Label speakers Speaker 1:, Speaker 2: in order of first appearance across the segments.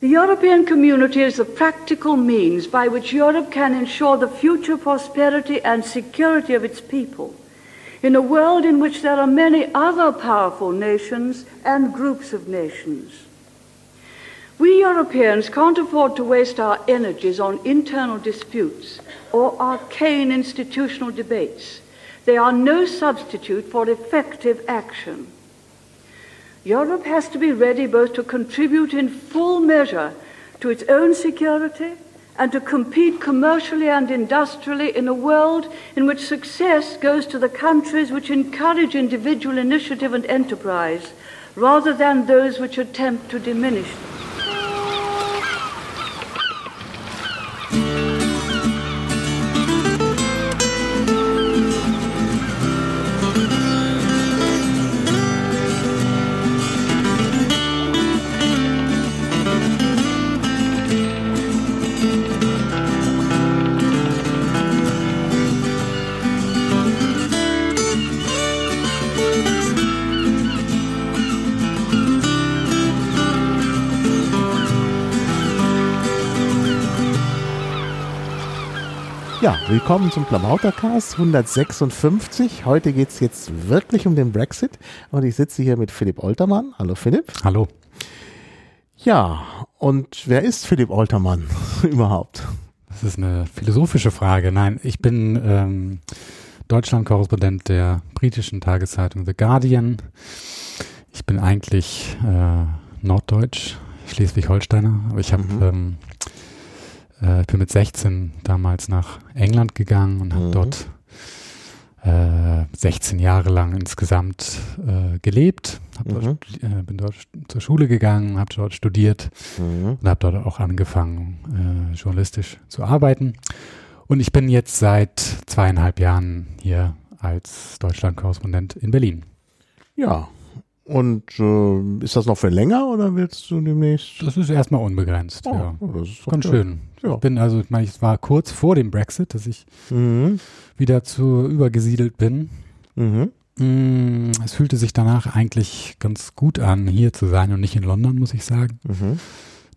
Speaker 1: The European community is the practical means by which Europe can ensure the future prosperity and security of its people in a world in which there are many other powerful nations and groups of nations. We Europeans can't afford to waste our energies on internal disputes or arcane institutional debates. They are no substitute for effective action. Europe has to be ready both to contribute in full measure to its own security and to compete commercially and industrially in a world in which success goes to the countries which encourage individual initiative and enterprise rather than those which attempt to diminish them.
Speaker 2: Willkommen zum Klamautercast 156. Heute geht es jetzt wirklich um den Brexit und ich sitze hier mit Philipp Oltermann. Hallo Philipp.
Speaker 3: Hallo.
Speaker 2: Ja, und wer ist Philipp Oltermann überhaupt?
Speaker 3: Das ist eine philosophische Frage. Nein, ich bin ähm, Deutschland-Korrespondent der britischen Tageszeitung The Guardian. Ich bin eigentlich äh, Norddeutsch, Schleswig-Holsteiner, aber ich habe
Speaker 2: Mhm.
Speaker 3: ähm, äh, ich bin mit 16 damals nach England gegangen und habe
Speaker 2: Mhm.
Speaker 3: dort äh, 16 Jahre lang insgesamt äh, gelebt. Dort,
Speaker 2: Mhm.
Speaker 3: studi- äh, bin dort zur Schule gegangen, habe dort studiert
Speaker 2: Mhm.
Speaker 3: und habe dort auch angefangen, äh, journalistisch zu arbeiten. Und ich bin jetzt seit zweieinhalb Jahren hier als Deutschland-Korrespondent in Berlin.
Speaker 2: Ja, und äh, ist das noch für länger oder willst du demnächst?
Speaker 3: Das ist erstmal unbegrenzt.
Speaker 2: Oh,
Speaker 3: ja.
Speaker 2: das ist
Speaker 3: Ganz schön.
Speaker 2: Ja.
Speaker 3: Ich bin also, ich meine, es war kurz vor dem Brexit, dass ich
Speaker 2: Mhm.
Speaker 3: wieder zu übergesiedelt bin.
Speaker 2: Mhm.
Speaker 3: Mm, Es fühlte sich danach eigentlich ganz gut an, hier zu sein und nicht in London, muss ich sagen.
Speaker 2: Mhm.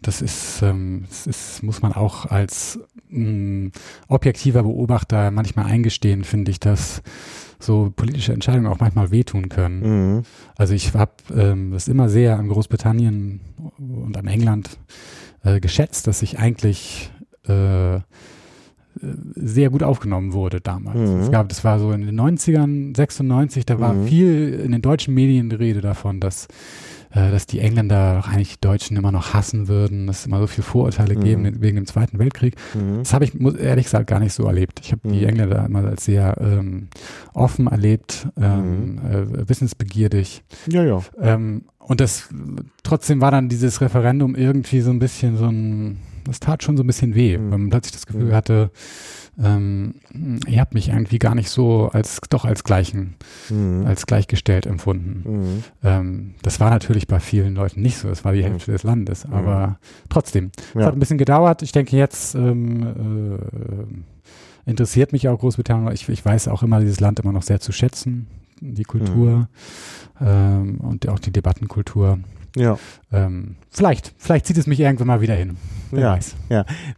Speaker 3: Das ist, ähm, das ist, muss man auch als mh, objektiver Beobachter manchmal eingestehen, finde ich, dass so politische Entscheidungen auch manchmal wehtun können.
Speaker 2: Mhm.
Speaker 3: Also ich habe ähm, das immer sehr an Großbritannien und an England äh, geschätzt, dass ich eigentlich äh, sehr gut aufgenommen wurde damals.
Speaker 2: Mhm.
Speaker 3: Es gab, das war so in den 90ern, 96, da war
Speaker 2: Mhm.
Speaker 3: viel in den deutschen Medien die Rede davon, dass äh, dass die Engländer eigentlich die Deutschen immer noch hassen würden, dass es immer so viele Vorurteile
Speaker 2: Mhm.
Speaker 3: geben wegen dem Zweiten Weltkrieg.
Speaker 2: Mhm.
Speaker 3: Das habe ich muss, ehrlich gesagt gar nicht so erlebt. Ich habe die
Speaker 2: Mhm.
Speaker 3: Engländer immer als sehr ähm, offen erlebt, ähm, äh, wissensbegierig.
Speaker 2: Ja, ja.
Speaker 3: Ähm, und das trotzdem war dann dieses Referendum irgendwie so ein bisschen so ein, das tat schon so ein bisschen weh,
Speaker 2: Mhm.
Speaker 3: weil man plötzlich das Gefühl
Speaker 2: Mhm.
Speaker 3: hatte, ähm, ihr habt mich irgendwie gar nicht so als doch als gleichen,
Speaker 2: Mhm.
Speaker 3: als gleichgestellt empfunden.
Speaker 2: Mhm.
Speaker 3: Ähm, das war natürlich bei vielen Leuten nicht so, das war die Hälfte des Landes, aber trotzdem. Es
Speaker 2: Ja.
Speaker 3: hat ein bisschen gedauert. Ich denke, jetzt ähm, äh, interessiert mich auch Großbritannien. Ich, ich weiß auch immer dieses Land immer noch sehr zu schätzen, die Kultur ähm, und auch die Debattenkultur.
Speaker 2: Ja.
Speaker 3: Ähm, vielleicht, vielleicht zieht es mich irgendwann mal wieder hin. Wer
Speaker 2: Ja.
Speaker 3: weiß.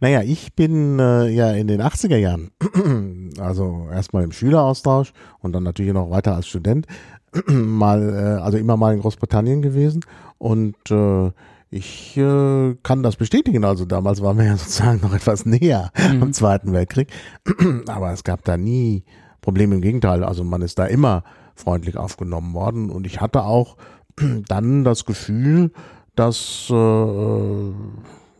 Speaker 2: Naja, ich bin äh, ja in den 80er Jahren, also erstmal im Schüleraustausch und dann natürlich noch weiter als Student, mal, äh, also immer mal in Großbritannien gewesen und äh, ich äh, kann das bestätigen. Also damals waren wir ja sozusagen noch etwas näher
Speaker 3: Mhm.
Speaker 2: am Zweiten Weltkrieg, aber es gab da nie Probleme. Im Gegenteil, also man ist da immer freundlich aufgenommen worden und ich hatte auch dann das Gefühl, dass äh,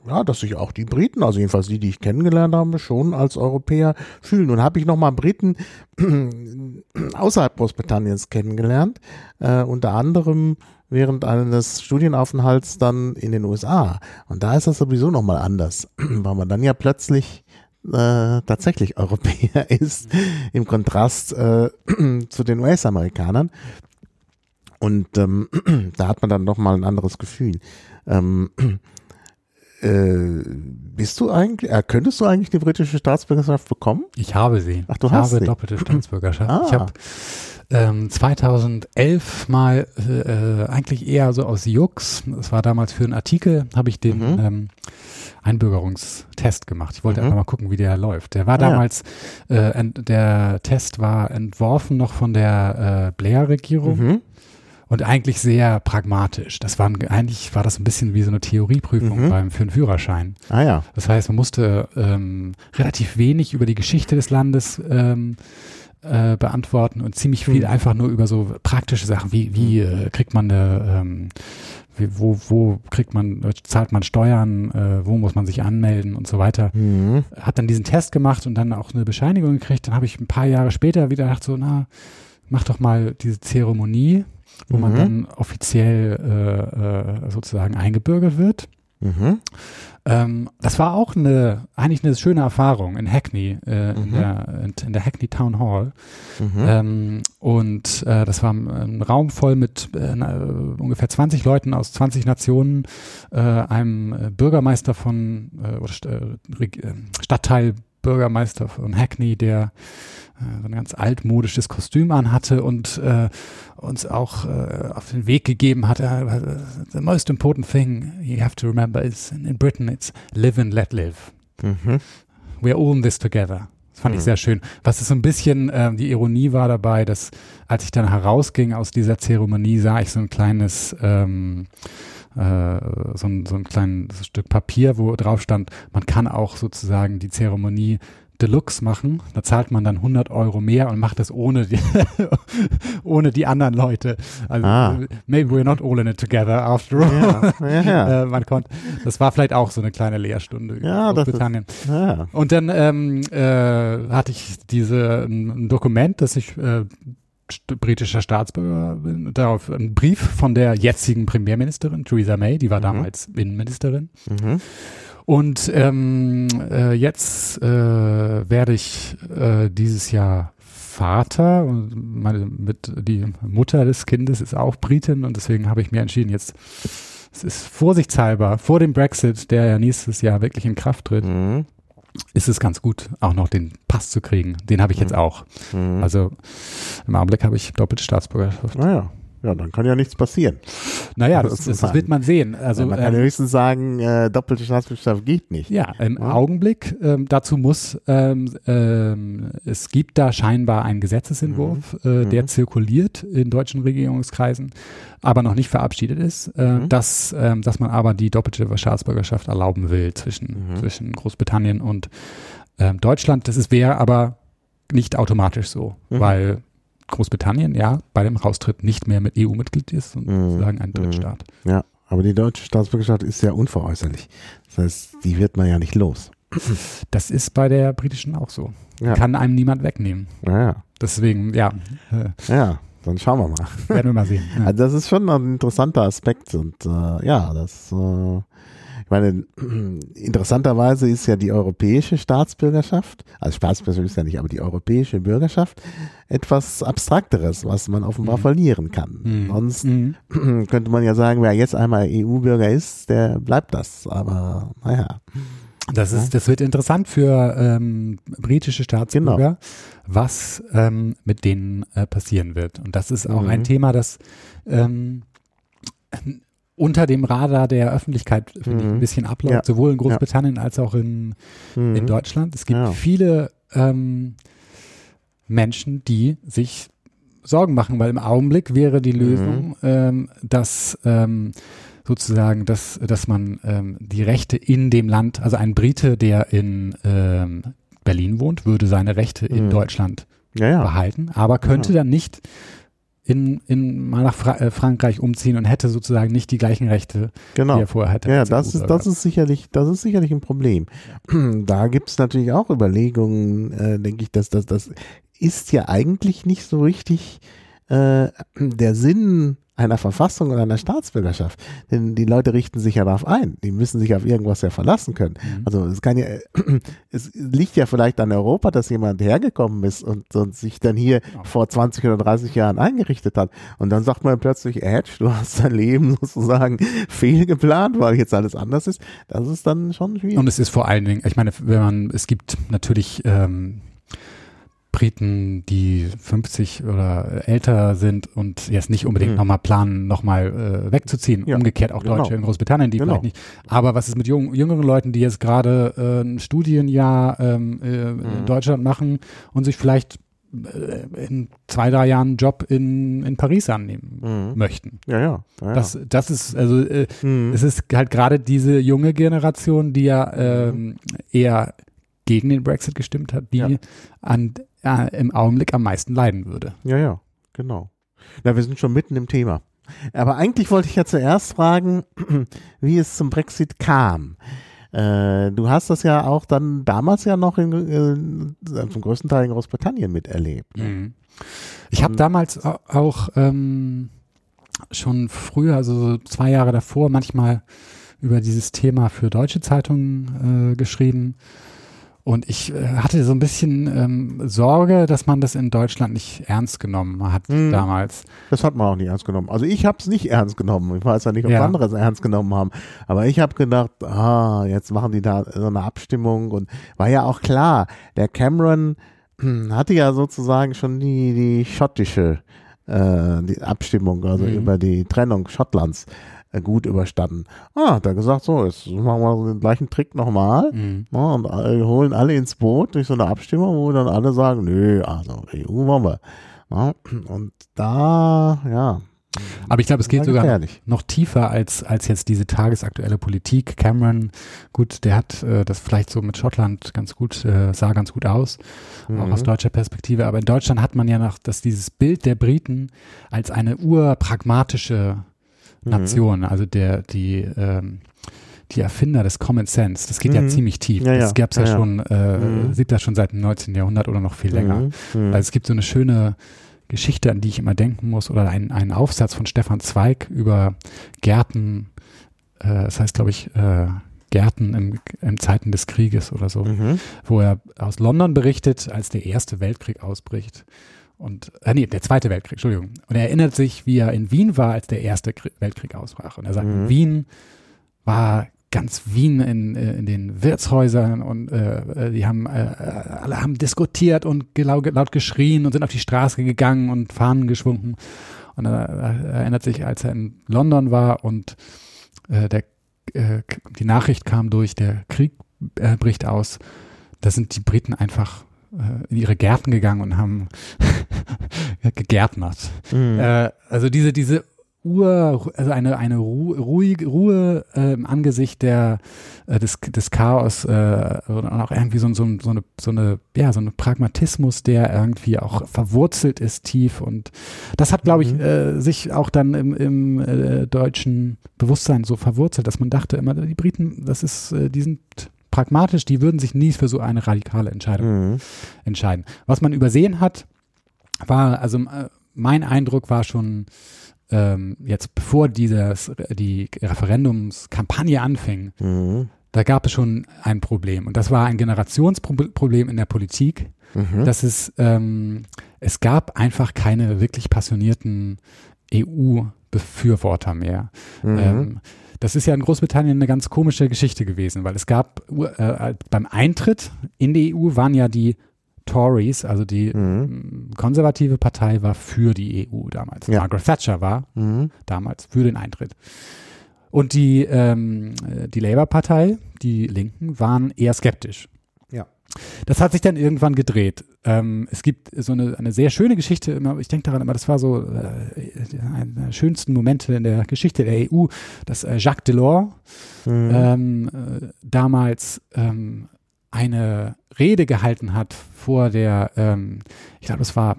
Speaker 2: ja, dass sich auch die Briten, also jedenfalls die, die ich kennengelernt habe, schon als Europäer fühlen. Nun habe ich nochmal Briten außerhalb Großbritanniens kennengelernt, äh, unter anderem während eines Studienaufenthalts dann in den USA. Und da ist das sowieso nochmal anders, weil man dann ja plötzlich äh, tatsächlich Europäer ist, im Kontrast äh, zu den US-Amerikanern. Und ähm, da hat man dann nochmal ein anderes Gefühl. Ähm, äh, bist du eigentlich, äh, könntest du eigentlich die britische Staatsbürgerschaft bekommen?
Speaker 3: Ich habe sie.
Speaker 2: Ach, du
Speaker 3: ich
Speaker 2: hast
Speaker 3: habe
Speaker 2: sie.
Speaker 3: doppelte Staatsbürgerschaft.
Speaker 2: Ah.
Speaker 3: Ich habe ähm, 2011 mal äh, eigentlich eher so aus Jux, das war damals für einen Artikel, habe ich den
Speaker 2: Mhm.
Speaker 3: ähm, Einbürgerungstest gemacht. Ich wollte
Speaker 2: Mhm.
Speaker 3: einfach mal gucken, wie der läuft. Der war
Speaker 2: Ah, ja.
Speaker 3: damals, äh, ent, der Test war entworfen noch von der äh, Blair-Regierung
Speaker 2: Mhm.
Speaker 3: Und eigentlich sehr pragmatisch. Das waren eigentlich war das ein bisschen wie so eine Theorieprüfung
Speaker 2: Mhm.
Speaker 3: beim für einen Führerschein.
Speaker 2: Ah ja.
Speaker 3: Das heißt, man musste ähm, relativ wenig über die Geschichte des Landes ähm, äh, beantworten und ziemlich viel
Speaker 2: Mhm.
Speaker 3: einfach nur über so praktische Sachen, wie, wie äh, kriegt man eine, ähm, wie, wo, wo kriegt man, zahlt man Steuern, äh, wo muss man sich anmelden und so weiter.
Speaker 2: Mhm.
Speaker 3: Hat dann diesen Test gemacht und dann auch eine Bescheinigung gekriegt. Dann habe ich ein paar Jahre später wieder gedacht, so, na, mach doch mal diese Zeremonie, wo man
Speaker 2: Mhm.
Speaker 3: dann offiziell äh, äh, sozusagen eingebürgert wird.
Speaker 2: Mhm.
Speaker 3: Ähm, das war auch eine, eigentlich eine schöne Erfahrung in Hackney, äh, in,
Speaker 2: Mhm.
Speaker 3: der, in, in der Hackney Town Hall.
Speaker 2: Mhm.
Speaker 3: Ähm, und äh, das war ein, Raum voll mit äh, ungefähr 20 Leuten aus 20 Nationen, äh, einem äh, Bürgermeister von, äh, oder St äh, äh, Stadtteilbürgermeister von Hackney, der äh, so ein ganz altmodisches Kostüm anhatte und äh, uns auch äh, auf den Weg gegeben hat. Äh, the most important thing you have to remember is in Britain it's live and let live.
Speaker 2: Mhm.
Speaker 3: We're all in this together. Das fand ich
Speaker 2: Mhm.
Speaker 3: sehr schön. Was ist so ein bisschen, ähm, die Ironie war dabei, dass als ich dann herausging aus dieser Zeremonie, sah ich so ein kleines, ähm, äh, so, ein, so ein kleines Stück Papier, wo drauf stand, man kann auch sozusagen die Zeremonie Deluxe machen. Da zahlt man dann 100 Euro mehr und macht das ohne die, ohne die anderen Leute. Also
Speaker 2: Ah.
Speaker 3: maybe we're not all in it together after all.
Speaker 2: Ja, ja, ja.
Speaker 3: äh, man konnte, das war vielleicht auch so eine kleine Lehrstunde über
Speaker 2: Ja, das ist-
Speaker 3: Großbritannien.
Speaker 2: ja.
Speaker 3: Und dann ähm, äh, hatte ich diese ein, Dokument, dass ich äh, britischer Staatsbürger bin, darauf einen Brief von der jetzigen Premierministerin Theresa May, die war
Speaker 2: Mhm.
Speaker 3: damals Innenministerin.
Speaker 2: Mhm.
Speaker 3: Und ähm, äh, jetzt äh, werde ich äh, dieses Jahr Vater und meine mit die Mutter des Kindes ist auch Britin und deswegen habe ich mir entschieden, jetzt es ist vorsichtshalber vor dem Brexit, der ja nächstes Jahr wirklich in Kraft tritt,
Speaker 2: Mhm.
Speaker 3: Ist es ganz gut, auch noch den Pass zu kriegen. Den habe ich jetzt auch.
Speaker 2: Mhm.
Speaker 3: Also im Augenblick habe ich doppelte Staatsbürgerschaft.
Speaker 2: naja. Ja, dann kann ja nichts passieren.
Speaker 3: Naja, das, das, das wird man sehen. Also
Speaker 2: man kann ja
Speaker 3: ähm,
Speaker 2: höchstens sagen, äh, doppelte Staatsbürgerschaft geht nicht.
Speaker 3: Ja, im
Speaker 2: Ja.
Speaker 3: Augenblick, ähm, dazu muss, ähm, ähm, es gibt da scheinbar einen Gesetzesentwurf, äh, der
Speaker 2: Mhm.
Speaker 3: zirkuliert in deutschen Regierungskreisen, aber noch nicht verabschiedet ist, äh,
Speaker 2: Mhm.
Speaker 3: dass, ähm, dass man aber die doppelte Staatsbürgerschaft erlauben will zwischen,
Speaker 2: Mhm.
Speaker 3: zwischen Großbritannien und ähm, Deutschland. Das wäre aber nicht automatisch so,
Speaker 2: Mhm.
Speaker 3: weil Großbritannien ja bei dem Raustritt nicht mehr mit EU-Mitglied ist und
Speaker 2: Mhm.
Speaker 3: sozusagen ein
Speaker 2: Mhm.
Speaker 3: Drittstaat.
Speaker 2: Ja, aber die deutsche Staatsbürgerschaft ist ja unveräußerlich. Das heißt, die wird man ja nicht los.
Speaker 3: Das ist bei der britischen auch so.
Speaker 2: Ja.
Speaker 3: Kann einem niemand wegnehmen.
Speaker 2: Ja,
Speaker 3: Deswegen, ja,
Speaker 2: ja, dann schauen wir mal.
Speaker 3: werden wir mal sehen. Ja.
Speaker 2: Also das ist schon ein interessanter Aspekt und äh, ja, das, äh, ich meine, interessanterweise ist ja die europäische Staatsbürgerschaft, also Staatsbürgerschaft ist ja nicht, aber die europäische Bürgerschaft etwas Abstrakteres, was man offenbar
Speaker 3: Mhm.
Speaker 2: verlieren kann.
Speaker 3: Mhm.
Speaker 2: Sonst
Speaker 3: Mhm.
Speaker 2: könnte man ja sagen, wer jetzt einmal EU-Bürger ist, der bleibt das. Aber naja,
Speaker 3: Das, ist, das wird interessant für ähm, britische Staatsbürger,
Speaker 2: Genau.
Speaker 3: was ähm, mit denen äh, passieren wird. Und das ist auch
Speaker 2: Mhm.
Speaker 3: ein Thema, das ähm, unter dem Radar der Öffentlichkeit finde ich,
Speaker 2: Mhm.
Speaker 3: ein bisschen abläuft,
Speaker 2: Ja.
Speaker 3: sowohl in Großbritannien als auch in, in
Speaker 2: Mhm.
Speaker 3: Deutschland. Es gibt
Speaker 2: Ja.
Speaker 3: viele ähm, Menschen, die sich Sorgen machen, weil im Augenblick wäre die
Speaker 2: Mhm.
Speaker 3: Lösung, ähm, dass ähm, sozusagen, dass, dass man ähm, die Rechte in dem Land, also ein Brite, der in ähm, Berlin wohnt, würde seine Rechte in
Speaker 2: Mhm.
Speaker 3: Deutschland
Speaker 2: ja, ja.
Speaker 3: behalten, aber könnte dann nicht in, in mal nach Fra äh, Frankreich umziehen und hätte sozusagen nicht die gleichen Rechte, die
Speaker 2: Genau.
Speaker 3: er vorher hatte.
Speaker 2: Ja, das ist, das ist sicherlich, das ist sicherlich ein Problem. Da gibt es natürlich auch Überlegungen, äh, denke ich, dass das, das ist ja eigentlich nicht so richtig äh, der Sinn einer Verfassung und einer Staatsbürgerschaft. Denn die Leute richten sich ja darauf ein. Die müssen sich auf irgendwas ja verlassen können. Mhm. Also es kann ja, es liegt ja vielleicht an Europa, dass jemand hergekommen ist und, und sich dann hier ja. vor 20 oder 30 Jahren eingerichtet hat. Und dann sagt man plötzlich, Edge, du hast dein Leben sozusagen fehlgeplant, weil jetzt alles anders ist. Das ist dann schon schwierig.
Speaker 3: Und es ist vor allen Dingen, ich meine, wenn man, es gibt natürlich ähm, Briten, die 50 oder älter sind und jetzt nicht unbedingt mhm. nochmal planen, nochmal äh, wegzuziehen. Ja, Umgekehrt auch genau. Deutsche in Großbritannien, die genau. vielleicht nicht. Aber was ist mit jungen, jüngeren Leuten, die jetzt gerade äh, ein Studienjahr ähm, äh, mhm. in Deutschland machen und sich vielleicht äh, in zwei, drei Jahren einen Job in, in Paris annehmen mhm. möchten.
Speaker 2: Ja, ja.
Speaker 3: ja, ja. Das, das ist, also äh, mhm. es ist halt gerade diese junge Generation, die ja ähm, eher gegen den Brexit gestimmt hat, die ja. an äh, im Augenblick am meisten leiden würde.
Speaker 2: Ja, ja, genau. Na, wir sind schon mitten im Thema. Aber eigentlich wollte ich ja zuerst fragen, wie es zum Brexit kam. Äh, du hast das ja auch dann damals ja noch in, äh, zum größten Teil in Großbritannien miterlebt. Mhm.
Speaker 3: Ich habe damals auch ähm, schon früher, also zwei Jahre davor, manchmal über dieses Thema für deutsche Zeitungen äh, geschrieben und ich äh, hatte so ein bisschen ähm, Sorge, dass man das in Deutschland nicht ernst genommen hat hm. damals.
Speaker 2: Das hat man auch nicht ernst genommen. Also ich habe es nicht ernst genommen. Ich weiß ja nicht, ob ja. andere es ernst genommen haben. Aber ich habe gedacht, ah, jetzt machen die da so eine Abstimmung. Und war ja auch klar, der Cameron hm, hatte ja sozusagen schon die, die schottische äh, die Abstimmung, also mhm. über die Trennung Schottlands gut überstanden. Ah, hat er gesagt, so, jetzt machen wir den gleichen Trick nochmal mhm. ja, und holen alle ins Boot durch so eine Abstimmung, wo dann alle sagen, nö, also EU wollen wir. Ja, und da, ja.
Speaker 3: Aber ich glaube, es geht sogar noch tiefer als, als jetzt diese tagesaktuelle Politik. Cameron, gut, der hat äh, das vielleicht so mit Schottland ganz gut, äh, sah ganz gut aus, mhm. auch aus deutscher Perspektive. Aber in Deutschland hat man ja noch, dass dieses Bild der Briten als eine urpragmatische Mhm. Nation, also der, die, ähm, die Erfinder des Common Sense, das geht mhm. ja ziemlich tief. Ja, das gab es ja, ja, schon, äh, mhm. sieht das schon seit dem 19. Jahrhundert oder noch viel länger. Mhm. mhm. Also es gibt so eine schöne Geschichte, an die ich immer denken muss, oder einen, einen Aufsatz von Stefan Zweig über Gärten, äh, das heißt, glaube ich, äh, Gärten im, im Zeiten des Krieges oder so, mhm. wo er aus London berichtet, als der Erste Weltkrieg ausbricht und, äh, nee, der Zweite Weltkrieg, Entschuldigung. Und er erinnert sich, wie er in Wien war, als der Erste Krieg, Weltkrieg ausbrach. Und er sagt, mhm. Wien war ganz Wien in, äh, in den Wirtshäusern und äh, die haben äh, alle haben diskutiert und laut, laut geschrien und sind auf die Straße gegangen und Fahnen geschwungen. Und er, er erinnert sich, als er in London war und äh, der, äh, die Nachricht kam durch, der Krieg äh, bricht aus. Da sind die Briten einfach äh, in ihre Gärten gegangen und haben gegärtnert. Mhm. Äh, also diese, diese Ur, also eine, eine Ruhe, Ruhe äh, im Angesicht der, äh, des, des Chaos äh, und auch irgendwie so, so, so, eine, so eine, ja, so ein Pragmatismus, der irgendwie auch verwurzelt ist tief und das hat, glaube ich, mhm. äh, sich auch dann im, im äh, deutschen Bewusstsein so verwurzelt, dass man dachte immer, die Briten, das ist, äh, die sind pragmatisch, die würden sich nie für so eine radikale Entscheidung mhm. entscheiden. Was man übersehen hat, war, also äh, mein Eindruck war schon ähm, jetzt bevor dieses, die Referendumskampagne anfing, mhm. da gab es schon ein Problem und das war ein Generationsproblem in der Politik. Mhm. Dass es, ähm, es gab einfach keine wirklich passionierten EU-Befürworter mehr. Mhm. Ähm, das ist ja in Großbritannien eine ganz komische Geschichte gewesen, weil es gab äh, beim Eintritt in die EU waren ja die Tories, also die mhm. konservative Partei war für die EU damals. Ja. Margaret Thatcher war mhm. damals für den Eintritt. Und die, ähm, die Labour-Partei, die Linken, waren eher skeptisch. Das hat sich dann irgendwann gedreht. Ähm, es gibt so eine, eine sehr schöne Geschichte, immer, ich denke daran immer, das war so äh, einer der schönsten Momente in der Geschichte der EU, dass äh, Jacques Delors mhm. ähm, äh, damals ähm, eine Rede gehalten hat vor der, ähm, ich glaube, das war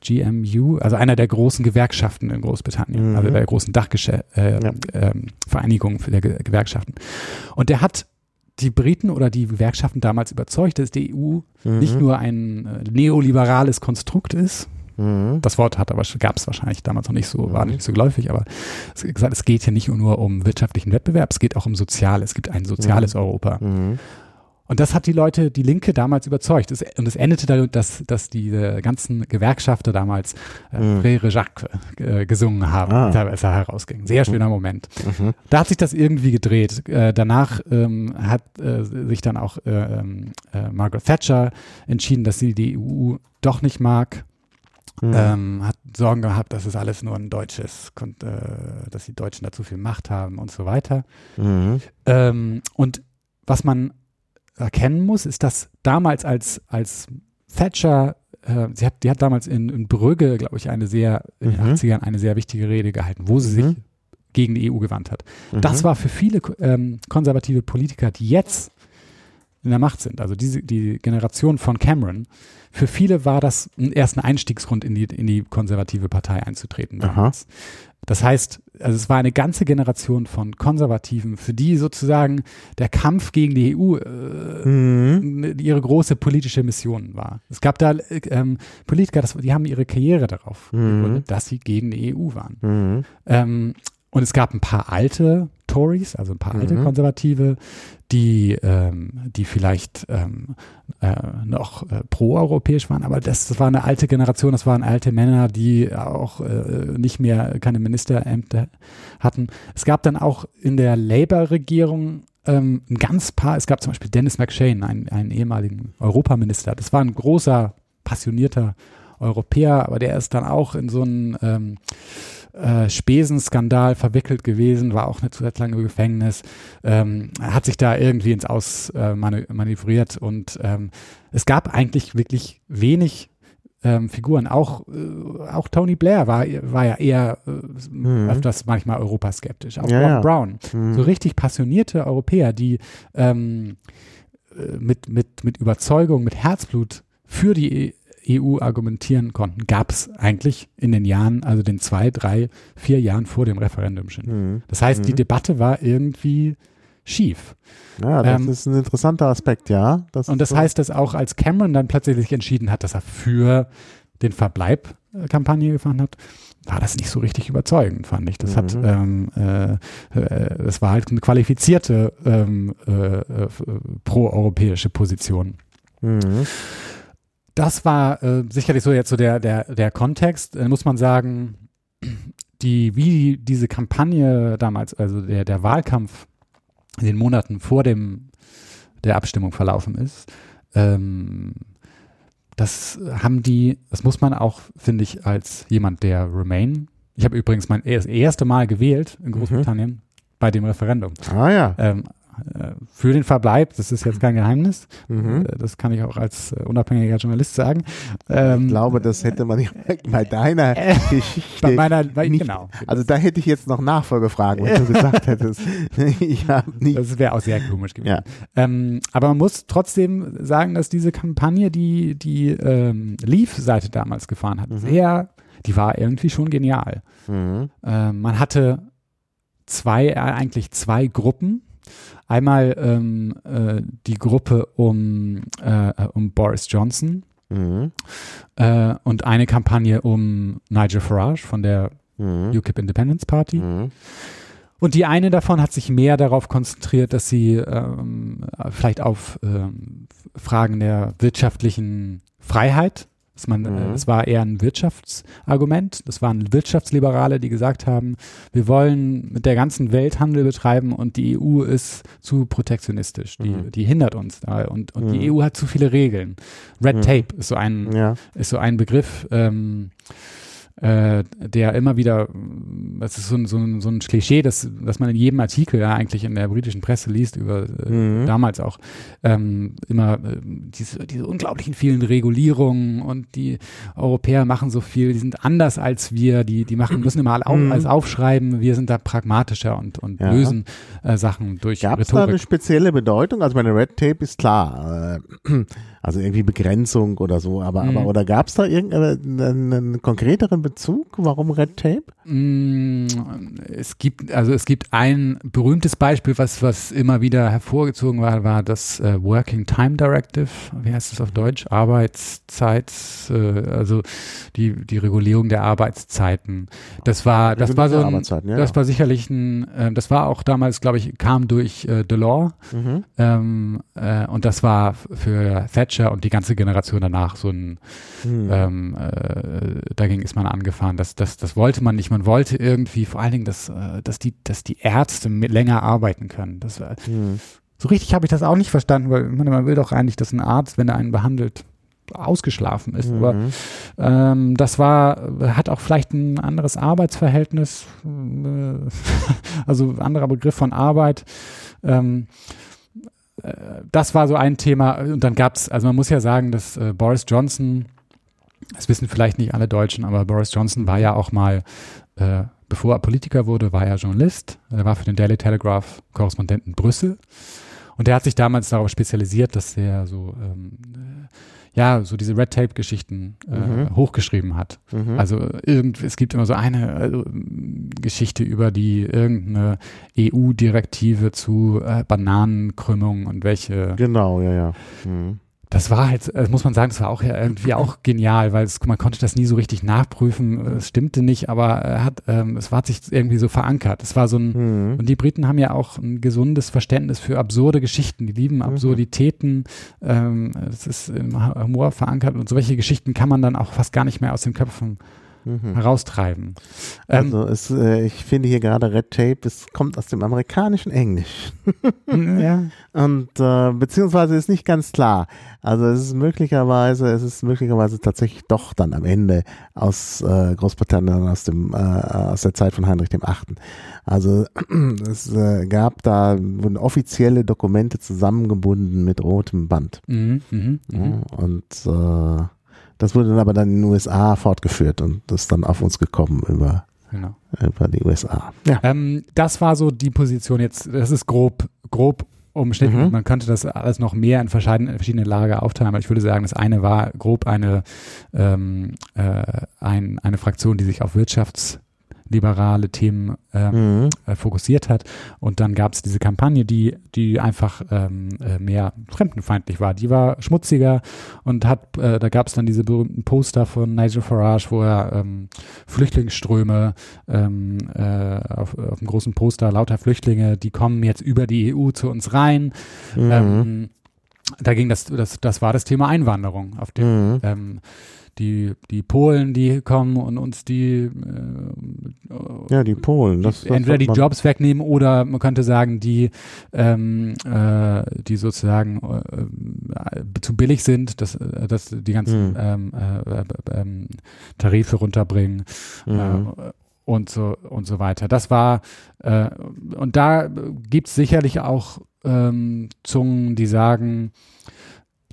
Speaker 3: GMU, also einer der großen Gewerkschaften in Großbritannien, mhm. also der großen Dachvereinigungen äh, ja. ähm, für der Gewerkschaften. Und der hat die Briten oder die Gewerkschaften damals überzeugt, dass die EU mhm. nicht nur ein äh, neoliberales Konstrukt ist, Mhm. Das Wort hat aber gab es wahrscheinlich damals noch nicht so, war nicht so geläufig, aber es, gesagt, es geht hier nicht nur um wirtschaftlichen Wettbewerb, es geht auch um Sozial. Es gibt ein soziales mhm. Europa. Und das hat die Leute, die Linke damals überzeugt. Es, und es endete damit, dass, dass die ganzen Gewerkschafter damals äh, mhm. Frère Jacques äh, gesungen haben, ah. als er herausging. Sehr schöner mhm. Moment. Mhm. Da hat sich das irgendwie gedreht. Äh, danach ähm, hat äh, sich dann auch äh, ähm, äh, Margaret Thatcher entschieden, dass sie die EU doch nicht mag. Mhm. Ähm, hat Sorgen gehabt, dass es alles nur ein deutsches, äh, dass die Deutschen da zu viel Macht haben und so weiter. Mhm. Ähm, und was man erkennen muss, ist, dass damals als, als Thatcher, äh, sie hat, die hat damals in, in Brügge, glaube ich, eine sehr, in den 80ern mhm. eine sehr wichtige Rede gehalten, wo sie mhm. sich gegen die EU gewandt hat. Mhm. Das war für viele ähm, konservative Politiker, die jetzt in der Macht sind, also diese, die Generation von Cameron, für viele war das erst ein Einstiegsgrund in die, in die konservative Partei einzutreten. Damals. Das heißt, also es war eine ganze Generation von Konservativen, für die sozusagen der Kampf gegen die EU äh, mhm. ihre große politische Mission war. Es gab da äh, ähm, Politiker, das, die haben ihre Karriere darauf mhm. gegründet, dass sie gegen die EU waren. Mhm. Ähm, und es gab ein paar alte Tories, also ein paar alte mhm. Konservative, die, ähm, die vielleicht ähm, äh, noch äh, proeuropäisch waren, aber das, das war eine alte Generation, das waren alte Männer, die auch äh, nicht mehr keine Ministerämter hatten. Es gab dann auch in der Labour-Regierung ähm, ein ganz paar, es gab zum Beispiel Dennis McShane, einen, einen ehemaligen Europaminister, das war ein großer, passionierter Europäer, aber der ist dann auch in so einen ähm, äh, Spesenskandal verwickelt gewesen, war auch eine Zeit lang im Gefängnis, ähm, hat sich da irgendwie ins Aus äh, manövriert und ähm, es gab eigentlich wirklich wenig ähm, Figuren. Auch, äh, auch Tony Blair war, war ja eher äh, mhm. öfters manchmal europaskeptisch. Auch ja, Rob ja. Brown. Mhm. So richtig passionierte Europäer, die ähm, äh, mit, mit, mit Überzeugung, mit Herzblut für die EU argumentieren konnten, gab es eigentlich in den Jahren, also den zwei, drei, vier Jahren vor dem Referendum schon. Mhm. Das heißt, mhm. die Debatte war irgendwie schief.
Speaker 2: Ja, das ähm, ist ein interessanter Aspekt, ja.
Speaker 3: Das und das so. heißt, dass auch als Cameron dann plötzlich sich entschieden hat, dass er für den Verbleib äh, Kampagne gefahren hat, war das nicht so richtig überzeugend, fand ich. Das mhm. hat, ähm, äh, äh, das war halt eine qualifizierte ähm, äh, äh pro-europäische Position. Mhm das war äh, sicherlich so jetzt so der, der, der Kontext. Äh, muss man sagen, die, wie diese Kampagne damals, also der, der Wahlkampf in den Monaten vor dem, der Abstimmung verlaufen ist, ähm, das haben die, das muss man auch, finde ich, als jemand, der Remain, ich habe übrigens mein das erste Mal gewählt in mhm. Großbritannien mhm. bei dem Referendum.
Speaker 2: Ah ja.
Speaker 3: Ähm, äh, für den Verbleib, das ist jetzt kein Geheimnis, mhm. Äh, das kann ich auch als äh, unabhängiger Journalist sagen.
Speaker 2: Ähm, ich glaube, das hätte man nicht bei deiner äh, Geschichte.
Speaker 3: Bei meiner, bei, nicht, genau.
Speaker 2: Also da hätte ich jetzt noch Nachfolgefragen, wenn du gesagt hättest.
Speaker 3: ich nicht. Das wäre auch sehr komisch gewesen. Ja. Ähm, aber man muss trotzdem sagen, dass diese Kampagne, die die ähm, Leaf-Seite damals gefahren hat, mhm. sehr, die war irgendwie schon genial. Mhm. Ähm, man hatte zwei, eigentlich zwei Gruppen Einmal ähm, äh, die Gruppe um, äh, um Boris Johnson mhm. äh, und eine Kampagne um Nigel Farage von der mhm. UKIP Independence Party. Mhm. Und die eine davon hat sich mehr darauf konzentriert, dass sie ähm, vielleicht auf ähm, Fragen der wirtschaftlichen Freiheit dass man, äh, mhm. Es war eher ein Wirtschaftsargument. Das waren Wirtschaftsliberale, die gesagt haben, wir wollen mit der ganzen Welt Handel betreiben und die EU ist zu protektionistisch. Die, mhm. die hindert uns da und, und mhm. die EU hat zu viele Regeln. Red mhm. Tape ist so ein, ja. ist so ein Begriff. Ähm, äh, der immer wieder, das ist so ein, so ein, so ein Klischee, das, das man in jedem Artikel ja eigentlich in der britischen Presse liest, über äh, mhm. damals auch, ähm, immer äh, diese, diese unglaublichen vielen Regulierungen und die Europäer machen so viel, die sind anders als wir, die, die machen, müssen immer alle mhm. alles aufschreiben, wir sind da pragmatischer und, und ja. lösen äh, Sachen durch
Speaker 2: Gab es da eine spezielle Bedeutung? Also meine Red Tape ist klar. Äh, Also irgendwie Begrenzung oder so, aber, mhm. aber oder gab es da irgendeinen einen konkreteren Bezug? Warum Red Tape?
Speaker 3: Mm, es gibt, also es gibt ein berühmtes Beispiel, was, was immer wieder hervorgezogen war, war das äh, Working Time Directive. Wie heißt es auf Deutsch? Arbeitszeit, äh, also die, die Regulierung der Arbeitszeiten. Das war, das war so ein, ja, das war sicherlich ein, äh, das war auch damals, glaube ich, kam durch äh, Delors. Mhm. Ähm, äh, und das war für Thatcher und die ganze Generation danach so ein, mhm. ähm, äh, dagegen ist man angefahren. Das, das, das wollte man nicht. Man wollte irgendwie vor allen Dingen, dass, äh, dass, die, dass die Ärzte länger arbeiten können. Das war, mhm. So richtig habe ich das auch nicht verstanden, weil man, man will doch eigentlich, dass ein Arzt, wenn er einen behandelt, ausgeschlafen ist. Mhm. Aber ähm, das war, hat auch vielleicht ein anderes Arbeitsverhältnis, äh, also anderer Begriff von Arbeit. Ähm, äh, das war so ein Thema. Und dann gab es, also man muss ja sagen, dass äh, Boris Johnson, das wissen vielleicht nicht alle Deutschen, aber Boris Johnson war ja auch mal, äh, bevor er Politiker wurde, war er Journalist. Er war für den Daily Telegraph Korrespondent in Brüssel. Und der hat sich damals darauf spezialisiert, dass er so ähm, ja, so diese Red Tape-Geschichten äh, mhm. hochgeschrieben hat. Mhm. Also irgend, es gibt immer so eine also, Geschichte über die irgendeine EU-Direktive zu äh, Bananenkrümmung und welche.
Speaker 2: Genau, ja, ja. Mhm
Speaker 3: das war halt, äh, muss man sagen, das war auch irgendwie auch genial, weil es, man konnte das nie so richtig nachprüfen. Es stimmte nicht, aber er hat, ähm, es war sich irgendwie so verankert. Es war so ein, mhm. und die Briten haben ja auch ein gesundes Verständnis für absurde Geschichten. Die lieben mhm. Absurditäten. Ähm, es ist im Humor verankert und solche Geschichten kann man dann auch fast gar nicht mehr aus den Köpfen mhm. heraustreiben.
Speaker 2: Ähm, also es, äh, ich finde hier gerade Red Tape, es kommt aus dem amerikanischen Englisch. ja. Und äh, beziehungsweise ist nicht ganz klar. Also es ist möglicherweise, es ist möglicherweise tatsächlich doch dann am Ende aus äh, Großbritannien, aus dem, äh, aus der Zeit von Heinrich dem Achten. Also es äh, gab da wurden offizielle Dokumente zusammengebunden mit rotem Band. Mhm, mh, mh. Ja, und äh, das wurde dann aber dann in den USA fortgeführt und das ist dann auf uns gekommen über, genau. über die USA.
Speaker 3: Ja. Ähm, das war so die Position jetzt, das ist grob, grob umschnitten. Mhm. Man könnte das alles noch mehr in verschiedene, verschiedene Lager aufteilen, aber ich würde sagen, das eine war grob eine, ähm, äh, ein, eine Fraktion, die sich auf Wirtschafts- liberale Themen ähm, mhm. äh, fokussiert hat. Und dann gab es diese Kampagne, die, die einfach ähm, äh, mehr fremdenfeindlich war. Die war schmutziger und hat, äh, da gab es dann diese berühmten Poster von Nigel Farage, wo er ähm, Flüchtlingsströme ähm, äh, auf, auf einem großen Poster, lauter Flüchtlinge, die kommen jetzt über die EU zu uns rein. Mhm. Ähm, da ging das, das, das war das Thema Einwanderung, auf dem mhm. ähm, die, die Polen, die kommen und uns die äh,
Speaker 2: ja die Polen,
Speaker 3: das, die, entweder die Jobs wegnehmen oder man könnte sagen die ähm, äh, die sozusagen äh, zu billig sind, dass, dass die ganzen mhm. ähm, äh, ähm, Tarife runterbringen mhm. und so und so weiter. Das war äh, und da gibt es sicherlich auch ähm, Zungen, die sagen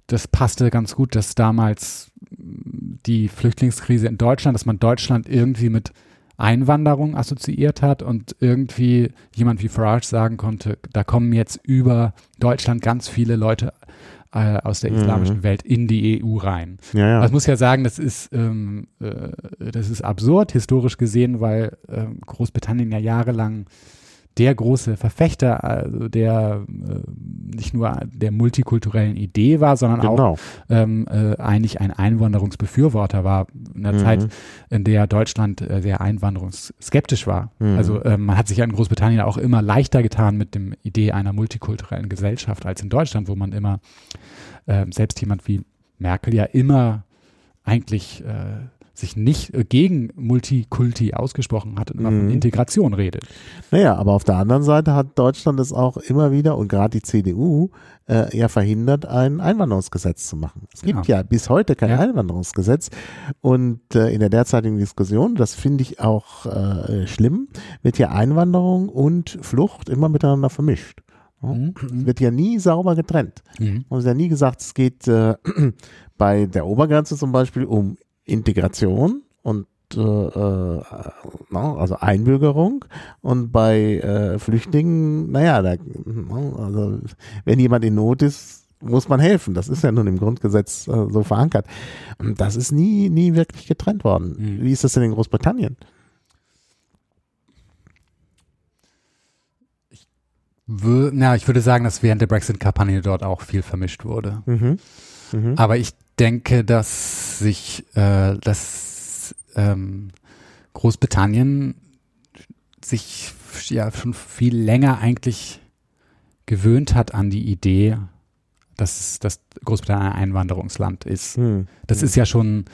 Speaker 3: das passte ganz gut, dass damals die Flüchtlingskrise in Deutschland, dass man Deutschland irgendwie mit Einwanderung assoziiert hat und irgendwie jemand wie Farage sagen konnte, da kommen jetzt über Deutschland ganz viele Leute äh, aus der mhm. islamischen mhm. Welt in die EU rein. Ja, ja. Ich muss ja sagen, das ist, ähm, äh, das ist absurd historisch gesehen, weil äh, Großbritannien ja jahrelang der große Verfechter, also der äh, nicht nur der multikulturellen Idee war, sondern genau. auch ähm, äh, eigentlich ein Einwanderungsbefürworter war. In der mhm. Zeit, in der Deutschland äh, sehr einwanderungsskeptisch war. Mhm. Also ähm, man hat sich ja in Großbritannien auch immer leichter getan mit dem Idee einer multikulturellen Gesellschaft als in Deutschland, wo man immer, äh, selbst jemand wie Merkel ja immer eigentlich äh, sich nicht äh, gegen Multikulti ausgesprochen hat und immer mhm. von Integration redet.
Speaker 2: Naja, aber auf der anderen Seite hat Deutschland es auch immer wieder und gerade die CDU äh, ja verhindert, ein Einwanderungsgesetz zu machen. Es gibt ja, ja bis heute kein ja. Einwanderungsgesetz und äh, in der derzeitigen Diskussion, das finde ich auch äh, schlimm, wird ja Einwanderung und Flucht immer miteinander vermischt. Mhm. Es wird ja nie sauber getrennt. Mhm. Und es ist ja nie gesagt, es geht äh, bei der Obergrenze zum Beispiel um Integration und äh, äh, also Einbürgerung und bei äh, Flüchtlingen, naja, da, also wenn jemand in Not ist, muss man helfen. Das ist ja nun im Grundgesetz äh, so verankert. Und das ist nie, nie wirklich getrennt worden.
Speaker 3: Mhm.
Speaker 2: Wie ist das denn in Großbritannien?
Speaker 3: Na, ich würde sagen, dass während der Brexit-Kampagne dort auch viel vermischt wurde.
Speaker 2: Mhm. Mhm.
Speaker 3: Aber ich denke, dass sich, äh, dass ähm, Großbritannien sich ja schon viel länger eigentlich gewöhnt hat an die Idee, dass, dass Großbritannien ein Einwanderungsland ist.
Speaker 2: Hm.
Speaker 3: Das ist ja schon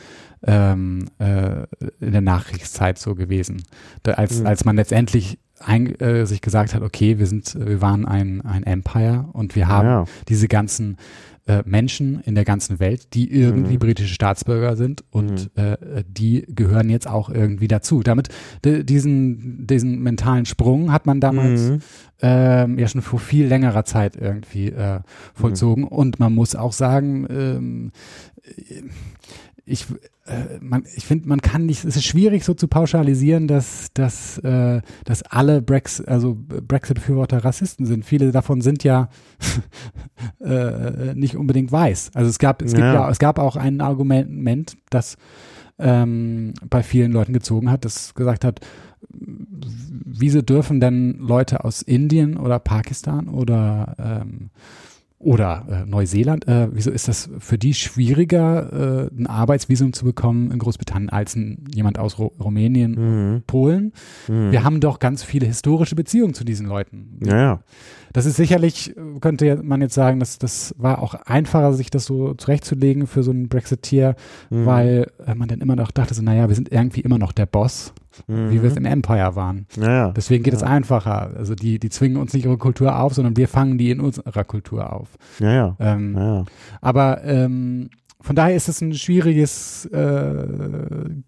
Speaker 3: ähm, äh, in der Nachkriegszeit so gewesen. Da, als,
Speaker 2: Mhm.
Speaker 3: als man letztendlich ein, äh, sich gesagt hat, okay, wir sind, wir waren ein, ein Empire und wir haben
Speaker 2: Ja.
Speaker 3: diese ganzen äh, Menschen in der ganzen Welt, die irgendwie
Speaker 2: Mhm.
Speaker 3: britische Staatsbürger sind und äh, die gehören jetzt auch irgendwie dazu. Damit diesen, diesen mentalen Sprung hat man damals
Speaker 2: Mhm.
Speaker 3: ähm, ja schon vor viel längerer Zeit irgendwie äh,
Speaker 2: Mhm.
Speaker 3: vollzogen. Und man muss auch sagen, ähm, ich, äh, man, ich finde, man kann nicht, es ist schwierig so zu pauschalisieren, dass, dass, äh, dass alle Brex, also Brexit-Befürworter Rassisten sind. Viele davon sind ja äh, nicht unbedingt weiß. Also es gab, es gibt
Speaker 2: Ja.
Speaker 3: ja, es gab auch ein Argument, das ähm, bei vielen Leuten gezogen hat, das gesagt hat, wieso dürfen denn Leute aus Indien oder Pakistan oder ähm, oder äh, Neuseeland, äh, wieso ist das für die schwieriger, äh, ein Arbeitsvisum zu bekommen in Großbritannien als ein, jemand aus Ru Rumänien,
Speaker 2: Mhm.
Speaker 3: Polen?
Speaker 2: Mhm.
Speaker 3: Wir haben doch ganz viele historische Beziehungen zu diesen Leuten.
Speaker 2: Ja, ja.
Speaker 3: Das ist sicherlich, könnte ja man jetzt sagen, dass das war auch einfacher, sich das so zurechtzulegen für so einen Brexiteer,
Speaker 2: Mhm.
Speaker 3: weil äh, man dann immer noch dachte, so, naja, wir sind irgendwie immer noch der Boss,
Speaker 2: Mhm.
Speaker 3: wie wir es im Empire waren.
Speaker 2: Ja, ja.
Speaker 3: Deswegen geht es einfacher. Also die, die zwingen uns nicht ihre Kultur auf, sondern wir fangen die in unserer Kultur auf.
Speaker 2: Ja, ja.
Speaker 3: Ähm,
Speaker 2: Ja, ja.
Speaker 3: Aber ähm, von daher ist es ein schwieriges äh,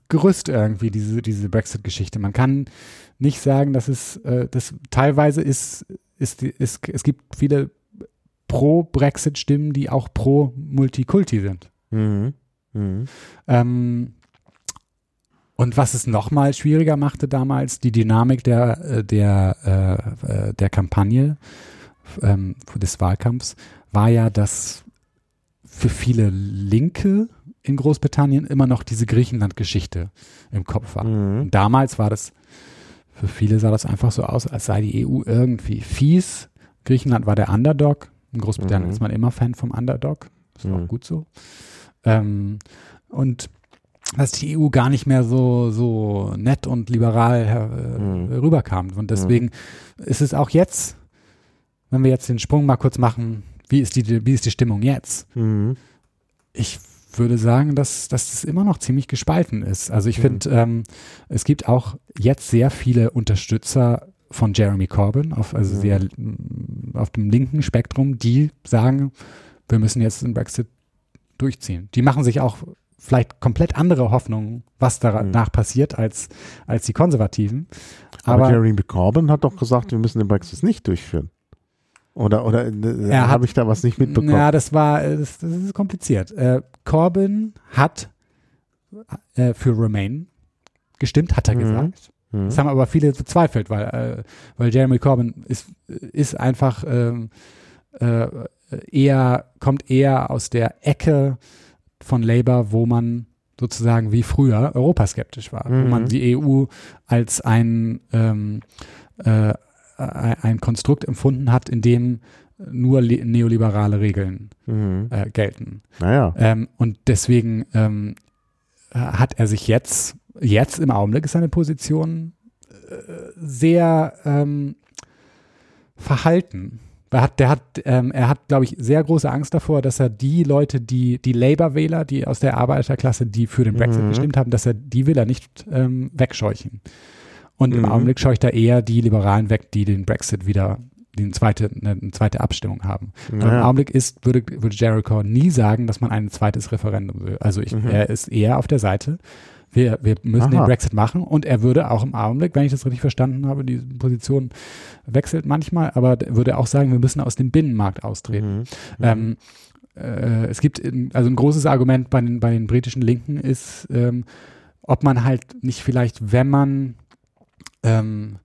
Speaker 3: Gerüst irgendwie, diese, diese Brexit-Geschichte. Man kann nicht sagen, dass es, äh, das teilweise ist, ist, ist, es gibt viele Pro-Brexit-Stimmen, die auch pro-Multikulti sind.
Speaker 2: Mhm. Mhm.
Speaker 3: Ähm, und was es nochmal schwieriger machte damals, die Dynamik der, äh, der, äh, äh, der Kampagne ähm, des Wahlkampfs, war ja, dass für viele Linke in Großbritannien immer noch diese Griechenland-Geschichte im Kopf war.
Speaker 2: Mhm.
Speaker 3: Damals war das, für viele sah das einfach so aus, als sei die EU irgendwie fies. Griechenland war der Underdog. In Großbritannien
Speaker 2: Mhm.
Speaker 3: ist man immer Fan vom Underdog. Das ist
Speaker 2: Mhm.
Speaker 3: auch gut so. Ähm, und dass die EU gar nicht mehr so, so nett und liberal her, äh,
Speaker 2: Mhm.
Speaker 3: rüberkam. Und deswegen ist es auch jetzt, wenn wir jetzt den Sprung mal kurz machen, wie ist die, wie ist die Stimmung jetzt?
Speaker 2: Mhm.
Speaker 3: Ich würde sagen, dass, dass das immer noch ziemlich gespalten ist. Also ich
Speaker 2: Mhm.
Speaker 3: finde, ähm, es gibt auch jetzt sehr viele Unterstützer von Jeremy Corbyn, auf, also
Speaker 2: Mhm.
Speaker 3: sehr auf dem linken Spektrum, die sagen, wir müssen jetzt den Brexit durchziehen. Die machen sich auch vielleicht komplett andere Hoffnungen, was danach passiert, als, als die Konservativen.
Speaker 2: Aber,
Speaker 3: Aber,
Speaker 2: Jeremy Corbyn hat doch gesagt, wir müssen den Brexit nicht durchführen. Oder, oder äh, habe ich da was nicht mitbekommen?
Speaker 3: Ja, das war, äh, das, das ist kompliziert. Äh, Corbyn hat äh, für Remain gestimmt, hat er
Speaker 2: Mhm.
Speaker 3: gesagt.
Speaker 2: Mhm.
Speaker 3: Das haben aber viele bezweifelt, weil, äh, weil Jeremy Corbyn ist, ist einfach ähm, äh, eher, kommt eher aus der Ecke von Labour, wo man sozusagen wie früher europaskeptisch war, wo
Speaker 2: Mhm.
Speaker 3: man die EU als ein, ähm, äh, ein ein Konstrukt empfunden hat, in dem nur le- neoliberale Regeln
Speaker 2: Mhm.
Speaker 3: äh, gelten.
Speaker 2: Naja.
Speaker 3: Ähm, und deswegen ähm, äh, hat er sich jetzt, jetzt im Augenblick ist seine Position äh, sehr ähm, verhalten. Er hat, der hat, ähm, er hat, glaube ich, sehr große Angst davor, dass er die Leute, die, die Labour-Wähler, die aus der Arbeiterklasse, die für den Brexit
Speaker 2: Mhm.
Speaker 3: gestimmt haben, dass er, die will er nicht ähm, wegscheuchen. Und im
Speaker 2: Mhm.
Speaker 3: Augenblick scheucht er eher die Liberalen weg, die den Brexit wieder, die eine zweite, eine, zweite Abstimmung haben. Und Im. Augenblick ist, würde, würde Jericho nie sagen, dass man ein zweites Referendum will. Also ich,
Speaker 2: Mhm.
Speaker 3: er ist eher auf der Seite. Wir, wir müssen den
Speaker 2: Aha.
Speaker 3: Brexit machen und er würde auch im Augenblick, wenn ich das richtig verstanden habe, die Position wechselt manchmal, aber er würde auch sagen, wir müssen aus dem Binnenmarkt austreten.
Speaker 2: Mhm.
Speaker 3: Ähm, äh, es gibt, also ein großes Argument bei den, bei den britischen Linken ist, ähm, ob man halt nicht vielleicht, wenn man ähm,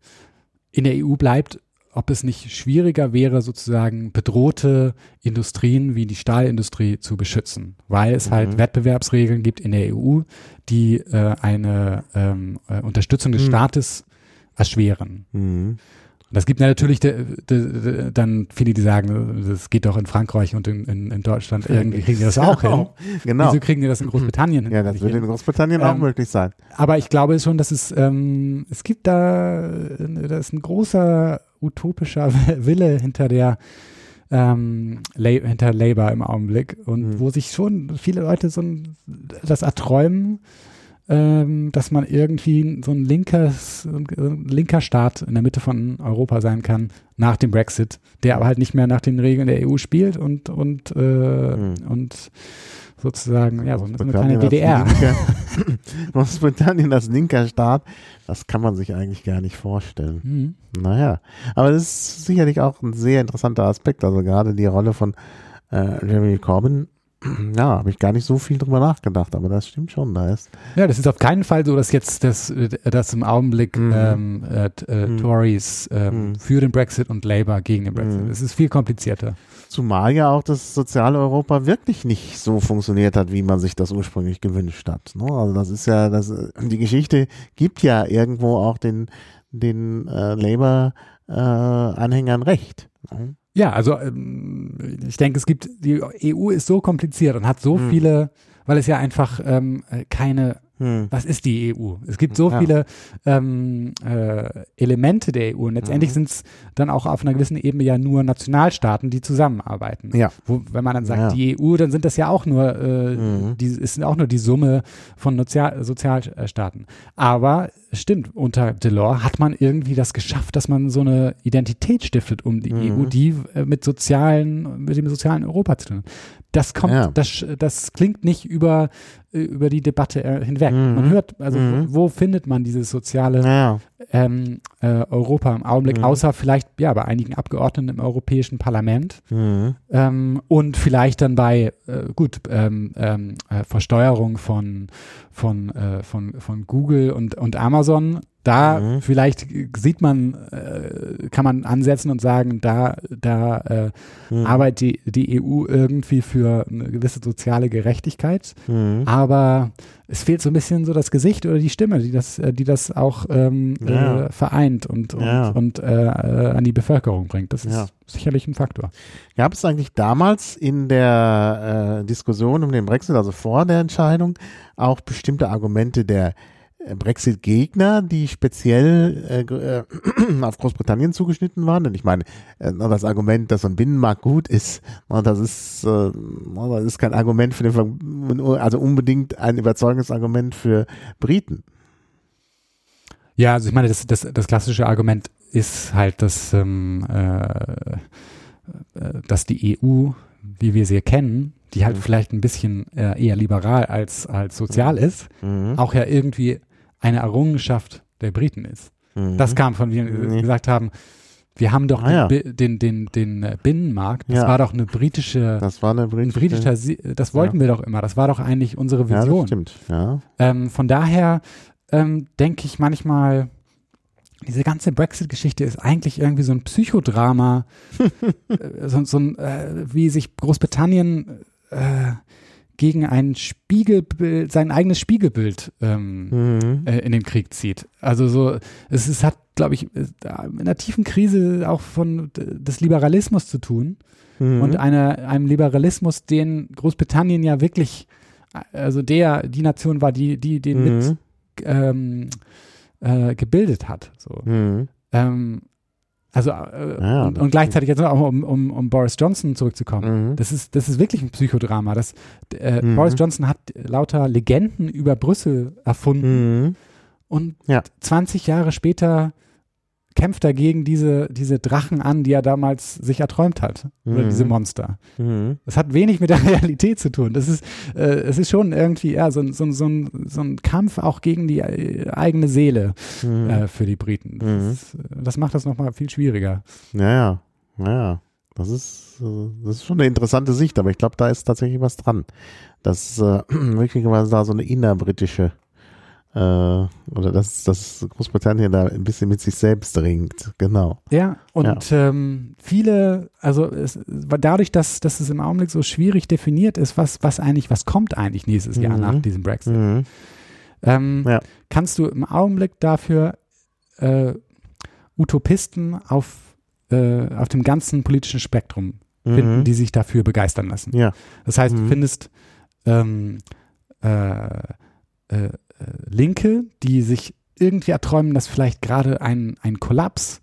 Speaker 3: in der EU bleibt, ob es nicht schwieriger wäre, sozusagen bedrohte Industrien wie die Stahlindustrie zu beschützen, weil es halt
Speaker 2: Mhm.
Speaker 3: Wettbewerbsregeln gibt in der EU, die äh, eine ähm, äh, Unterstützung des
Speaker 2: Mhm.
Speaker 3: Staates erschweren.
Speaker 2: Mhm.
Speaker 3: Und es gibt natürlich de, de, de, dann viele, die sagen, das geht doch in Frankreich und in, in, in Deutschland, irgendwie kriegen die das auch hin.
Speaker 2: Genau.
Speaker 3: Wieso kriegen die das in Großbritannien
Speaker 2: Ja, das
Speaker 3: hin?
Speaker 2: in Großbritannien auch
Speaker 3: Ähm,
Speaker 2: möglich sein.
Speaker 3: Aber ich glaube schon, dass es, ähm, es gibt da, da ist ein großer utopischer Wille hinter der, ähm, hinter Labour im Augenblick und
Speaker 2: Mhm.
Speaker 3: wo sich schon viele Leute so ein, das erträumen, ähm, dass man irgendwie so ein linkes, ein linker Staat in der Mitte von Europa sein kann nach dem Brexit, der aber halt nicht mehr nach den Regeln der EU spielt und und äh,
Speaker 2: Mhm.
Speaker 3: und sozusagen ja so eine, kleine DDR.
Speaker 2: Großbritannien als linker Staat, das kann man sich eigentlich gar nicht vorstellen.
Speaker 3: Mhm.
Speaker 2: Naja, aber das ist sicherlich auch ein sehr interessanter Aspekt. Also gerade die Rolle von äh, Jeremy Corbyn, ja, habe ich gar nicht so viel drüber nachgedacht, aber das stimmt schon. Da ist
Speaker 3: Ja, das ist auf keinen Fall so, dass jetzt das, äh, das im Augenblick
Speaker 2: Mhm.
Speaker 3: ähm, äh, äh,
Speaker 2: Mhm.
Speaker 3: Tories ähm,
Speaker 2: Mhm.
Speaker 3: für den Brexit und Labour gegen den Brexit.
Speaker 2: Mhm.
Speaker 3: Es ist viel komplizierter.
Speaker 2: zumal ja auch das soziale Europa wirklich nicht so funktioniert hat, wie man sich das ursprünglich gewünscht hat. Ne? Also das ist ja, das, die Geschichte gibt ja irgendwo auch den, den äh, Labour-Anhängern recht. Ne?
Speaker 3: Ja, also ähm, ich denke, es gibt, die EU ist so kompliziert und hat so
Speaker 2: Mhm.
Speaker 3: viele, weil es ja einfach ähm, äh, keine
Speaker 2: Hm.
Speaker 3: was ist die EU? Es gibt so
Speaker 2: Ja.
Speaker 3: viele ähm, äh, Elemente der EU und letztendlich
Speaker 2: Mhm.
Speaker 3: sind es dann auch auf einer gewissen Ebene ja nur Nationalstaaten, die zusammenarbeiten.
Speaker 2: Ja.
Speaker 3: Wo, wenn man dann sagt,
Speaker 2: Ja.
Speaker 3: die EU, dann sind das ja auch nur, äh,
Speaker 2: Mhm.
Speaker 3: die ist auch nur die Summe von Sozial Sozialstaaten. Aber stimmt, unter Delors hat man irgendwie das geschafft, dass man so eine Identität stiftet um die
Speaker 2: Mhm.
Speaker 3: EU, die äh, mit sozialen, mit dem sozialen Europa zu tun hat. Das kommt,
Speaker 2: Ja.
Speaker 3: das, das klingt nicht über, äh, über die Debatte äh, hinweg.
Speaker 2: Mhm.
Speaker 3: Man hört, also
Speaker 2: Mhm.
Speaker 3: wo, wo findet man dieses soziale
Speaker 2: Naja.
Speaker 3: Ähm, äh, Europa im Augenblick,
Speaker 2: Mhm.
Speaker 3: außer vielleicht ja bei einigen Abgeordneten im Europäischen Parlament
Speaker 2: Mhm.
Speaker 3: ähm, und vielleicht dann bei äh, gut ähm, ähm, äh, Versteuerung von von äh, von von Google und und Amazon. Da
Speaker 2: Mhm.
Speaker 3: vielleicht sieht man, äh, kann man ansetzen und sagen, da da äh,
Speaker 2: Mhm.
Speaker 3: arbeitet die, die EU irgendwie für eine gewisse soziale Gerechtigkeit.
Speaker 2: Mhm.
Speaker 3: Aber es fehlt so ein bisschen so das Gesicht oder die Stimme, die das, äh, die das auch ähm,
Speaker 2: Ja.
Speaker 3: äh, vereint und, und,
Speaker 2: Ja.
Speaker 3: und äh, äh, an die Bevölkerung bringt. Das ist
Speaker 2: Ja.
Speaker 3: sicherlich ein Faktor.
Speaker 2: Gab es eigentlich damals in der äh, Diskussion um den Brexit, also vor der Entscheidung, auch bestimmte Argumente der äh, Brexit-Gegner, die speziell äh, äh, auf Großbritannien zugeschnitten waren? Denn ich meine, äh, das Argument, dass so ein Binnenmarkt gut ist, das ist, äh, das ist kein Argument für den, also unbedingt ein überzeugendes Argument für Briten.
Speaker 3: Ja, also ich meine, das, das, das klassische Argument ist halt, dass, ähm, äh, äh, dass die EU, wie wir sie kennen, die halt
Speaker 2: Mhm.
Speaker 3: vielleicht ein bisschen äh, eher liberal als, als sozial ist,
Speaker 2: Mhm.
Speaker 3: auch ja irgendwie eine Errungenschaft der Briten ist.
Speaker 2: Mhm.
Speaker 3: Das kam von, wir
Speaker 2: Nee.
Speaker 3: gesagt haben, wir haben doch
Speaker 2: Ah, ja.
Speaker 3: den, Bi- den, den, den äh, Binnenmarkt, das
Speaker 2: Ja.
Speaker 3: war doch eine britische,
Speaker 2: das war eine
Speaker 3: ein
Speaker 2: britische,
Speaker 3: britischer, Sie- das wollten wir doch immer, das war doch eigentlich unsere
Speaker 2: ja, das
Speaker 3: Vision.
Speaker 2: stimmt, ja.
Speaker 3: ähm, von daher ähm, denke ich manchmal, diese ganze Brexit-Geschichte ist eigentlich irgendwie so ein Psychodrama, äh, so, so ein, äh, wie sich Großbritannien äh, gegen ein Spiegelbild, sein eigenes Spiegelbild ähm,
Speaker 2: Mhm.
Speaker 3: äh, in den Krieg zieht. Also so, es, es hat, glaube ich, äh, mit einer tiefen Krise auch von des Liberalismus zu tun
Speaker 2: Mhm.
Speaker 3: und einer, einem Liberalismus, den Großbritannien ja wirklich, äh, also der die Nation war, die, die den mit
Speaker 2: Mhm.
Speaker 3: ähm, äh, gebildet hat. So.
Speaker 2: Mhm.
Speaker 3: Ähm, also äh,
Speaker 2: Ja,
Speaker 3: und, und gleichzeitig jetzt noch, um, um, um Boris Johnson zurückzukommen.
Speaker 2: Mhm.
Speaker 3: Das ist, das ist wirklich ein Psychodrama. Das, äh,
Speaker 2: Mhm.
Speaker 3: Boris Johnson hat lauter Legenden über Brüssel erfunden
Speaker 2: Mhm.
Speaker 3: und
Speaker 2: Ja.
Speaker 3: 20 Jahre später kämpft er gegen diese, diese Drachen an, die er damals sich erträumt hat. Oder
Speaker 2: Mhm.
Speaker 3: diese Monster.
Speaker 2: Mhm.
Speaker 3: Das hat wenig mit der Realität zu tun. Das ist, äh, es ist schon irgendwie ja, so, ein- so, so, ein, so ein Kampf auch gegen die äh, eigene Seele
Speaker 2: Mhm.
Speaker 3: äh, für die Briten. Das, ist, äh, das macht das nochmal viel schwieriger.
Speaker 2: Ja, ja, ja, ja. Das ist, äh, das ist schon eine interessante Sicht, aber ich glaube, da ist tatsächlich was dran. Dass äh, möglicherweise da so eine innerbritische äh, oder dass, dass Großbritannien da ein bisschen mit sich selbst ringt. Genau.
Speaker 3: Ja, und ja. Ähm, viele, also es, dadurch, dass, dass es im Augenblick so schwierig definiert ist, was, was eigentlich, was kommt eigentlich nächstes Jahr
Speaker 2: Mhm.
Speaker 3: nach diesem Brexit,
Speaker 2: Mhm.
Speaker 3: ähm,
Speaker 2: Ja.
Speaker 3: kannst du im Augenblick dafür äh, Utopisten auf, äh, auf dem ganzen politischen Spektrum finden,
Speaker 2: Mhm.
Speaker 3: die sich dafür begeistern lassen.
Speaker 2: Ja.
Speaker 3: Das heißt, du
Speaker 2: Mhm.
Speaker 3: findest ähm, äh, äh, äh, Linke, die sich irgendwie erträumen, dass vielleicht gerade ein, ein Kollaps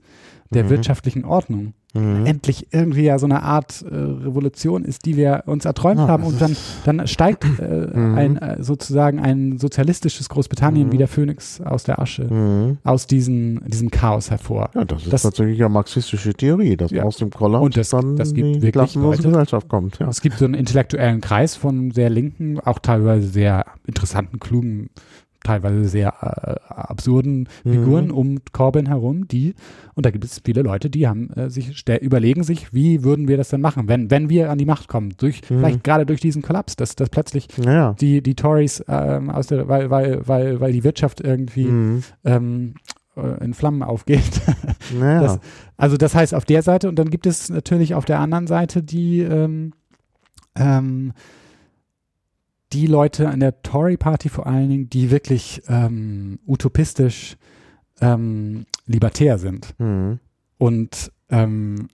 Speaker 3: der
Speaker 2: Mhm.
Speaker 3: wirtschaftlichen Ordnung
Speaker 2: Mhm.
Speaker 3: endlich irgendwie ja so eine Art äh, Revolution ist, die wir uns erträumt
Speaker 2: Ja,
Speaker 3: haben
Speaker 2: das
Speaker 3: und dann, dann steigt äh,
Speaker 2: Mhm.
Speaker 3: ein äh, sozusagen ein sozialistisches Großbritannien
Speaker 2: Mhm.
Speaker 3: wie der Phönix aus der Asche,
Speaker 2: Mhm.
Speaker 3: aus diesen, diesem Chaos hervor.
Speaker 2: Ja, das ist
Speaker 3: Das-
Speaker 2: tatsächlich eine marxistische Theorie, dass
Speaker 3: Ja.
Speaker 2: aus dem Kollaps
Speaker 3: Und das-
Speaker 2: dann
Speaker 3: das gibt
Speaker 2: die
Speaker 3: wirklich Leute.
Speaker 2: Gesellschaft kommt. Ja.
Speaker 3: Es gibt so einen intellektuellen Kreis von sehr linken, auch teilweise sehr interessanten, klugen, teilweise sehr äh, absurden
Speaker 2: Mhm.
Speaker 3: Figuren um Corbyn herum, die, und da gibt es viele Leute, die haben äh, sich, überlegen sich, wie würden wir das denn machen, wenn, wenn wir an die Macht kommen, durch,
Speaker 2: Mhm.
Speaker 3: vielleicht gerade durch diesen Kollaps, dass, dass plötzlich
Speaker 2: Ja.
Speaker 3: die, die Tories ähm, aus der, weil, weil, weil, weil die Wirtschaft irgendwie
Speaker 2: Mhm.
Speaker 3: ähm, äh, in Flammen aufgeht.
Speaker 2: Ja.
Speaker 3: Das- Also das heißt auf der Seite und dann gibt es natürlich auf der anderen Seite die ähm, ähm, die Leute an der Tory Party vor allen Dingen, die wirklich ähm, utopistisch ähm, libertär sind
Speaker 2: mhm.
Speaker 3: und ähm,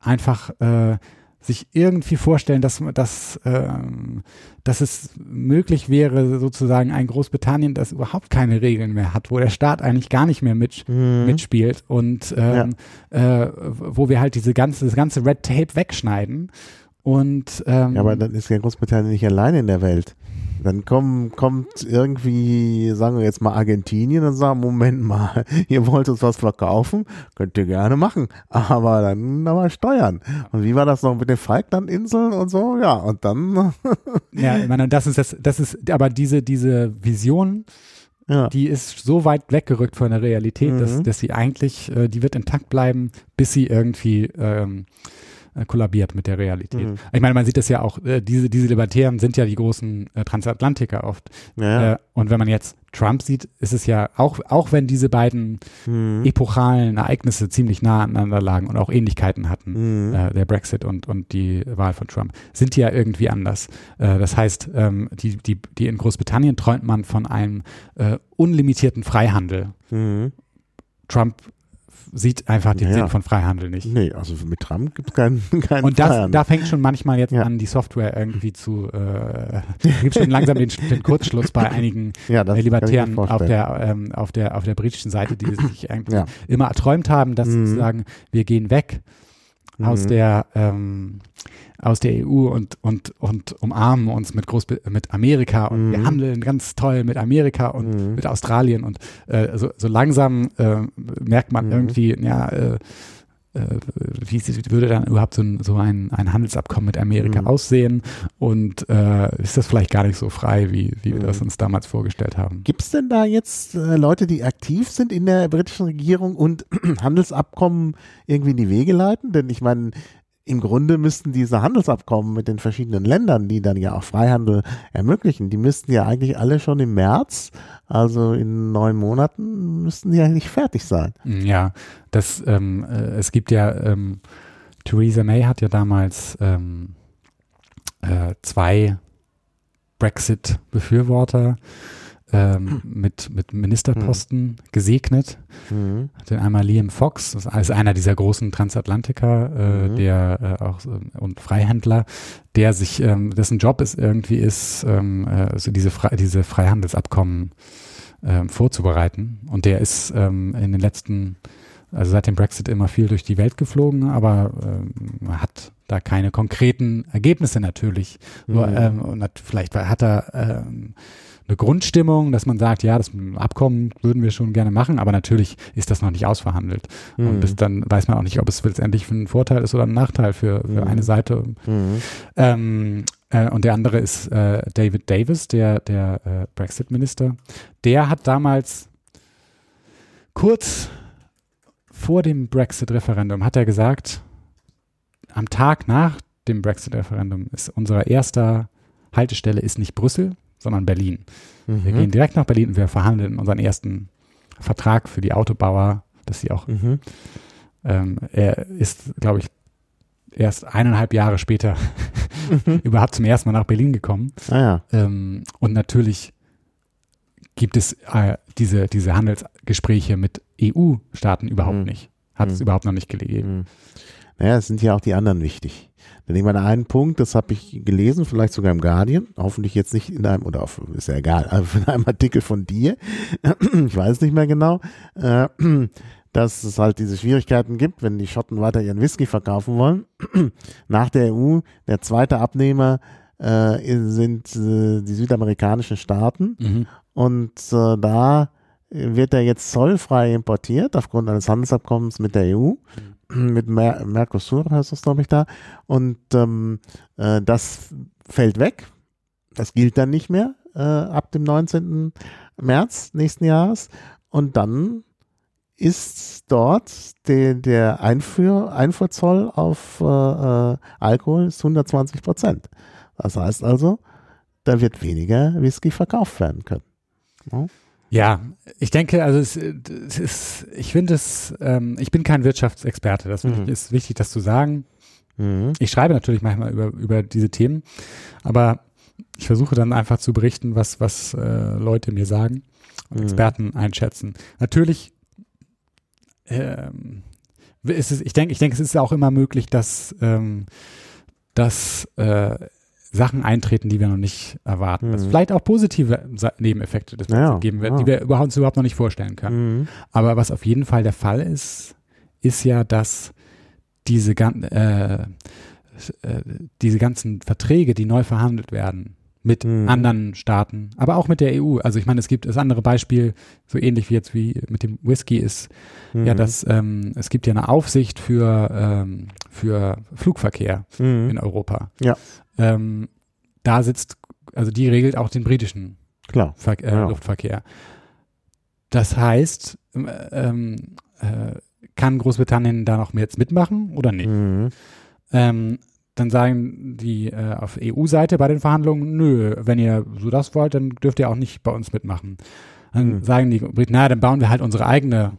Speaker 3: einfach äh, sich irgendwie vorstellen, dass, dass, ähm, dass es möglich wäre, sozusagen ein Großbritannien, das überhaupt keine Regeln mehr hat, wo der Staat eigentlich gar nicht mehr mit,
Speaker 2: Mhm.
Speaker 3: mitspielt und ähm, äh, wo wir halt diese ganze, das ganze Red Tape wegschneiden. Und ähm,
Speaker 2: Ja, aber dann ist ja Großbritannien nicht alleine in der Welt. Dann kommen, kommt irgendwie, sagen wir jetzt mal Argentinien und sagen, Moment mal, ihr wollt uns was verkaufen, könnt ihr gerne machen, aber dann aber Steuern. Und wie war das noch mit den Falklandinseln und so? Ja, und dann,
Speaker 3: ja, ich meine, das ist das, das ist, aber diese, diese Vision,
Speaker 2: ja.
Speaker 3: die ist so weit weggerückt von der Realität, dass,
Speaker 2: Mhm.
Speaker 3: dass sie eigentlich, äh, die wird intakt bleiben, bis sie irgendwie ähm, äh, kollabiert mit der Realität.
Speaker 2: Mhm.
Speaker 3: Ich meine, man sieht das ja auch, äh, diese, diese Libertären sind ja die großen äh, Transatlantiker oft.
Speaker 2: ja, ja.
Speaker 3: Äh, und wenn man jetzt Trump sieht, ist es ja auch, auch wenn diese beiden
Speaker 2: Mhm.
Speaker 3: epochalen Ereignisse ziemlich nah aneinander lagen und auch Ähnlichkeiten hatten,
Speaker 2: Mhm.
Speaker 3: äh, der Brexit und, und die Wahl von Trump, sind die ja irgendwie anders. Äh, das heißt, ähm, die, die, die in Großbritannien träumt man von einem äh, unlimitierten Freihandel.
Speaker 2: Mhm.
Speaker 3: Trump sieht einfach den
Speaker 2: Ja.
Speaker 3: Sinn von Freihandel nicht.
Speaker 2: Nee, also mit Trump gibt es keinen, keinen
Speaker 3: Und das, da fängt schon manchmal jetzt
Speaker 2: Ja.
Speaker 3: an, die Software irgendwie zu, äh, gibt schon langsam den, den Kurzschluss bei einigen
Speaker 2: ja,
Speaker 3: äh, Libertären auf der, ähm, auf, der, auf der britischen Seite, die sich eigentlich
Speaker 2: Ja.
Speaker 3: immer erträumt haben, dass
Speaker 2: Mhm.
Speaker 3: sie sagen, wir gehen weg aus
Speaker 2: Mhm.
Speaker 3: der ähm, aus der EU und, und, und umarmen uns mit Groß mit Amerika und wir
Speaker 2: Mhm.
Speaker 3: handeln ganz toll mit Amerika und
Speaker 2: Mhm.
Speaker 3: mit Australien und äh, so, so langsam äh, merkt man
Speaker 2: Mhm.
Speaker 3: irgendwie, ja, äh, wie sieht- würde dann überhaupt so ein, so ein, ein Handelsabkommen mit Amerika
Speaker 2: Mhm.
Speaker 3: aussehen und äh, ist das vielleicht gar nicht so frei, wie, wie wir
Speaker 2: Mhm.
Speaker 3: das uns damals vorgestellt haben.
Speaker 2: Gibt es denn da jetzt äh, Leute, die aktiv sind in der britischen Regierung und Handelsabkommen irgendwie in die Wege leiten? Denn ich meine, im Grunde müssten diese Handelsabkommen mit den verschiedenen Ländern, die dann ja auch Freihandel ermöglichen, die müssten ja eigentlich alle schon im März, also in neun Monaten, müssten die eigentlich fertig sein.
Speaker 3: Ja, das, ähm, äh, es gibt ja, ähm, Theresa May hat ja damals ähm, äh, zwei Brexit-Befürworter ähm, mit, mit Ministerposten gesegnet.
Speaker 2: Mhm.
Speaker 3: Den einmal Liam Fox, das ist einer dieser großen Transatlantiker, äh,
Speaker 2: Mhm.
Speaker 3: der äh, auch so- und Freihändler, der sich, ähm, dessen Job es irgendwie ist, ähm, äh, so diese, Fre diese Freihandelsabkommen ähm, vorzubereiten. Und der ist ähm, in den letzten, also seit dem Brexit immer viel durch die Welt geflogen, aber ähm, hat da keine konkreten Ergebnisse natürlich. So,
Speaker 2: Mhm.
Speaker 3: ähm, und hat, vielleicht hat er ähm, eine Grundstimmung, dass man sagt, ja, das Abkommen würden wir schon gerne machen, aber natürlich ist das noch nicht ausverhandelt. Und
Speaker 2: Mhm.
Speaker 3: bis dann weiß man auch nicht, ob es letztendlich für einen Vorteil ist oder ein Nachteil für, für
Speaker 2: Mhm.
Speaker 3: eine Seite.
Speaker 2: Mhm.
Speaker 3: Ähm, äh, und der andere ist äh, David Davis, der, der äh, Brexit-Minister. Der hat damals kurz vor dem Brexit-Referendum hat er gesagt, am Tag nach dem Brexit-Referendum ist unsere erste Haltestelle ist nicht Brüssel, sondern Berlin. Mhm. Wir gehen direkt nach Berlin und wir verhandeln unseren ersten Vertrag für die Autobauer, dass sie auch, mhm. ähm, er ist, glaube ich, erst eineinhalb Jahre später mhm. überhaupt zum ersten Mal nach Berlin gekommen.
Speaker 2: Ah, ja.
Speaker 3: ähm, und natürlich gibt es äh, diese, diese Handelsgespräche mit EU-Staaten überhaupt mhm. nicht. Hat es mhm. überhaupt noch nicht gegeben. Mhm.
Speaker 2: Naja, es sind ja auch die anderen wichtig. Dann nehmen wir da einen Punkt, das habe ich gelesen, vielleicht sogar im Guardian, hoffentlich jetzt nicht in einem, oder auf, ist ja egal, in einem Artikel von dir, ich weiß nicht mehr genau, äh, dass es halt diese Schwierigkeiten gibt, wenn die Schotten weiter ihren Whisky verkaufen wollen. Nach der EU, der zweite Abnehmer äh, sind äh, die südamerikanischen Staaten mhm. und da wird er jetzt zollfrei importiert aufgrund eines Handelsabkommens mit der EU. Mit Mer Mercosur heißt das, glaube ich, da. Und ähm, äh, das fällt weg. Das gilt dann nicht mehr äh, ab dem 19. März nächsten Jahres. Und dann ist dort de, der Einfuhr, Einfuhrzoll auf äh, äh, Alkohol ist 120 Prozent. Das heißt also, da wird weniger Whisky verkauft werden können.
Speaker 3: Ja? Ja, ich denke, also es, es ist, ich finde es, ähm, ich bin kein Wirtschaftsexperte, das mhm. ist wichtig, das zu sagen. Mhm. Ich schreibe natürlich manchmal über, über diese Themen, aber ich versuche dann einfach zu berichten, was, was äh, Leute mir sagen und mhm. Experten einschätzen. Natürlich ähm, ist es, ich denke, ich denke, es ist auch immer möglich, dass, ähm, dass äh, Sachen eintreten, die wir noch nicht erwarten. Mhm. Dass vielleicht auch positive Nebeneffekte des
Speaker 2: ja,
Speaker 3: geben wird, ja. die wir uns überhaupt noch nicht vorstellen können. Mhm. Aber was auf jeden Fall der Fall ist, ist ja, dass diese, äh, äh, diese ganzen Verträge, die neu verhandelt werden, mit mhm. anderen Staaten, aber auch mit der EU. Also ich meine, es gibt das andere Beispiel, so ähnlich wie jetzt wie mit dem Whisky ist, mhm. ja, dass ähm, es gibt ja eine Aufsicht für, ähm, für Flugverkehr mhm. in Europa.
Speaker 2: Ja.
Speaker 3: Ähm, da sitzt, also die regelt auch den britischen
Speaker 2: Klar.
Speaker 3: Ver äh, ja. Luftverkehr. Das heißt, ähm, ähm, äh, kann Großbritannien da noch jetzt mitmachen oder nicht? Mhm. Ähm, dann sagen die äh, auf EU-Seite bei den Verhandlungen, nö, wenn ihr so das wollt, dann dürft ihr auch nicht bei uns mitmachen. Dann mhm. sagen die Briten, naja, dann bauen wir halt unsere eigene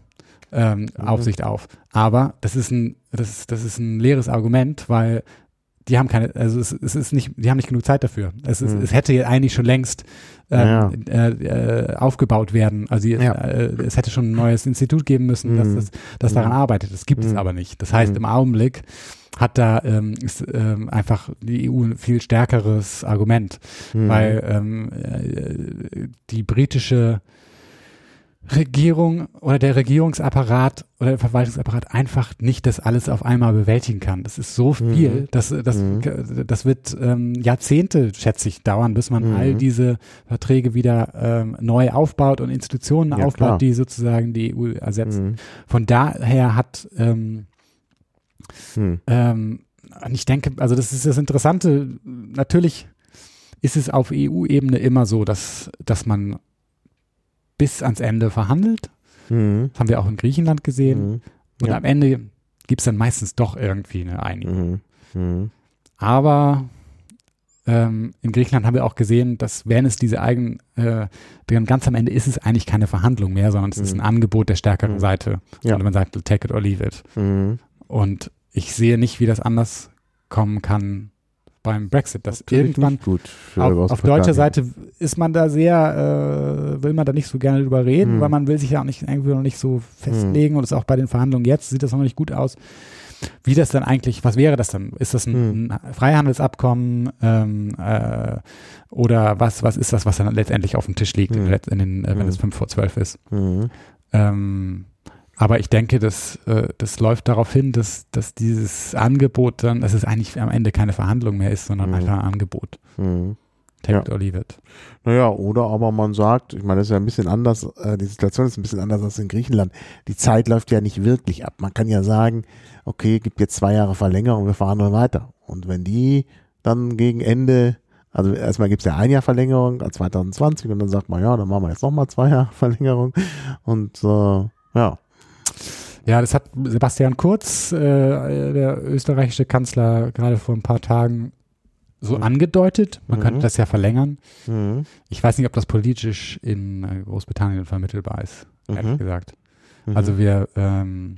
Speaker 3: ähm, mhm. Aufsicht auf. Aber das ist ein, das ist, das ist ein leeres Argument, weil die haben keine, also es, es ist nicht, die haben nicht genug Zeit dafür. Es, ist, mhm. es hätte eigentlich schon längst ähm, ja. äh, äh, aufgebaut werden. Also ja. äh, es hätte schon ein neues Institut geben müssen, mhm. das, das, das daran mhm. arbeitet. Das gibt es mhm. aber nicht. Das heißt, mhm. im Augenblick hat da ähm, ist ähm, einfach die EU ein viel stärkeres Argument, mhm. weil ähm, äh, die britische Regierung oder der Regierungsapparat oder der Verwaltungsapparat einfach nicht das alles auf einmal bewältigen kann. Das ist so mhm. viel, mhm. dass das, mhm. das wird ähm, Jahrzehnte, schätze ich, dauern, bis man mhm. all diese Verträge wieder ähm, neu aufbaut und Institutionen ja, aufbaut, klar. die sozusagen die EU ersetzen. Mhm. Von daher hat ähm, hm. ähm, und ich denke, also das ist das Interessante, natürlich ist es auf EU-Ebene immer so, dass, dass man bis ans Ende verhandelt. Mhm. Das haben wir auch in Griechenland gesehen. Mhm. Und ja. am Ende gibt es dann meistens doch irgendwie eine Einigung. Mhm. mhm. Aber ähm, in Griechenland haben wir auch gesehen, dass wenn es diese eigenen, äh, ganz am Ende ist es eigentlich keine Verhandlung mehr, sondern es ist ein mhm. Angebot der stärkeren mhm. Seite. Ja. Und man sagt, take it or leave it. Und ich sehe nicht, wie das anders kommen kann beim Brexit. Dass irgendwann auf, auf deutscher Seite ist man da sehr, äh, will man da nicht so gerne drüber reden, hm. weil man will sich ja auch nicht irgendwie noch nicht so festlegen hm. und es auch bei den Verhandlungen jetzt sieht das noch nicht gut aus. Wie das dann eigentlich, was wäre das dann? Ist das ein, hm. Freihandelsabkommen ähm, äh, oder was, was ist das, was dann letztendlich auf dem Tisch liegt, hm. in den, äh, wenn es 5 vor 12 ist? Hm. Ähm, aber ich denke, das, äh, das läuft darauf hin, dass, dass dieses Angebot dann, dass es eigentlich am Ende keine Verhandlung mehr ist, sondern mhm. einfach ein Angebot. Mhm. Take ja. or leave it.
Speaker 2: Naja, oder aber man sagt, ich meine, das ist ja ein bisschen anders, äh, die Situation ist ein bisschen anders als in Griechenland. Die Zeit läuft ja nicht wirklich ab. Man kann ja sagen, okay, gibt jetzt zwei Jahre Verlängerung, wir fahren nur weiter. Und wenn die dann gegen Ende, also erstmal gibt es ja ein Jahr Verlängerung, 2020, äh, und dann sagt man, ja, dann machen wir jetzt nochmal zwei Jahre Verlängerung. Und äh, ja,
Speaker 3: ja, das hat Sebastian Kurz, äh, der österreichische Kanzler, gerade vor ein paar Tagen so angedeutet. Man
Speaker 2: Mhm.
Speaker 3: könnte das ja verlängern.
Speaker 2: Mhm.
Speaker 3: Ich weiß nicht, ob das politisch in äh, Großbritannien vermittelbar ist, ehrlich
Speaker 2: Mhm.
Speaker 3: gesagt.
Speaker 2: Mhm.
Speaker 3: Also wir, ähm,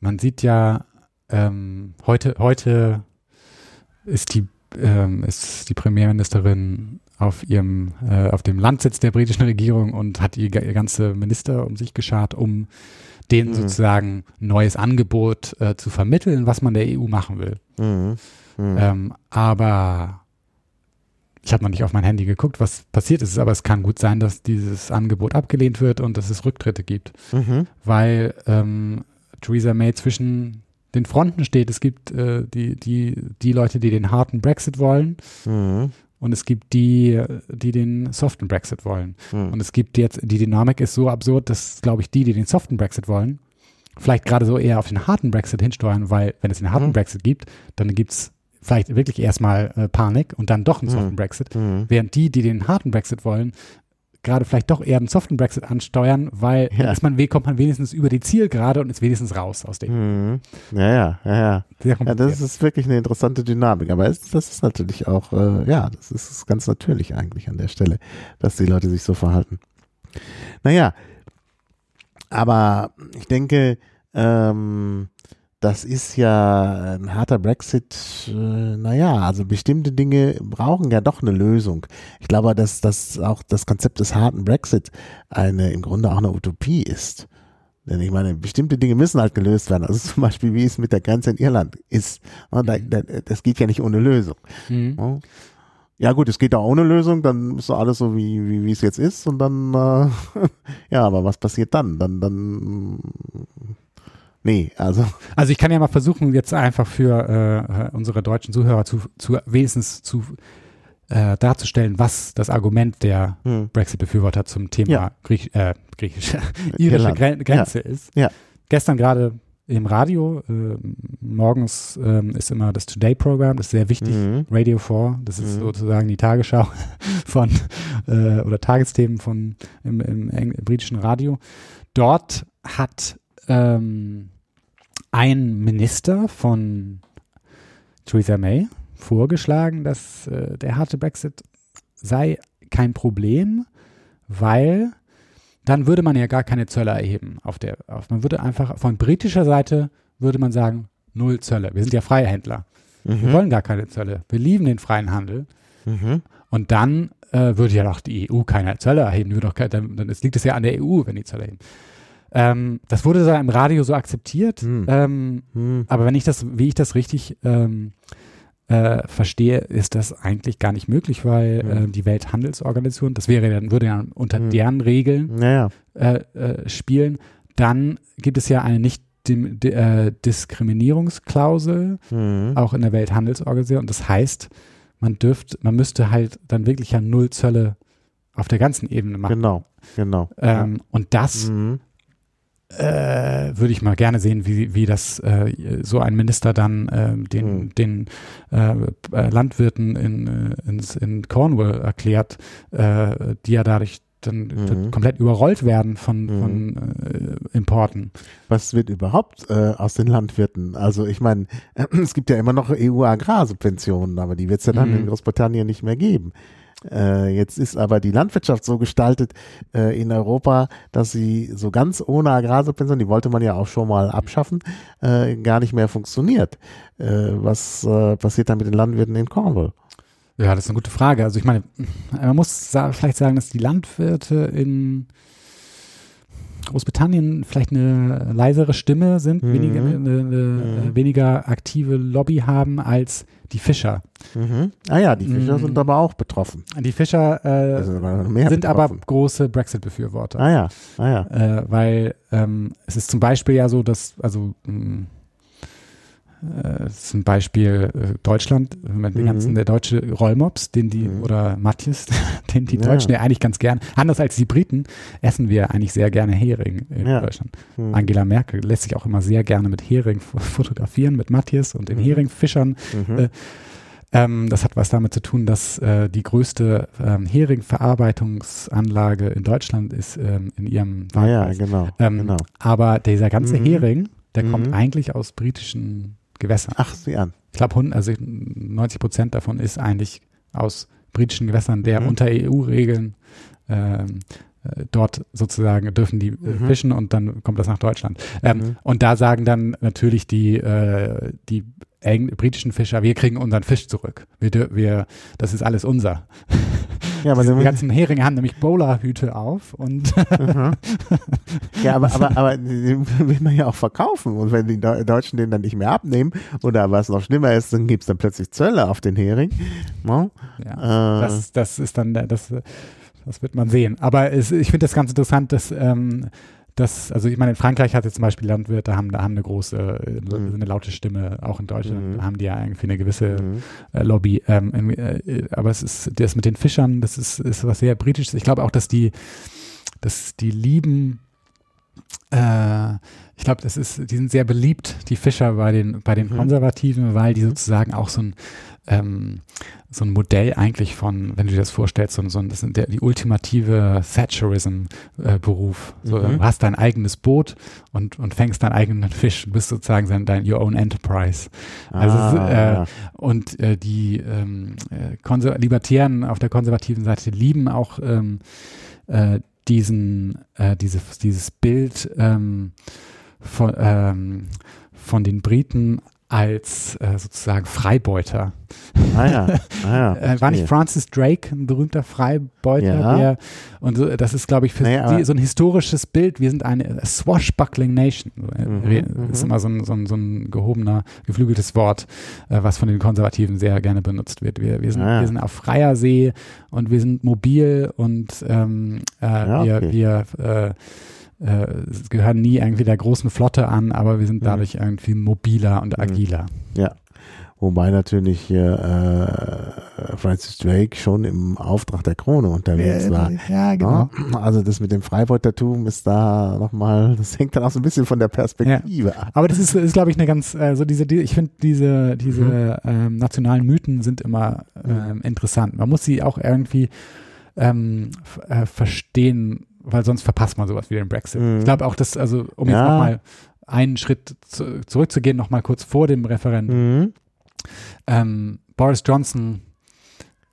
Speaker 3: man sieht ja, ähm, heute, heute ist die, ähm, ist die Premierministerin auf ihrem, äh, auf dem Landsitz der britischen Regierung und hat ihr, ihr ganze Minister um sich geschart, um denen
Speaker 2: Mhm.
Speaker 3: sozusagen ein neues Angebot äh, zu vermitteln, was man der EU machen will.
Speaker 2: Mhm. Mhm.
Speaker 3: Ähm, aber ich habe noch nicht auf mein Handy geguckt, was passiert ist, aber es kann gut sein, dass dieses Angebot abgelehnt wird und dass es Rücktritte gibt,
Speaker 2: Mhm.
Speaker 3: weil ähm, Theresa May zwischen den Fronten steht. Es gibt äh, die, die, die Leute, die den harten Brexit wollen
Speaker 2: Mhm.
Speaker 3: Und es gibt die, die den soften Brexit wollen.
Speaker 2: Mhm.
Speaker 3: Und es gibt jetzt, die Dynamik ist so absurd, dass, glaube ich, die, die den soften Brexit wollen, vielleicht gerade so eher auf den harten Brexit hinsteuern, weil wenn es den harten
Speaker 2: Mhm.
Speaker 3: Brexit gibt, dann gibt es vielleicht wirklich erstmal äh, Panik und dann doch einen soften
Speaker 2: Mhm.
Speaker 3: Brexit.
Speaker 2: Mhm.
Speaker 3: Während die, die den harten Brexit wollen, gerade vielleicht doch eher einen soften Brexit ansteuern, weil
Speaker 2: Ja.
Speaker 3: ist man, kommt man wenigstens über die Zielgerade und ist wenigstens raus aus dem.
Speaker 2: Mhm. Ja, ja, ja, ja. Ja, das ist wirklich eine interessante Dynamik. Aber es, das ist natürlich auch, äh, ja, das ist ganz natürlich eigentlich an der Stelle, dass die Leute sich so verhalten. Naja, aber ich denke, ähm, das ist ja ein harter Brexit. Äh, naja, also bestimmte Dinge brauchen ja doch eine Lösung. Ich glaube, dass das auch das Konzept des harten Brexit eine im Grunde auch eine Utopie ist. Denn ich meine, bestimmte Dinge müssen halt gelöst werden. Also zum Beispiel, wie es mit der Grenze in Irland ist. Da, da, das geht ja nicht ohne Lösung.
Speaker 3: Mhm.
Speaker 2: Ja. Ja gut, es geht auch ohne Lösung, dann ist so alles so wie, wie, wie es jetzt ist und dann, äh, ja, aber was passiert dann? Dann, dann, nee, also,
Speaker 3: Also ich kann ja mal versuchen, jetzt einfach für äh, unsere deutschen Zuhörer zu, zu wenigstens zu äh, darzustellen, was das Argument der
Speaker 2: hm,
Speaker 3: Brexit-Befürworter zum Thema
Speaker 2: Ja.
Speaker 3: Griech, äh, griechische, irische. Gren Grenze ist.
Speaker 2: Ja.
Speaker 3: Gestern gerade im Radio, äh, morgens ähm, ist immer das Today-Programm, das ist sehr wichtig,
Speaker 2: mhm,
Speaker 3: Radio 4, das ist
Speaker 2: Mhm.
Speaker 3: sozusagen die Tagesschau von äh, oder Tagesthemen von im, im britischen Radio. Dort hat ähm, ein Minister von Theresa May vorgeschlagen, dass äh, der harte Brexit sei kein Problem, weil dann würde man ja gar keine Zölle erheben auf der, auf, man würde einfach von britischer Seite würde man sagen, null Zölle. Wir sind ja freie Händler. Wir
Speaker 2: mhm,
Speaker 3: wollen gar keine Zölle. Wir lieben den freien Handel.
Speaker 2: mhm,
Speaker 3: Und dann äh, würde ja doch die EU keine Zölle erheben. Doch, dann, dann liegt es ja an der EU, wenn die Zölle erheben. Ähm, das wurde da im Radio so akzeptiert.
Speaker 2: Hm.
Speaker 3: Ähm,
Speaker 2: hm,
Speaker 3: aber wenn ich das, wie ich das richtig ähm, äh, verstehe, ist das eigentlich gar nicht möglich, weil
Speaker 2: Hm.
Speaker 3: äh, die Welthandelsorganisation, das wäre dann, würde ja unter
Speaker 2: Hm.
Speaker 3: deren Regeln
Speaker 2: naja,
Speaker 3: äh, äh, spielen. Dann gibt es ja eine nicht dim, di, äh, Diskriminierungsklausel,
Speaker 2: mhm,
Speaker 3: auch in der Welthandelsorganisation. Und das heißt, man dürft, man müsste halt dann wirklich ja null Zölle auf der ganzen Ebene machen.
Speaker 2: genau, genau.
Speaker 3: Ähm, und das
Speaker 2: mhm,
Speaker 3: äh, würde ich mal gerne sehen, wie, wie das äh, so ein Minister dann ähm, den,
Speaker 2: Hm.
Speaker 3: den äh, äh, Landwirten in, äh, ins, in Cornwall erklärt, äh, die ja dadurch dann
Speaker 2: Mhm.
Speaker 3: komplett überrollt werden von,
Speaker 2: Mhm.
Speaker 3: von äh, Importen.
Speaker 2: Was wird überhaupt äh, aus den Landwirten? Also ich meine, es gibt ja immer noch EU-Agrarsubventionen, aber die wird es ja dann
Speaker 3: Mhm.
Speaker 2: in Großbritannien nicht mehr geben. Äh, jetzt ist aber die Landwirtschaft so gestaltet äh, in Europa, dass sie so ganz ohne Agrarsubventionen, die wollte man ja auch schon mal abschaffen, äh, gar nicht mehr funktioniert. Äh, was äh, passiert dann mit den Landwirten in Cornwall?
Speaker 3: Ja, das ist eine gute Frage. Also ich meine, man muss sa vielleicht sagen, dass die Landwirte in Großbritannien vielleicht eine leisere Stimme sind,
Speaker 2: Mhm.
Speaker 3: weniger, eine, eine
Speaker 2: Mhm.
Speaker 3: äh, weniger aktive Lobby haben als die Fischer.
Speaker 2: Mhm. Ah ja, die Fischer
Speaker 3: Mhm.
Speaker 2: sind aber auch betroffen.
Speaker 3: Die Fischer äh,
Speaker 2: Also
Speaker 3: sind aber große Brexit-Befürworter.
Speaker 2: Ah ja, ah ja.
Speaker 3: Äh, weil ähm, es ist zum Beispiel ja so, dass, also mh, äh, zum Beispiel äh, Deutschland, mit den
Speaker 2: Mhm.
Speaker 3: ganzen, der deutsche Rollmops, den die,
Speaker 2: Mhm.
Speaker 3: oder Matthias, den die
Speaker 2: Ja.
Speaker 3: Deutschen ja eigentlich ganz gern, anders als die Briten, essen wir eigentlich sehr gerne Hering in
Speaker 2: Ja.
Speaker 3: Deutschland.
Speaker 2: Hm.
Speaker 3: Angela Merkel lässt sich auch immer sehr gerne mit Hering fotografieren, mit Matthias und den
Speaker 2: Mhm.
Speaker 3: Heringfischern.
Speaker 2: Mhm.
Speaker 3: äh, Ähm, das hat was damit zu tun, dass äh, die größte ähm, Heringverarbeitungsanlage in Deutschland ist ähm, in ihrem
Speaker 2: ah ja,
Speaker 3: Wahlkreis.
Speaker 2: genau,
Speaker 3: Ähm,
Speaker 2: genau.
Speaker 3: Aber dieser ganze
Speaker 2: Mhm.
Speaker 3: Hering, der kommt
Speaker 2: Mhm.
Speaker 3: eigentlich aus britischen Gewässern.
Speaker 2: Ach, sieh an.
Speaker 3: Ich glaube, also 90 Prozent davon ist eigentlich aus britischen Gewässern, der
Speaker 2: Mhm.
Speaker 3: unter EU-Regeln ähm, äh, dort sozusagen dürfen die äh,
Speaker 2: Mhm.
Speaker 3: fischen und dann kommt das nach Deutschland. Ähm,
Speaker 2: Mhm.
Speaker 3: Und da sagen dann natürlich die, äh, die britischen Fischer, wir kriegen unseren Fisch zurück. Wir, wir, das ist alles unser.
Speaker 2: Ja, aber,
Speaker 3: Die ganzen Heringe haben nämlich Bowlerhüte auf und
Speaker 2: Mhm. ja, aber, aber, aber den will man ja auch verkaufen. Und wenn die Deu- Deutschen den dann nicht mehr abnehmen oder was noch schlimmer ist, dann gibt es dann plötzlich Zölle auf den Hering. No?
Speaker 3: ja,
Speaker 2: Äh,
Speaker 3: das, das ist dann, das, das wird man sehen. Aber es, ich finde das ganz interessant, dass, ähm, dass, also ich meine, in Frankreich hat jetzt zum Beispiel Landwirte, haben, haben eine große, äh,
Speaker 2: Mhm.
Speaker 3: eine laute Stimme, auch in Deutschland
Speaker 2: Mhm.
Speaker 3: haben die ja irgendwie eine gewisse
Speaker 2: mhm.
Speaker 3: äh, Lobby. Ähm, äh, aber es ist das mit den Fischern, das ist, ist was sehr britisches. Ich glaube auch, dass die, dass die lieben, äh, ich glaube, das ist, die sind sehr beliebt, die Fischer bei den bei den
Speaker 2: Mhm.
Speaker 3: Konservativen, weil die sozusagen auch so ein ähm, so ein Modell eigentlich von, wenn du dir das vorstellst, so, ein- so ein, das sind der, die ultimative Thatcherism-Beruf. so,
Speaker 2: Mhm.
Speaker 3: Du hast dein eigenes Boot und, und fängst deinen eigenen Fisch, du bist sozusagen dein, dein Your Own Enterprise. Also ist,
Speaker 2: Ah,
Speaker 3: äh,
Speaker 2: ja.
Speaker 3: und äh, die ähm, äh, Libertären auf der konservativen Seite lieben auch ähm, äh, diesen, äh, diese, dieses Bild ähm, von, ähm, von den Briten als äh, sozusagen Freibeuter.
Speaker 2: ah ja, ah ja.
Speaker 3: Äh, war nicht. Francis Drake ein berühmter Freibeuter?
Speaker 2: Ja.
Speaker 3: Der, und so, das ist, glaube ich, für
Speaker 2: Naja,
Speaker 3: die, so ein historisches Bild. Wir sind eine swashbuckling Nation. Äh,
Speaker 2: Mhm, mhm.
Speaker 3: ist immer so ein, so, ein, so ein gehobener, geflügeltes Wort, äh, was von den Konservativen sehr gerne benutzt wird. Wir, wir, sind,
Speaker 2: Ah,
Speaker 3: wir sind auf freier See und wir sind mobil und ähm, äh,
Speaker 2: Ja,
Speaker 3: wir,
Speaker 2: okay.
Speaker 3: wir äh, äh, gehören nie irgendwie der großen Flotte an, aber wir sind
Speaker 2: Mhm.
Speaker 3: dadurch irgendwie mobiler und
Speaker 2: Mhm.
Speaker 3: agiler.
Speaker 2: Ja. Wobei natürlich hier äh, Francis Drake schon im Auftrag der Krone unterwegs war.
Speaker 3: Ja, genau.
Speaker 2: Ja, also das mit dem Freibeutertum ist da nochmal, das hängt dann auch so ein bisschen von der Perspektive ab.
Speaker 3: Aber das ist, ist glaube ich, eine ganz, äh, so diese, die, ich finde diese, diese
Speaker 2: Mhm.
Speaker 3: ähm, nationalen Mythen sind immer ähm, interessant. Man muss sie auch irgendwie ähm, äh, verstehen, weil sonst verpasst man sowas wie den Brexit.
Speaker 2: Mhm.
Speaker 3: Ich glaube auch, dass, also um jetzt
Speaker 2: Ja.
Speaker 3: nochmal einen Schritt zu, zurückzugehen, nochmal kurz vor dem Referendum,
Speaker 2: Mhm.
Speaker 3: ähm, Boris Johnson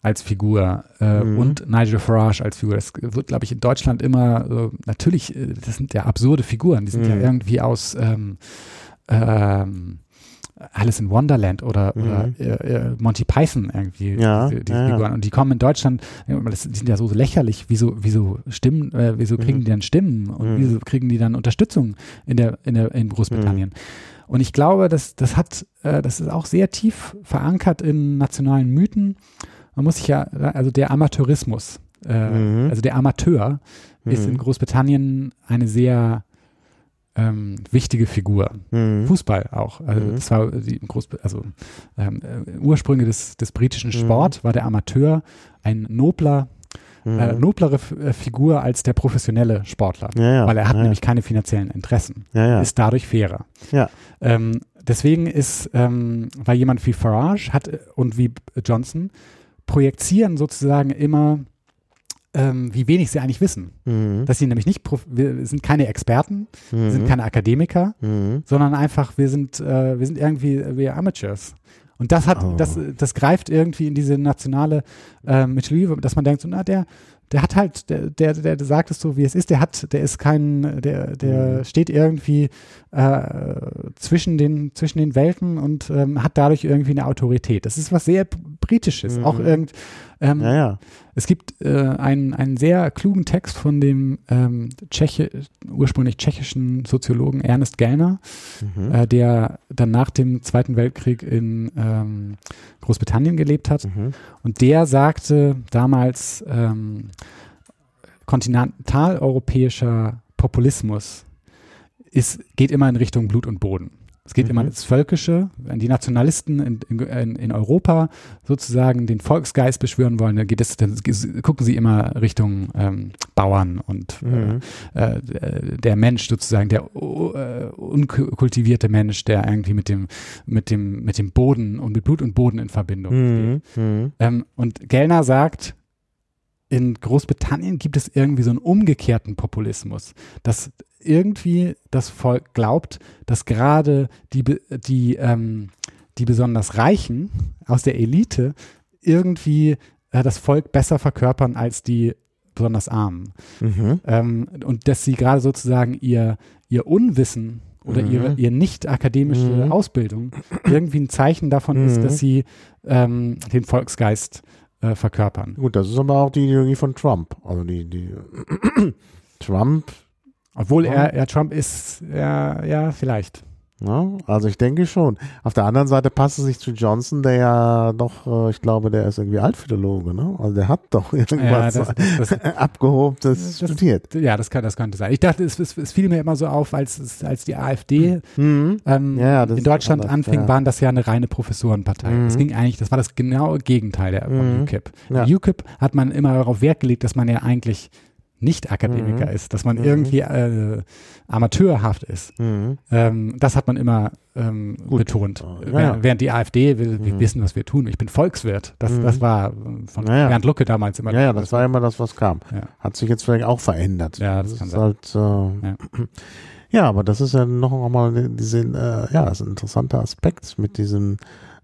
Speaker 3: als Figur äh,
Speaker 2: Mhm.
Speaker 3: und Nigel Farage als Figur. Das wird, glaube ich, in Deutschland immer, äh, natürlich, äh, das sind ja absurde Figuren, die sind ja
Speaker 2: Mhm.
Speaker 3: irgendwie aus ähm, ähm, Alice in Wonderland oder,
Speaker 2: Mhm.
Speaker 3: oder äh, äh, Monty Python irgendwie,
Speaker 2: Ja,
Speaker 3: diese, diese
Speaker 2: ja.
Speaker 3: Figuren. Und die kommen in Deutschland, das, die sind ja so lächerlich, wieso, wieso Stimmen, äh, wieso kriegen
Speaker 2: Mhm.
Speaker 3: die dann Stimmen und
Speaker 2: Mhm.
Speaker 3: wieso kriegen die dann Unterstützung in der, in der, in Großbritannien? Und ich glaube, das, das hat, äh, das ist auch sehr tief verankert in nationalen Mythen. Man muss sich ja, also der Amateurismus, äh,
Speaker 2: Mhm.
Speaker 3: also der Amateur ist
Speaker 2: Mhm.
Speaker 3: in Großbritannien eine sehr ähm, wichtige Figur.
Speaker 2: Mhm.
Speaker 3: Fußball auch. Also
Speaker 2: Mhm.
Speaker 3: das war die Groß also ähm, äh, Ursprünge des, des britischen
Speaker 2: Mhm.
Speaker 3: Sport war der Amateur ein nobler,
Speaker 2: Mhm.
Speaker 3: äh, noblere F äh, Figur als der professionelle Sportler,
Speaker 2: ja, ja.
Speaker 3: weil er hat
Speaker 2: ja,
Speaker 3: nämlich keine finanziellen Interessen ist dadurch fairer.
Speaker 2: Ja.
Speaker 3: Ähm, deswegen ist, ähm, weil jemand wie Farage hat äh, und wie Johnson projizieren sozusagen immer, ähm, wie wenig sie eigentlich wissen.
Speaker 2: Mhm.
Speaker 3: Dass sie nämlich nicht, prof- wir sind keine Experten, wir sind
Speaker 2: Mhm.
Speaker 3: keine Akademiker,
Speaker 2: Mhm.
Speaker 3: sondern einfach, wir sind, äh, wir sind irgendwie, wir Amateurs. Und das hat,
Speaker 2: Oh.
Speaker 3: das, das greift irgendwie in diese nationale äh, Mythologie, dass man denkt, so, na, der, der hat halt, der, der, der sagt es so, wie es ist, der hat, der ist kein, der, der
Speaker 2: Mhm.
Speaker 3: steht irgendwie äh, zwischen den, zwischen den Welten und ähm, hat dadurch irgendwie eine Autorität. Das ist was sehr Britisches.
Speaker 2: Mhm.
Speaker 3: Auch irgend, ähm,
Speaker 2: Ja, ja.
Speaker 3: es gibt äh, einen, einen sehr klugen Text von dem ähm, Tscheche, ursprünglich tschechischen Soziologen Ernest Gellner,
Speaker 2: Mhm.
Speaker 3: äh, der dann nach dem Zweiten Weltkrieg in ähm, Großbritannien gelebt hat.
Speaker 2: Mhm.
Speaker 3: Und der sagte damals, ähm, kontinentaleuropäischer Populismus ist, geht immer in Richtung Blut und Boden. Es geht
Speaker 2: Mhm.
Speaker 3: immer ins Völkische, wenn die Nationalisten in, in, in Europa sozusagen den Volksgeist beschwören wollen, dann es, dann gucken sie immer Richtung ähm, Bauern und
Speaker 2: Mhm.
Speaker 3: äh, äh, der Mensch sozusagen, der äh, unkultivierte Mensch, der irgendwie mit dem, mit dem, mit dem Boden und mit Blut und Boden in Verbindung steht.
Speaker 2: Mhm. Mhm.
Speaker 3: Ähm, und Gellner sagt, in Großbritannien gibt es irgendwie so einen umgekehrten Populismus, dass irgendwie das Volk glaubt, dass gerade die, die, ähm, die besonders Reichen aus der Elite irgendwie äh, das Volk besser verkörpern als die besonders Armen.
Speaker 2: Mhm.
Speaker 3: Ähm, und dass sie gerade sozusagen ihr, ihr Unwissen oder
Speaker 2: Mhm.
Speaker 3: ihre, ihr nicht akademische
Speaker 2: Mhm.
Speaker 3: Ausbildung irgendwie ein Zeichen davon ist,
Speaker 2: Mhm.
Speaker 3: dass sie ähm, den Volksgeist äh, verkörpern.
Speaker 2: Gut, das ist aber auch die Ideologie von Trump. Also die, die Trump,
Speaker 3: Obwohl
Speaker 2: Ja.
Speaker 3: er, er Trump ist, ja, ja, vielleicht.
Speaker 2: Ja, also ich denke schon. Auf der anderen Seite passt es sich zu Johnson, der ja doch, äh, ich glaube, der ist irgendwie Altphilologe, ne? Also der hat doch
Speaker 3: Ja,
Speaker 2: irgendwas
Speaker 3: das, das,
Speaker 2: abgehobenes
Speaker 3: Das-
Speaker 2: studiert.
Speaker 3: ja das, kann, das könnte sein. Ich dachte, es, es, es fiel mir immer so auf, als, als die AfD
Speaker 2: Mhm.
Speaker 3: ähm,
Speaker 2: Ja, ja,
Speaker 3: in Deutschland
Speaker 2: anders,
Speaker 3: anfing,
Speaker 2: ja.
Speaker 3: waren das ja eine reine Professorenpartei.
Speaker 2: Mhm.
Speaker 3: Das ging eigentlich, das war das genaue Gegenteil der, von
Speaker 2: Mhm.
Speaker 3: UKIP.
Speaker 2: Ja.
Speaker 3: Bei UKIP hat man immer darauf Wert gelegt, dass man ja eigentlich nicht Akademiker
Speaker 2: Mhm.
Speaker 3: ist, dass man
Speaker 2: Mhm.
Speaker 3: irgendwie äh, amateurhaft ist.
Speaker 2: Mhm.
Speaker 3: Ähm, das hat man immer ähm, betont.
Speaker 2: Ja,
Speaker 3: Während-
Speaker 2: ja.
Speaker 3: Die AfD will, wir
Speaker 2: Mhm.
Speaker 3: wissen, was wir tun. Ich bin Volkswirt. Das,
Speaker 2: Mhm.
Speaker 3: das war von
Speaker 2: Ja, ja.
Speaker 3: Bernd Lucke damals immer.
Speaker 2: Ja, ja, das war immer das, was kam.
Speaker 3: Ja.
Speaker 2: Hat sich jetzt vielleicht auch verändert.
Speaker 3: Ja, das kann
Speaker 2: ist
Speaker 3: sein.
Speaker 2: halt, äh, ja. aber das ist ja noch einmal diese, äh, ja, das ist ein interessanter Aspekt mit diesem,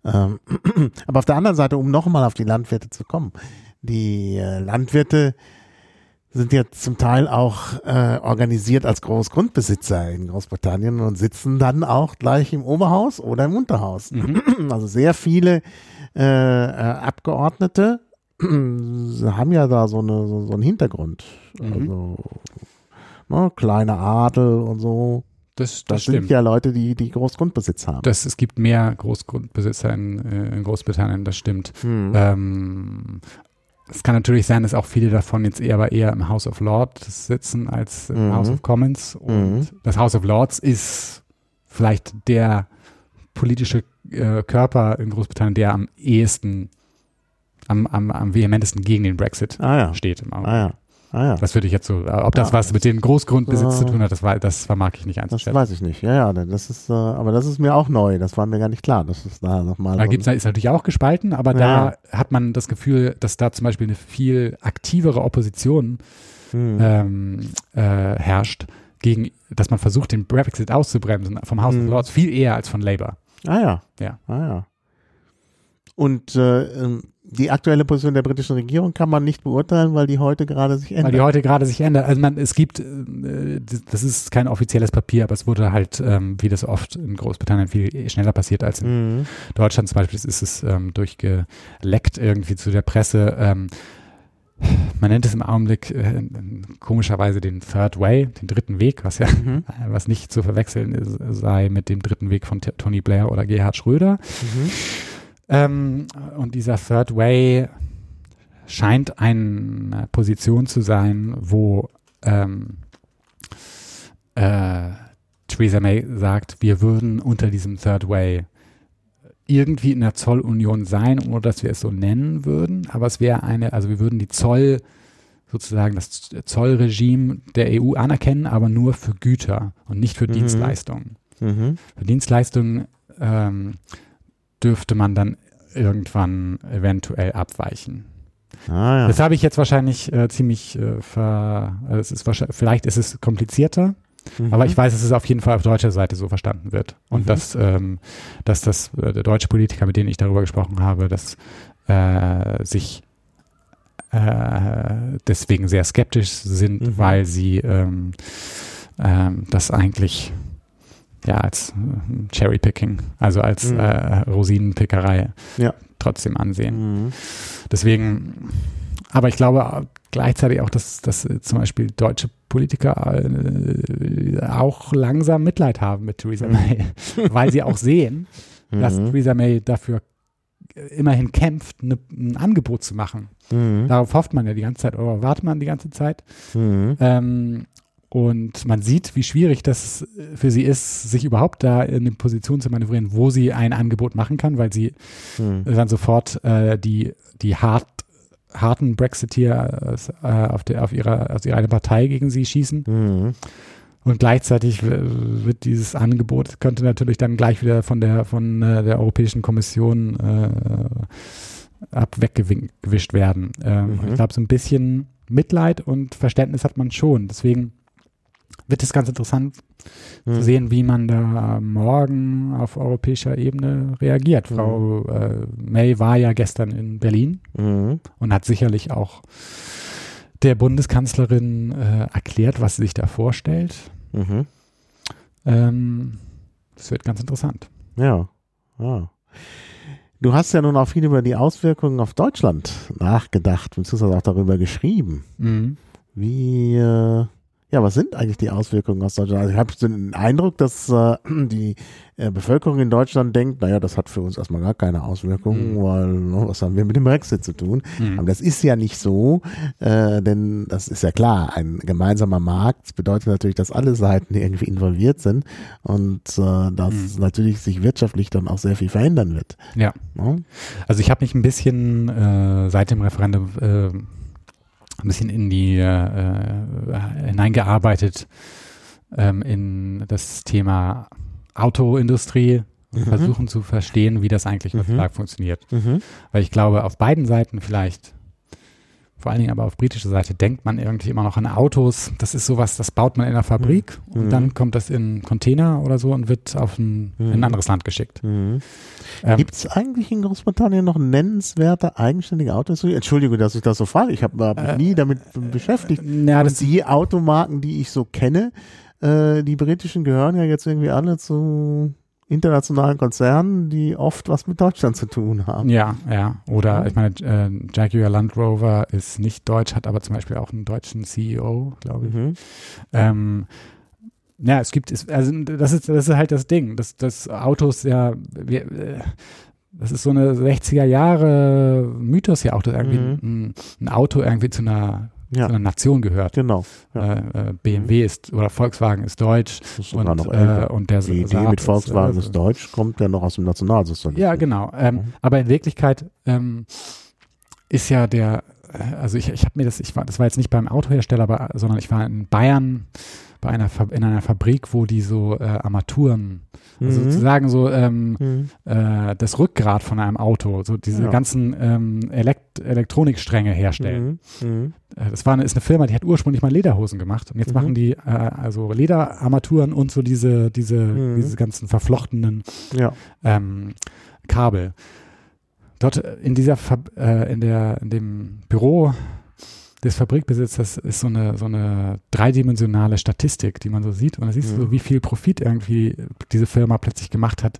Speaker 2: ähm, aber auf der anderen Seite, um noch mal auf die Landwirte zu kommen, die äh, Landwirte sind ja zum Teil auch äh, organisiert als Großgrundbesitzer in Großbritannien und sitzen dann auch gleich im Oberhaus oder im Unterhaus.
Speaker 3: Mhm.
Speaker 2: Also sehr viele äh, äh, Abgeordnete haben ja da so, eine, so, so einen Hintergrund.
Speaker 3: Mhm.
Speaker 2: Also ne, kleiner Adel und so.
Speaker 3: Das, das,
Speaker 2: Das,
Speaker 3: stimmt.
Speaker 2: sind ja Leute, die, die Großgrundbesitz haben.
Speaker 3: Das, es gibt mehr Großgrundbesitzer in, äh, in Großbritannien, das stimmt.
Speaker 2: Hm.
Speaker 3: Ähm, es kann natürlich sein, dass auch viele davon jetzt eher aber eher im House of Lords sitzen als im
Speaker 2: Mhm.
Speaker 3: House of Commons. Und
Speaker 2: Mhm.
Speaker 3: das House of Lords ist vielleicht der politische äh, Körper in Großbritannien, der am ehesten, am, am, am vehementesten gegen den Brexit
Speaker 2: ah ja.
Speaker 3: steht. Im Augenblick.
Speaker 2: Ah ja. Ah ja.
Speaker 3: Das würde ich jetzt so, äh, ob das
Speaker 2: Ja.
Speaker 3: was mit dem Großgrundbesitz
Speaker 2: So.
Speaker 3: zu tun hat, das, war, das vermag ich nicht
Speaker 2: Das
Speaker 3: einzuschätzen.
Speaker 2: weiß ich nicht. Ja, ja, das ist, äh, aber das ist mir auch neu. Das war mir gar nicht klar, dass es da nochmal.
Speaker 3: Da gibt's, ist natürlich auch gespalten, aber
Speaker 2: Ja.
Speaker 3: da hat man das Gefühl, dass da zum Beispiel eine viel aktivere Opposition
Speaker 2: hm.
Speaker 3: ähm, äh, herrscht, gegen, dass man versucht, den Brexit auszubremsen vom House
Speaker 2: Mhm.
Speaker 3: of Lords viel eher als von Labour.
Speaker 2: Ah ja.
Speaker 3: Ja.
Speaker 2: Ah ja. Und äh, ähm, die aktuelle Position der britischen Regierung kann man nicht beurteilen, weil die heute gerade sich ändert.
Speaker 3: Weil die heute gerade sich ändert. Also man, es gibt, äh, das ist kein offizielles Papier, aber es wurde halt, ähm, wie das oft in Großbritannien viel schneller passiert als in
Speaker 2: Mhm.
Speaker 3: Deutschland zum Beispiel, ist es ähm, durchgeleckt irgendwie zu der Presse. Ähm, man nennt es im Augenblick äh, komischerweise den Third Way, den dritten Weg, was ja
Speaker 2: Mhm.
Speaker 3: was nicht zu verwechseln sei mit dem dritten Weg von Tony Blair oder Gerhard Schröder.
Speaker 2: Mhm.
Speaker 3: Ähm, und dieser Third Way scheint eine Position zu sein, wo ähm, äh, Theresa May sagt, wir würden unter diesem Third Way irgendwie in der Zollunion sein, ohne dass wir es so nennen würden, aber es wäre eine, also wir würden die Zoll sozusagen das Zollregime der EU anerkennen, aber nur für Güter und nicht für
Speaker 2: Mhm.
Speaker 3: Dienstleistungen.
Speaker 2: Mhm.
Speaker 3: Für Dienstleistungen ähm, dürfte man dann irgendwann eventuell abweichen.
Speaker 2: Ah ja.
Speaker 3: Das habe ich jetzt wahrscheinlich äh, ziemlich äh, ver, also es ist wahrscheinlich, vielleicht ist es komplizierter,
Speaker 2: Mhm.
Speaker 3: aber ich weiß, dass es auf jeden Fall auf deutscher Seite so verstanden wird. Und
Speaker 2: Mhm.
Speaker 3: dass, ähm, dass das äh, der deutsche Politiker, mit denen ich darüber gesprochen habe, dass äh, sich äh, deswegen sehr skeptisch sind,
Speaker 2: Mhm.
Speaker 3: weil sie ähm, ähm, das eigentlich ja als äh, Cherrypicking, also als
Speaker 2: Mhm.
Speaker 3: äh, Rosinenpickerei
Speaker 2: Ja.
Speaker 3: trotzdem ansehen.
Speaker 2: Mhm.
Speaker 3: Deswegen, aber ich glaube gleichzeitig auch, dass, dass äh, zum Beispiel deutsche Politiker äh, auch langsam Mitleid haben mit Theresa
Speaker 2: Mhm.
Speaker 3: May, weil sie auch sehen, dass
Speaker 2: Mhm.
Speaker 3: Theresa May dafür immerhin kämpft, ne, ein Angebot zu machen.
Speaker 2: Mhm.
Speaker 3: Darauf hofft man ja die ganze Zeit oder wartet man die ganze Zeit.
Speaker 2: Mhm.
Speaker 3: Ähm, und man sieht, wie schwierig das für sie ist, sich überhaupt da in eine Position zu manövrieren, wo sie ein Angebot machen kann, weil sie
Speaker 2: Mhm.
Speaker 3: dann sofort äh, die, die hart, harten Brexiteer äh, auf, der, auf, ihrer, auf ihre eigene Partei gegen sie schießen.
Speaker 2: Mhm.
Speaker 3: Und gleichzeitig wird dieses Angebot, könnte natürlich dann gleich wieder von der, von äh, der Europäischen Kommission ab weggewischt werden. Ähm,
Speaker 2: Mhm.
Speaker 3: Ich glaube, so ein bisschen Mitleid und Verständnis hat man schon. Deswegen wird es ganz interessant
Speaker 2: Mhm.
Speaker 3: zu sehen, wie man da morgen auf europäischer Ebene reagiert.
Speaker 2: Mhm.
Speaker 3: Frau äh, May war ja gestern in Berlin
Speaker 2: Mhm.
Speaker 3: und hat sicherlich auch der Bundeskanzlerin äh, erklärt, was sie sich da vorstellt.
Speaker 2: Mhm.
Speaker 3: Ähm, das wird ganz interessant.
Speaker 2: Ja. ja. Du hast ja nun auch viel über die Auswirkungen auf Deutschland nachgedacht, beziehungsweise auch darüber geschrieben.
Speaker 3: Mhm.
Speaker 2: Wie, äh, ja, was sind eigentlich die Auswirkungen aus Deutschland? Also ich habe den Eindruck, dass äh, die äh, Bevölkerung in Deutschland denkt, naja, das hat für uns erstmal gar keine Auswirkungen,
Speaker 3: Mhm.
Speaker 2: weil ne, was haben wir mit dem Brexit zu tun?
Speaker 3: Mhm.
Speaker 2: Aber das ist ja nicht so, äh, denn das ist ja klar, ein gemeinsamer Markt bedeutet natürlich, dass alle Seiten irgendwie involviert sind und äh, dass
Speaker 3: Mhm.
Speaker 2: natürlich sich wirtschaftlich dann auch sehr viel verändern wird.
Speaker 3: Ja.
Speaker 2: Ne?
Speaker 3: Also ich habe mich ein bisschen äh, seit dem Referendum äh, ein bisschen in die äh, äh, hineingearbeitet ähm, in das Thema Autoindustrie und
Speaker 2: Mhm.
Speaker 3: versuchen zu verstehen, wie das eigentlich
Speaker 2: Mhm.
Speaker 3: heutzutage funktioniert.
Speaker 2: Mhm.
Speaker 3: Weil ich glaube, auf beiden Seiten vielleicht, vor allen Dingen aber auf britischer Seite, denkt man irgendwie immer noch an Autos. Das ist sowas, das baut man in der Fabrik
Speaker 2: Mhm.
Speaker 3: und dann kommt das in Container oder so und wird auf ein, in ein
Speaker 2: Mhm.
Speaker 3: anderes Land geschickt.
Speaker 2: Mhm.
Speaker 3: Ähm,
Speaker 2: Gibt es eigentlich in Großbritannien noch nennenswerte eigenständige Autos? Entschuldige, dass ich das so frage. Ich habe mich
Speaker 3: Äh,
Speaker 2: nie damit beschäftigt.
Speaker 3: ja,
Speaker 2: Und
Speaker 3: das,
Speaker 2: die Automarken, die ich so kenne, äh, die britischen gehören ja jetzt irgendwie alle zu internationalen Konzernen, die oft was mit Deutschland zu tun haben.
Speaker 3: Ja, ja. Oder ich meine, äh, Jaguar Land Rover ist nicht deutsch, hat aber zum Beispiel auch einen deutschen CEO, glaube ich.
Speaker 2: Mhm.
Speaker 3: Ähm, ja, es gibt, es, also das ist, das ist halt das Ding, dass das Autos ja, wir, äh, das ist so eine 60er Jahre Mythos ja auch, dass irgendwie ein, ein Auto irgendwie zu einer,
Speaker 2: Mhm. Ja.
Speaker 3: zu einer Nation gehört.
Speaker 2: Genau. Ja.
Speaker 3: Äh, äh, BMW ist oder Volkswagen ist deutsch
Speaker 2: ist
Speaker 3: und,
Speaker 2: noch
Speaker 3: äh, und der
Speaker 2: Die Idee mit Volkswagen
Speaker 3: ist,
Speaker 2: ist deutsch, kommt ja noch aus dem Nationalsozialismus.
Speaker 3: Ja, genau. Ähm,
Speaker 2: Mhm.
Speaker 3: Aber in Wirklichkeit ähm, ist ja der, äh, also ich, ich habe mir das, ich war, das war jetzt nicht beim Autohersteller, aber, sondern ich war in Bayern bei einer Fa- in einer Fabrik, wo die so äh, Armaturen, also
Speaker 2: Mhm.
Speaker 3: sozusagen so ähm,
Speaker 2: Mhm.
Speaker 3: äh, das Rückgrat von einem Auto, so diese
Speaker 2: Ja.
Speaker 3: ganzen ähm, Elekt Elektronikstränge herstellen.
Speaker 2: Mhm. Mhm.
Speaker 3: Äh, Das war eine, ist eine Firma, die hat ursprünglich mal Lederhosen gemacht und jetzt
Speaker 2: Mhm.
Speaker 3: machen die äh, also Lederarmaturen und so diese diese
Speaker 2: Mhm.
Speaker 3: diese ganzen verflochtenen
Speaker 2: Ja.
Speaker 3: ähm, Kabel. Dort äh, in dieser Fab äh, in der in dem Büro des Fabrikbesitzers ist so eine so eine dreidimensionale Statistik, die man so sieht und da siehst du
Speaker 2: Mhm.
Speaker 3: so, wie viel Profit irgendwie diese Firma plötzlich gemacht hat,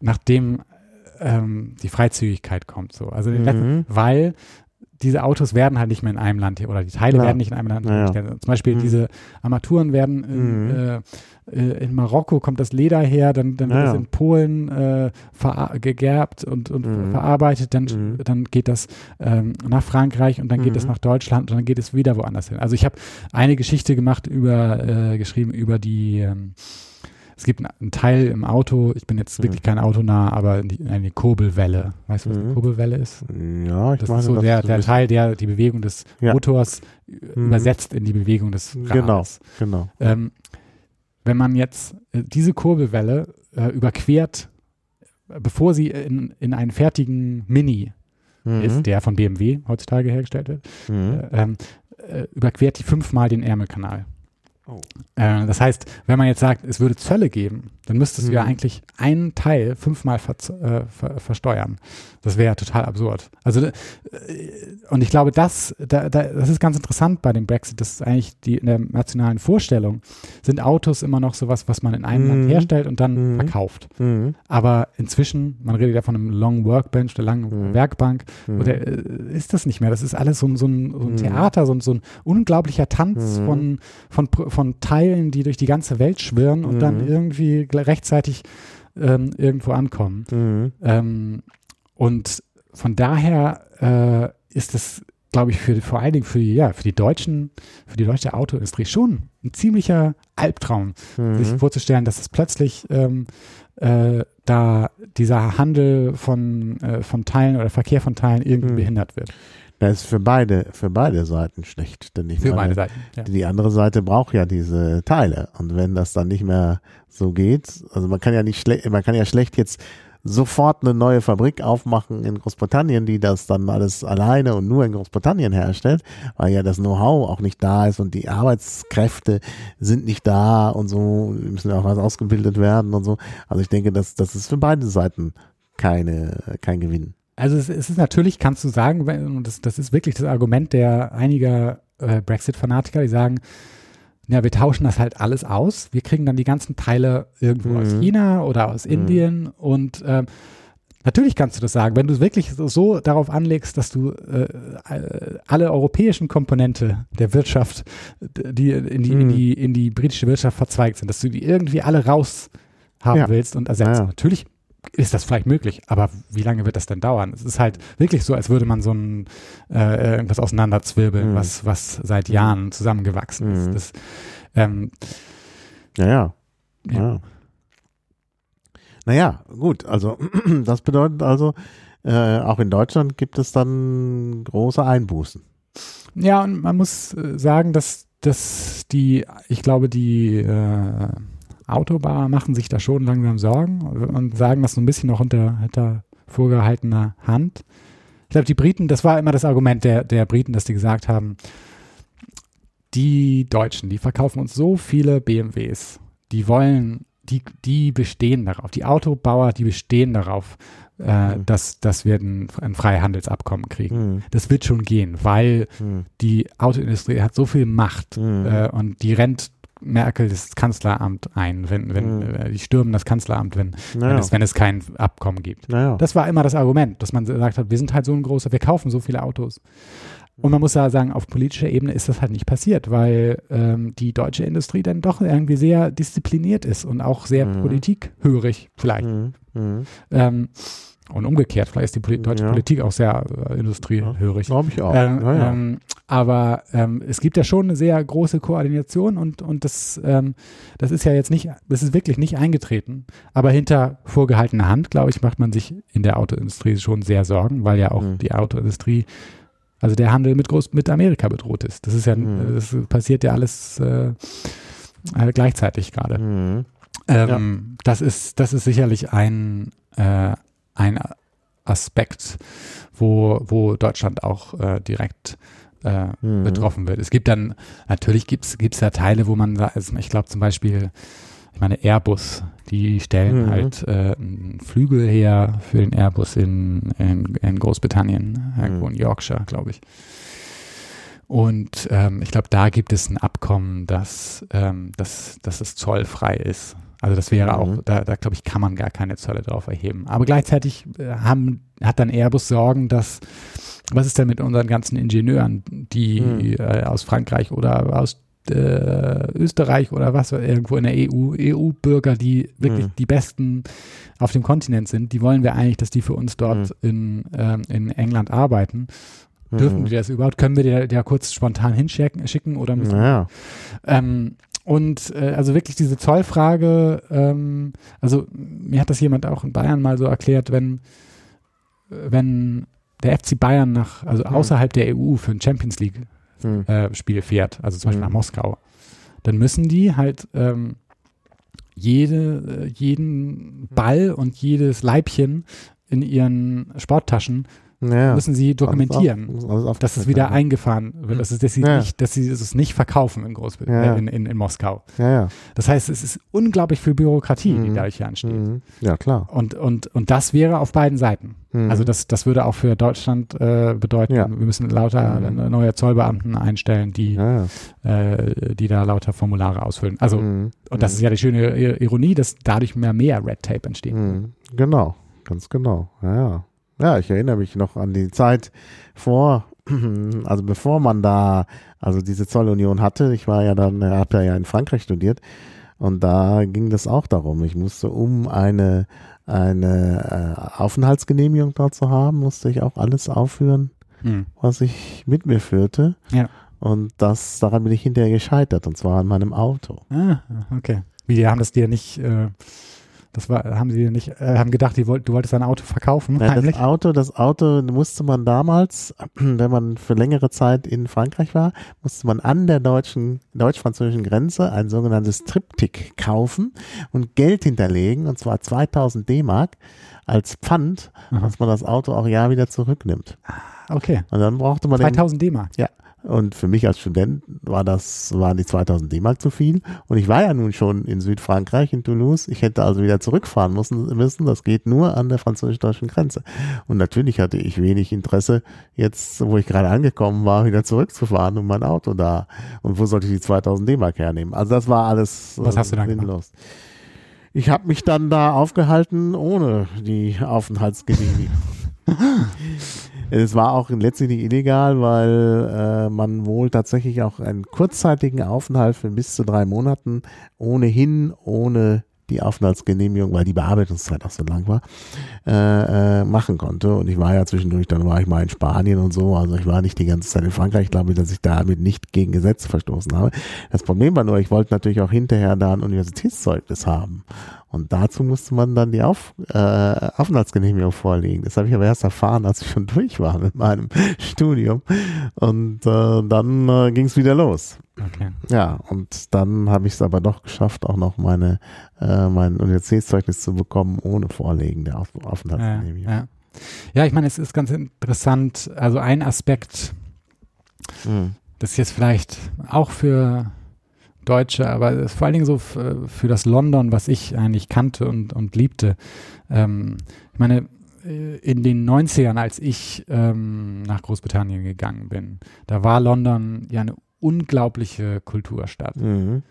Speaker 3: nachdem ähm, die Freizügigkeit kommt. So, also den letzten,
Speaker 2: Mhm.
Speaker 3: weil diese Autos werden halt nicht mehr in einem Land hier oder die Teile
Speaker 2: Klar.
Speaker 3: werden nicht in einem Land
Speaker 2: Ja, ja.
Speaker 3: hergestellt. Zum Beispiel
Speaker 2: Mhm.
Speaker 3: diese Armaturen werden in,
Speaker 2: Mhm.
Speaker 3: äh, äh, in Marokko kommt das Leder her, dann, dann wird
Speaker 2: Ja,
Speaker 3: es
Speaker 2: ja.
Speaker 3: in Polen äh, gegerbt und, und
Speaker 2: Mhm.
Speaker 3: verarbeitet, dann,
Speaker 2: Mhm.
Speaker 3: dann geht das ähm, nach Frankreich und dann geht es
Speaker 2: Mhm.
Speaker 3: nach Deutschland und dann geht es wieder woanders hin. Also ich habe eine Geschichte gemacht über, äh, geschrieben über die ähm, es gibt einen- Teil im Auto, ich bin jetzt
Speaker 2: Mhm.
Speaker 3: wirklich kein Autonah, aber eine Kurbelwelle. Weißt du, was eine
Speaker 2: Mhm.
Speaker 3: Kurbelwelle ist?
Speaker 2: Ja, ich
Speaker 3: Das
Speaker 2: meine,
Speaker 3: ist so
Speaker 2: das
Speaker 3: der,
Speaker 2: ist
Speaker 3: der
Speaker 2: ein
Speaker 3: Teil, der die Bewegung des
Speaker 2: Ja.
Speaker 3: Motors äh,
Speaker 2: Mhm.
Speaker 3: übersetzt in die Bewegung des Rades.
Speaker 2: Genau. Genau.
Speaker 3: Ähm, wenn man jetzt äh, diese Kurbelwelle äh, überquert, äh, bevor sie in, in einen fertigen Mini
Speaker 2: Mhm.
Speaker 3: ist, der von BMW heutzutage hergestellt wird,
Speaker 2: Mhm.
Speaker 3: äh, ähm, äh, überquert die fünfmal den Ärmelkanal.
Speaker 2: Oh.
Speaker 3: Äh, das heißt, wenn man jetzt sagt, es würde Zölle geben, dann müsstest du ja
Speaker 2: Mhm.
Speaker 3: eigentlich einen Teil fünfmal ver äh, ver versteuern. Das wäre ja total absurd. Also, äh, und ich glaube, das, da, da, das ist ganz interessant bei dem Brexit. Das ist eigentlich die in der nationalen Vorstellung sind Autos immer noch sowas, was man in einem Land
Speaker 2: Mhm.
Speaker 3: herstellt und dann
Speaker 2: Mhm.
Speaker 3: verkauft.
Speaker 2: Mhm.
Speaker 3: Aber inzwischen, man redet ja von einem Long Workbench, der langen
Speaker 2: Mhm.
Speaker 3: Werkbank,
Speaker 2: Mhm.
Speaker 3: oder äh, ist das nicht mehr? Das ist alles so ein, so ein, so ein
Speaker 2: Mhm.
Speaker 3: Theater, so ein, so ein unglaublicher Tanz
Speaker 2: Mhm.
Speaker 3: von, von, von Teilen, die durch die ganze Welt schwirren und dann
Speaker 2: Mhm.
Speaker 3: irgendwie rechtzeitig ähm, irgendwo ankommen.
Speaker 2: Mhm.
Speaker 3: Ähm, und von daher äh, ist das, glaube ich, für, vor allen Dingen für die, ja, für die deutschen, für die deutsche Autoindustrie schon ein ziemlicher Albtraum, sich
Speaker 2: Mhm.
Speaker 3: vorzustellen, dass es plötzlich ähm, äh, da dieser Handel von, äh, von Teilen oder Verkehr von Teilen irgendwie
Speaker 2: Mhm.
Speaker 3: behindert wird.
Speaker 2: Das ist für beide, für beide Seiten schlecht. Denn ich
Speaker 3: Für
Speaker 2: meine,
Speaker 3: beide Seiten. Ja.
Speaker 2: Die andere Seite braucht ja diese Teile. Und wenn das dann nicht mehr so geht, also man kann ja nicht schlecht, man kann ja schlecht jetzt sofort eine neue Fabrik aufmachen in Großbritannien, die das dann alles alleine und nur in Großbritannien herstellt, weil ja das Know-how auch nicht da ist und die Arbeitskräfte sind nicht da und so, müssen auch was ausgebildet werden und so. Also ich denke, dass das ist für beide Seiten keine, kein Gewinn.
Speaker 3: Also es, es ist natürlich, kannst du sagen, und das, das ist wirklich das Argument der einiger äh, Brexit-Fanatiker, die sagen, ja, wir tauschen das halt alles aus. Wir kriegen dann die ganzen Teile irgendwo mhm. aus China oder aus mhm. Indien und ähm, Natürlich kannst du das sagen, wenn du wirklich so, darauf anlegst, dass du äh, alle europäischen Komponente der Wirtschaft, die in die, mhm. in die, in die britische Wirtschaft verzweigt sind, dass du die irgendwie alle raus haben ja. willst und ersetzen. Ja. Natürlich ist das vielleicht möglich, aber wie lange wird das denn dauern? Es ist halt wirklich so, als würde man so ein äh, irgendwas auseinanderzwirbeln, mhm. was, was seit Jahren zusammengewachsen ist. Mhm. Das, ähm,
Speaker 2: ja, ja. ja. Naja, gut, also das bedeutet also, äh, auch in Deutschland gibt es dann große Einbußen.
Speaker 3: Ja, und man muss äh, sagen, dass, dass die, ich glaube, die äh, Autobauer machen sich da schon langsam Sorgen und sagen das so ein bisschen noch unter, hinter vorgehaltener Hand. Ich glaube, die Briten, das war immer das Argument der, der Briten, dass die gesagt haben, die Deutschen, die verkaufen uns so viele BMWs, die wollen, die, die bestehen darauf, die Autobauer, die bestehen darauf, äh, mhm. dass, dass wir ein, ein Freihandelsabkommen kriegen. Mhm. Das wird schon gehen, weil mhm. die Autoindustrie hat so viel Macht mhm. äh, und die rennt Merkel das Kanzleramt ein, wenn, wenn mhm. äh, die stürmen das Kanzleramt, wenn, naja. wenn, es, wenn es kein Abkommen gibt. Naja. Das war immer das Argument, dass man gesagt hat, wir sind halt so ein großer, wir kaufen so viele Autos. Und man muss ja sagen, auf politischer Ebene ist das halt nicht passiert, weil ähm, die deutsche Industrie dann doch irgendwie sehr diszipliniert ist und auch sehr mhm. politikhörig vielleicht. Mhm. mhm. Ähm, und umgekehrt, vielleicht ist die Poli deutsche ja. Politik auch sehr äh, industriehörig.
Speaker 2: Glaube ich auch.
Speaker 3: Ähm, ja, ja. Ähm, aber ähm, es gibt ja schon eine sehr große Koordination und, und das, ähm, das ist ja jetzt nicht, das ist wirklich nicht eingetreten. Aber hinter vorgehaltener Hand, glaube ich, macht man sich in der Autoindustrie schon sehr Sorgen, weil ja auch mhm. die Autoindustrie, also der Handel mit, Groß mit Amerika bedroht ist. Das ist ja, mhm. das passiert ja alles äh, äh, gleichzeitig gerade. Mhm. Ähm, das ist, das ist sicherlich ein, äh, ein Aspekt, wo, wo Deutschland auch äh, direkt äh, mhm. betroffen wird. Es gibt dann, natürlich gibt es da Teile, wo man, also ich glaube zum Beispiel, ich meine Airbus, die stellen mhm. halt äh, einen Flügel her für den Airbus in, in, in Großbritannien, irgendwo mhm. in Yorkshire, glaube ich. Und ähm, ich glaube, da gibt es ein Abkommen, dass, ähm, dass, dass es zollfrei ist. Also das wäre mhm. auch, da, da glaube ich, kann man gar keine Zölle drauf erheben. Aber gleichzeitig äh, haben, hat dann Airbus Sorgen, dass, was ist denn mit unseren ganzen Ingenieuren, die mhm. äh, aus Frankreich oder aus äh, Österreich oder was, irgendwo in der EU, EU-Bürger, die wirklich mhm. die Besten auf dem Kontinent sind, die wollen wir eigentlich, dass die für uns dort mhm. in, ähm, in England arbeiten. Dürfen mhm. wir das überhaupt? Können wir die da kurz spontan hinschicken oder müssen
Speaker 2: naja.
Speaker 3: ähm, und äh, also wirklich diese Zollfrage, ähm, also mir hat das jemand auch in Bayern mal so erklärt, wenn, wenn der FC Bayern nach, also mhm. außerhalb der EU für ein Champions League mhm. äh, Spiel fährt, also zum Beispiel mhm. nach Moskau, dann müssen die halt ähm, jede, äh, jeden Ball und jedes Leibchen in ihren Sporttaschen ja, müssen sie dokumentieren, alles auf, alles auf dass es wieder eingefahren wird, dass, es, dass, sie, ja. nicht, dass sie es nicht verkaufen in Großbritannien, ja, in, in, in, Moskau. Das heißt, es ist unglaublich viel Bürokratie, mhm. die dadurch hier ansteht. Mhm.
Speaker 2: Ja, klar.
Speaker 3: Und, und, und das wäre auf beiden Seiten. Mhm. Also das, das würde auch für Deutschland äh, bedeuten, wir müssen lauter mhm. neue Zollbeamten einstellen, die, äh, die da lauter Formulare ausfüllen. Also, mhm. und das ist ja die schöne Ironie, dass dadurch mehr, mehr Red Tape entsteht.
Speaker 2: Mhm. Genau, ganz genau. Ja, ja. Ja, ich erinnere mich noch an die Zeit vor, also bevor man da, also diese Zollunion hatte. Ich war ja dann, habe ja in Frankreich studiert und da ging das auch darum. Ich musste, um eine, eine äh, Aufenthaltsgenehmigung dort zu haben, musste ich auch alles aufführen, hm. was ich mit mir führte.
Speaker 3: Ja.
Speaker 2: Und das, daran bin ich hinterher gescheitert, und zwar an meinem Auto.
Speaker 3: Ah, okay. Wie, die haben das dir nicht, äh, Das war, haben sie nicht, äh, haben gedacht, wollt, du wolltest dein Auto verkaufen.
Speaker 2: Ja, das? Auto, das Auto musste man damals, wenn man für längere Zeit in Frankreich war, musste man an der deutschen, deutsch-französischen Grenze ein sogenanntes Triptyk kaufen und Geld hinterlegen, und zwar 2000 D-Mark als Pfand,
Speaker 3: Aha.
Speaker 2: dass man das Auto auch ja wieder zurücknimmt.
Speaker 3: Okay.
Speaker 2: Und dann brauchte man den,
Speaker 3: 2000 D-Mark.
Speaker 2: ja. Und für mich als Student war das, waren die 2000 D-Mark zu viel. Und ich war ja nun schon in Südfrankreich, in Toulouse. Ich hätte also wieder zurückfahren müssen, müssen. Das geht nur an der französisch-deutschen Grenze. Und natürlich hatte ich wenig Interesse, jetzt, wo ich gerade angekommen war, wieder zurückzufahren und mein Auto da. Und wo sollte ich die 2000 D-Mark hernehmen? Also das war alles
Speaker 3: Was hast du dann
Speaker 2: sinnlos. Ich habe mich dann da aufgehalten ohne die Aufenthaltsgenehmigung. Es war auch letztlich nicht illegal, weil äh, man wohl tatsächlich auch einen kurzzeitigen Aufenthalt für bis zu drei Monaten ohnehin ohne die Aufenthaltsgenehmigung, weil die Bearbeitungszeit auch so lang war, äh, äh, machen konnte. Und ich war ja zwischendurch, dann war ich mal in Spanien und so, also ich war nicht die ganze Zeit in Frankreich. Ich glaube, dass ich damit nicht gegen Gesetze verstoßen habe. Das Problem war nur, ich wollte natürlich auch hinterher da ein Universitätszeugnis haben. Und dazu musste man dann die Auf, äh, Aufenthaltsgenehmigung vorlegen. Das habe ich aber erst erfahren, als ich schon durch war mit meinem Studium. Und äh, dann äh, ging es wieder los.
Speaker 3: Okay.
Speaker 2: Ja, und dann habe ich es aber doch geschafft, auch noch meine äh, mein Universitätszeugnis zu bekommen, ohne Vorlegen der Auf
Speaker 3: Ja,
Speaker 2: Aufenthaltsgenehmigung.
Speaker 3: ja. ja, ich meine, es ist ganz interessant. Also ein Aspekt,
Speaker 2: Mhm.
Speaker 3: das ist jetzt vielleicht auch für Deutsche, aber vor allen Dingen so f- für das London, was ich eigentlich kannte und, und liebte. Ähm, ich meine, äh, in den 90ern, als ich ähm, nach Großbritannien gegangen bin, da war London ja eine unglaubliche Kulturstadt.
Speaker 2: Mhm.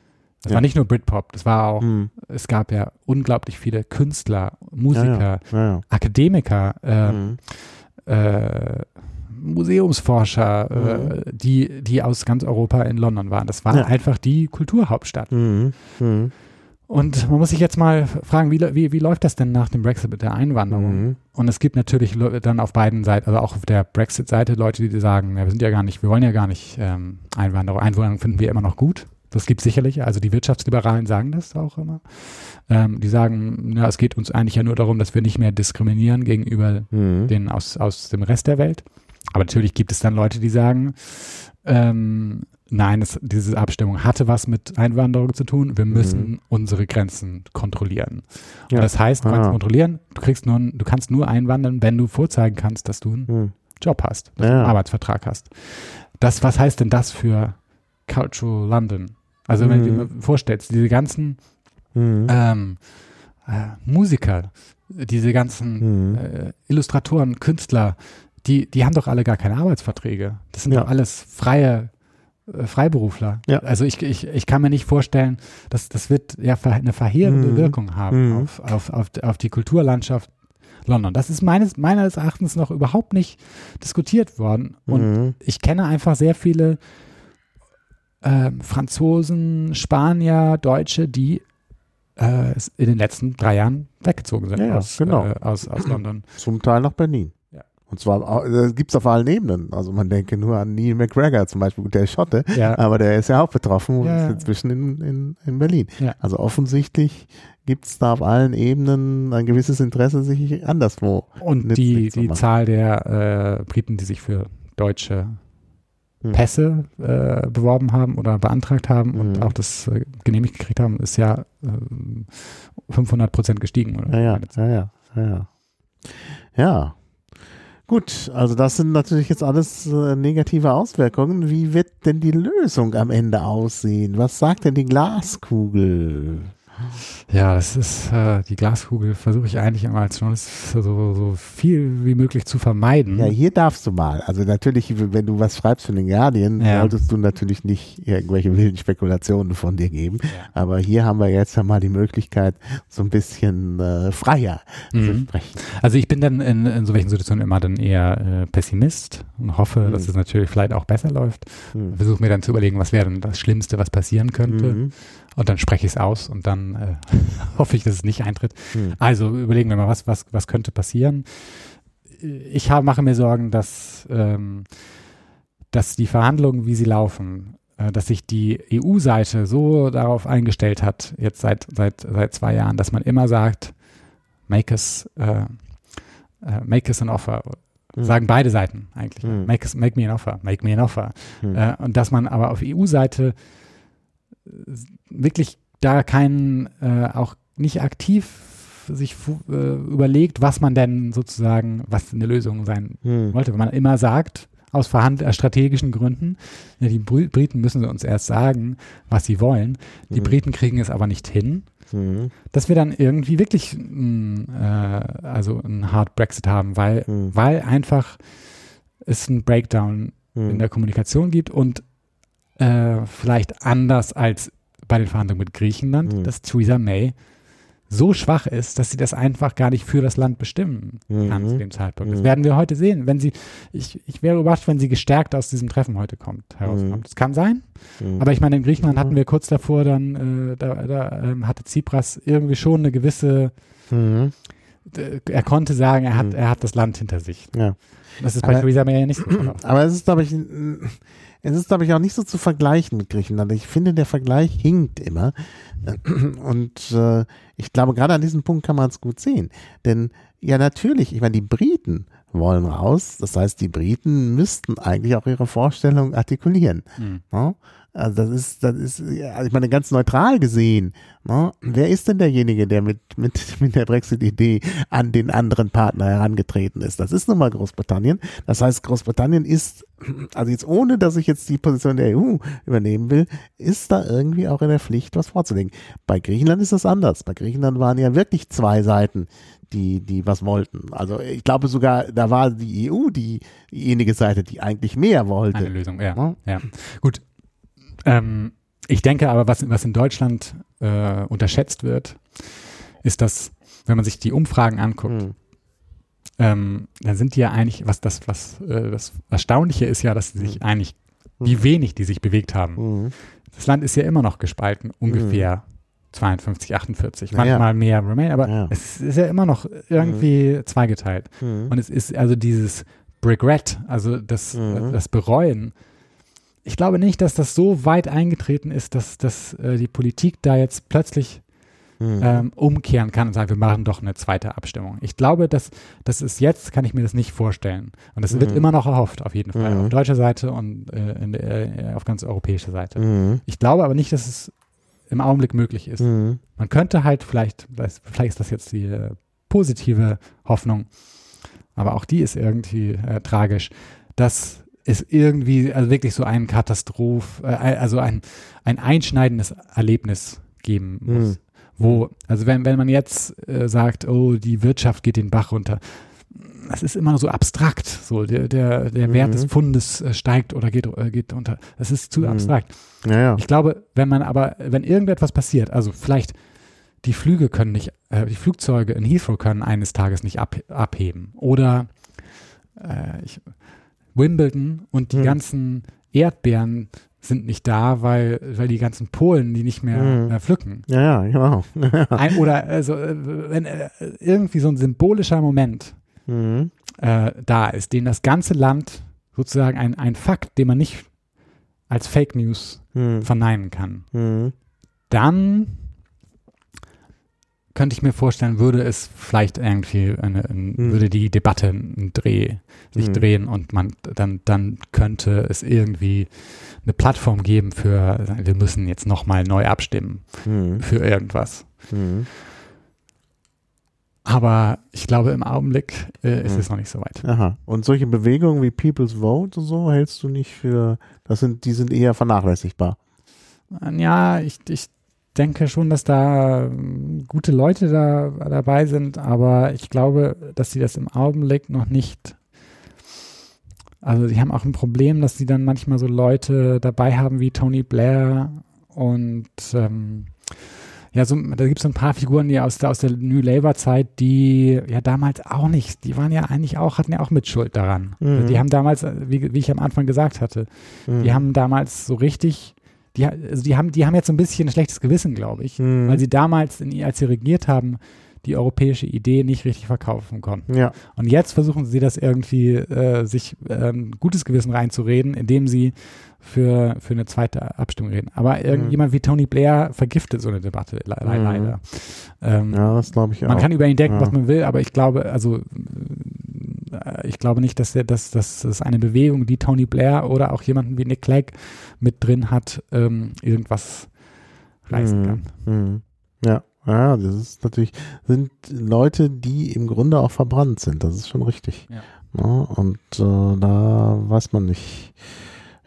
Speaker 3: Das
Speaker 2: Ja.
Speaker 3: war nicht nur Britpop, das war auch,
Speaker 2: Mhm.
Speaker 3: es gab ja unglaublich viele Künstler, Musiker,
Speaker 2: Ja, ja.
Speaker 3: Akademiker, äh.
Speaker 2: Mhm.
Speaker 3: äh, Museumsforscher, äh, die, die aus ganz Europa in London waren. Das war
Speaker 2: Ja.
Speaker 3: einfach die Kulturhauptstadt.
Speaker 2: Mhm. Mhm.
Speaker 3: Und man muss sich jetzt mal fragen, wie, wie, wie läuft das denn nach dem Brexit mit der Einwanderung?
Speaker 2: Mhm.
Speaker 3: Und es gibt natürlich dann auf beiden Seiten, also auch auf der Brexit-Seite, Leute, die sagen, ja, wir sind ja gar nicht, wir wollen ja gar nicht ähm, Einwanderung. Einwanderung finden wir immer noch gut. Das gibt sicherlich, also die Wirtschaftsliberalen sagen das auch immer. Ähm, die sagen, ja, es geht uns eigentlich ja nur darum, dass wir nicht mehr diskriminieren gegenüber
Speaker 2: Mhm.
Speaker 3: den aus, aus dem Rest der Welt. Aber natürlich gibt es dann Leute, die sagen, ähm, nein, es, diese Abstimmung hatte was mit Einwanderung zu tun. Wir müssen unsere Grenzen kontrollieren.
Speaker 2: Ja.
Speaker 3: Und das heißt, Grenzen
Speaker 2: Ah.
Speaker 3: kontrollieren, du kriegst nur, du kannst nur einwandern, wenn du vorzeigen kannst, dass du einen
Speaker 2: Mhm.
Speaker 3: Job hast, dass du
Speaker 2: Ja.
Speaker 3: einen Arbeitsvertrag hast. Das, was heißt denn das für Cultural London? Also wenn du dir
Speaker 2: Mhm.
Speaker 3: mal vorstellst, diese ganzen
Speaker 2: Mhm.
Speaker 3: ähm, äh, Musiker, diese ganzen
Speaker 2: Mhm.
Speaker 3: äh, Illustratoren, Künstler, die, die haben doch alle gar keine Arbeitsverträge. Das sind
Speaker 2: Ja.
Speaker 3: doch alles freie äh, Freiberufler.
Speaker 2: Ja.
Speaker 3: Also ich, ich, ich kann mir nicht vorstellen, dass das wird ja eine verheerende
Speaker 2: Mhm.
Speaker 3: Wirkung haben
Speaker 2: Mhm.
Speaker 3: auf, auf, auf, auf die Kulturlandschaft London. Das ist meines, meines Erachtens noch überhaupt nicht diskutiert worden. Und
Speaker 2: Mhm.
Speaker 3: ich kenne einfach sehr viele ähm, Franzosen, Spanier, Deutsche, die äh, in den letzten drei Jahren weggezogen sind
Speaker 2: ja,
Speaker 3: aus,
Speaker 2: genau.
Speaker 3: äh, aus, aus London.
Speaker 2: Zum Teil nach Berlin. Und zwar äh, gibt es auf allen Ebenen. Also man denke nur an Neil McGregor zum Beispiel, der ist Schotte,
Speaker 3: Ja,
Speaker 2: aber der ist ja auch betroffen und
Speaker 3: Ja,
Speaker 2: ist inzwischen in, in, in Berlin.
Speaker 3: Ja.
Speaker 2: Also offensichtlich gibt es da auf allen Ebenen ein gewisses Interesse, sich anderswo.
Speaker 3: und die, die. Zahl der äh, Briten, die sich für deutsche
Speaker 2: Hm.
Speaker 3: Pässe äh, beworben haben oder beantragt haben und
Speaker 2: Mhm.
Speaker 3: auch das äh, genehmigt gekriegt haben, ist ja ähm, 500 Prozent gestiegen. Oder?
Speaker 2: Ja, ja, ja, ja. Ja. Gut, also das sind natürlich jetzt alles äh, negative Auswirkungen. Wie wird denn die Lösung am Ende aussehen? Was sagt denn die Glaskugel?
Speaker 3: Ja, das ist äh, die Glaskugel, versuche ich eigentlich immer als Journalist so, so viel wie möglich zu vermeiden.
Speaker 2: Ja, hier darfst du mal. Also natürlich, wenn du was schreibst für den Guardian,
Speaker 3: Ja.
Speaker 2: solltest du natürlich nicht irgendwelche wilden Spekulationen von dir geben.
Speaker 3: Ja.
Speaker 2: Aber hier haben wir jetzt mal die Möglichkeit, so ein bisschen äh, freier zu
Speaker 3: Mhm.
Speaker 2: sprechen.
Speaker 3: Also ich bin dann in, in solchen Situationen immer dann eher äh, Pessimist und hoffe,
Speaker 2: Mhm.
Speaker 3: dass es natürlich vielleicht auch besser läuft.
Speaker 2: Hm.
Speaker 3: Versuche mir dann zu überlegen, was wäre denn das Schlimmste, was passieren könnte. Und dann spreche ich es aus und dann äh, hoffe ich, dass es nicht eintritt.
Speaker 2: Hm.
Speaker 3: Also überlegen wir mal, was, was, was könnte passieren. Ich hab, mache mir Sorgen, dass, ähm, dass die Verhandlungen, wie sie laufen, äh, dass sich die EU-Seite so darauf eingestellt hat, jetzt seit, seit, seit zwei Jahren, dass man immer sagt, make us, äh, äh, make us an offer.
Speaker 2: Mhm.
Speaker 3: Sagen beide Seiten eigentlich.
Speaker 2: Mhm.
Speaker 3: Make, make me an offer, make me an offer.
Speaker 2: Mhm.
Speaker 3: Äh, und dass man aber auf EU-Seite äh, wirklich da keinen, äh, auch nicht aktiv sich äh, überlegt, was man denn sozusagen, was eine Lösung sein
Speaker 2: Hm.
Speaker 3: wollte. Wenn man immer sagt, aus verhand äh, strategischen Gründen, ja, die Br Briten müssen uns erst sagen, was sie wollen. Die
Speaker 2: Mhm.
Speaker 3: Briten kriegen es aber nicht hin,
Speaker 2: Hm.
Speaker 3: dass wir dann irgendwie wirklich mh, äh, also einen Hard Brexit haben, weil,
Speaker 2: Hm.
Speaker 3: weil einfach es einen Breakdown
Speaker 2: Hm.
Speaker 3: in der Kommunikation gibt und äh, vielleicht anders als bei den Verhandlungen mit Griechenland,
Speaker 2: Mhm.
Speaker 3: dass Theresa May so schwach ist, dass sie das einfach gar nicht für das Land bestimmen kann
Speaker 2: Mhm.
Speaker 3: zu dem Zeitpunkt. Das
Speaker 2: Mhm.
Speaker 3: werden wir heute sehen. Wenn sie, ich, ich wäre überrascht, wenn sie gestärkt aus diesem Treffen heute kommt, herauskommt.
Speaker 2: Mhm.
Speaker 3: Das kann sein,
Speaker 2: Hm.
Speaker 3: aber ich meine, in Griechenland
Speaker 2: Mhm.
Speaker 3: hatten wir kurz davor dann, äh, da, da ähm, hatte Tsipras irgendwie schon eine gewisse, äh, er konnte sagen, er hat,
Speaker 2: Mhm.
Speaker 3: er hat das Land hinter sich.
Speaker 2: Ja.
Speaker 3: Das ist bei
Speaker 2: Aber-
Speaker 3: Theresa May ja nicht so.
Speaker 2: Aber es ist, glaube ich, es ist, glaube ich, auch nicht so zu vergleichen mit Griechenland. Ich finde, der Vergleich hinkt immer. Und äh, ich glaube, gerade an diesem Punkt kann man es gut sehen. Denn ja, natürlich, ich meine, die Briten wollen raus. Das heißt, die Briten müssten eigentlich auch ihre Vorstellung artikulieren.
Speaker 3: Mhm.
Speaker 2: Ne? Also das ist, das ist, ja, also ich meine, ganz neutral gesehen, ne? wer ist denn derjenige, der mit, mit, mit der Brexit-Idee an den anderen Partner herangetreten ist? Das ist nun mal Großbritannien. Das heißt, Großbritannien ist, also jetzt ohne, dass ich jetzt die Position der EU übernehmen will, ist da irgendwie auch in der Pflicht, was vorzulegen. Bei Griechenland ist das anders. Bei Griechenland waren ja wirklich zwei Seiten, die, die was wollten. Also ich glaube sogar, da war die EU die, diejenige Seite, die eigentlich mehr wollte.
Speaker 3: Eine Lösung, ja.
Speaker 2: Ja.
Speaker 3: ja. Gut. Ähm, ich denke aber, was, was in Deutschland äh, unterschätzt wird, ist, dass, wenn man sich die Umfragen anguckt,
Speaker 2: Hm.
Speaker 3: ähm, dann sind die ja eigentlich, was das, was äh, das Erstaunliche ist ja, dass sie sich
Speaker 2: Mhm.
Speaker 3: eigentlich, wie wenig die sich bewegt haben.
Speaker 2: Hm.
Speaker 3: Das Land ist ja immer noch gespalten, ungefähr 52, 48,
Speaker 2: Ja, ja.
Speaker 3: manchmal mehr Remain, aber
Speaker 2: Ja.
Speaker 3: es ist ja immer noch irgendwie zweigeteilt.
Speaker 2: Hm.
Speaker 3: Und es ist also dieses Regret, also das,
Speaker 2: Mhm.
Speaker 3: das Bereuen. Ich glaube nicht, dass das so weit eingetreten ist, dass, dass äh, die Politik da jetzt plötzlich
Speaker 2: Hm.
Speaker 3: ähm, umkehren kann und sagen, wir machen doch eine zweite Abstimmung. Ich glaube, dass das ist jetzt, kann ich mir das nicht vorstellen. Und das wird
Speaker 2: Mhm.
Speaker 3: immer noch erhofft, auf jeden Fall.
Speaker 2: Mhm.
Speaker 3: Auf deutscher Seite und äh, in äh, auf ganz europäischer Seite.
Speaker 2: Hm.
Speaker 3: Ich glaube aber nicht, dass es im Augenblick möglich ist.
Speaker 2: Hm.
Speaker 3: Man könnte halt vielleicht, vielleicht ist das jetzt die äh, positive Hoffnung, aber auch die ist irgendwie äh, tragisch, dass es irgendwie, also wirklich so ein Katastroph, äh, also ein, ein einschneidendes Erlebnis geben muss.
Speaker 2: Mhm.
Speaker 3: Wo, also wenn, wenn man jetzt äh, sagt, oh, die Wirtschaft geht den Bach runter, das ist immer so abstrakt. So, der, der, der Wert
Speaker 2: Mhm.
Speaker 3: des Pfundes äh, steigt oder geht, äh, geht unter. Das ist zu
Speaker 2: Mhm.
Speaker 3: abstrakt.
Speaker 2: Ja, ja.
Speaker 3: Ich glaube, wenn man aber, wenn irgendetwas passiert, also vielleicht die Flüge können nicht, äh, die Flugzeuge in Heathrow können eines Tages nicht ab, abheben oder äh, ich, Wimbledon und die
Speaker 2: Hm.
Speaker 3: ganzen Erdbeeren sind nicht da, weil, weil die ganzen Polen die nicht mehr
Speaker 2: Hm.
Speaker 3: äh, pflücken.
Speaker 2: Ja, ja, genau.
Speaker 3: Ein, oder also äh, wenn äh, irgendwie so ein symbolischer Moment
Speaker 2: Mhm.
Speaker 3: äh, da ist, den das ganze Land sozusagen ein, ein Fakt, den man nicht als Fake News
Speaker 2: Mhm.
Speaker 3: verneinen kann.
Speaker 2: Mhm.
Speaker 3: dann könnte ich mir vorstellen, würde es vielleicht irgendwie eine, ein,
Speaker 2: Hm.
Speaker 3: würde die Debatte einen Dreh sich
Speaker 2: Hm.
Speaker 3: drehen und man dann dann könnte es irgendwie eine Plattform geben für wir müssen jetzt noch mal neu abstimmen
Speaker 2: Mhm.
Speaker 3: für irgendwas.
Speaker 2: Mhm.
Speaker 3: Aber ich glaube im Augenblick äh, ist
Speaker 2: Hm.
Speaker 3: es noch nicht so weit.
Speaker 2: Aha. Und solche Bewegungen wie People's Vote und so hältst du nicht für, das sind, die sind eher vernachlässigbar.
Speaker 3: Ja, ich, ich denke schon, dass da ähm, gute Leute da dabei sind, aber ich glaube, dass sie das im Augenblick noch nicht. Also sie haben auch ein Problem, dass sie dann manchmal so Leute dabei haben wie Tony Blair und ähm, ja, so, da gibt es so ein paar Figuren, die aus der, aus der New Labour-Zeit, die ja damals auch nicht, die waren ja eigentlich auch, hatten ja auch Mitschuld daran.
Speaker 2: Mhm.
Speaker 3: Die haben damals, wie, wie ich am Anfang gesagt hatte,
Speaker 2: Mhm.
Speaker 3: die haben damals so richtig, die, also die haben, die haben jetzt so ein bisschen ein schlechtes Gewissen, glaube ich,
Speaker 2: Mhm.
Speaker 3: weil sie damals, in, als sie regiert haben, die europäische Idee nicht richtig verkaufen konnten.
Speaker 2: Ja.
Speaker 3: Und jetzt versuchen sie das irgendwie, äh, sich äh, ein gutes Gewissen reinzureden, indem sie für, für eine zweite Abstimmung reden. Aber irgendjemand wie Tony Blair vergiftet so eine Debatte le le-
Speaker 2: Mhm.
Speaker 3: leider. Ähm,
Speaker 2: Ja, das glaube ich auch.
Speaker 3: man kann über ihn denken,
Speaker 2: Ja.
Speaker 3: was man will, aber ich glaube, also äh, ich glaube nicht, dass er, dass, dass es eine Bewegung, die Tony Blair oder auch jemanden wie Nick Clegg mit drin hat, ähm, irgendwas reißen
Speaker 2: Mhm.
Speaker 3: kann.
Speaker 2: Mhm. Ja, ja, das ist natürlich, sind Leute, die im Grunde auch verbrannt sind, das ist schon richtig.
Speaker 3: Ja.
Speaker 2: Ja, und äh, da weiß man nicht,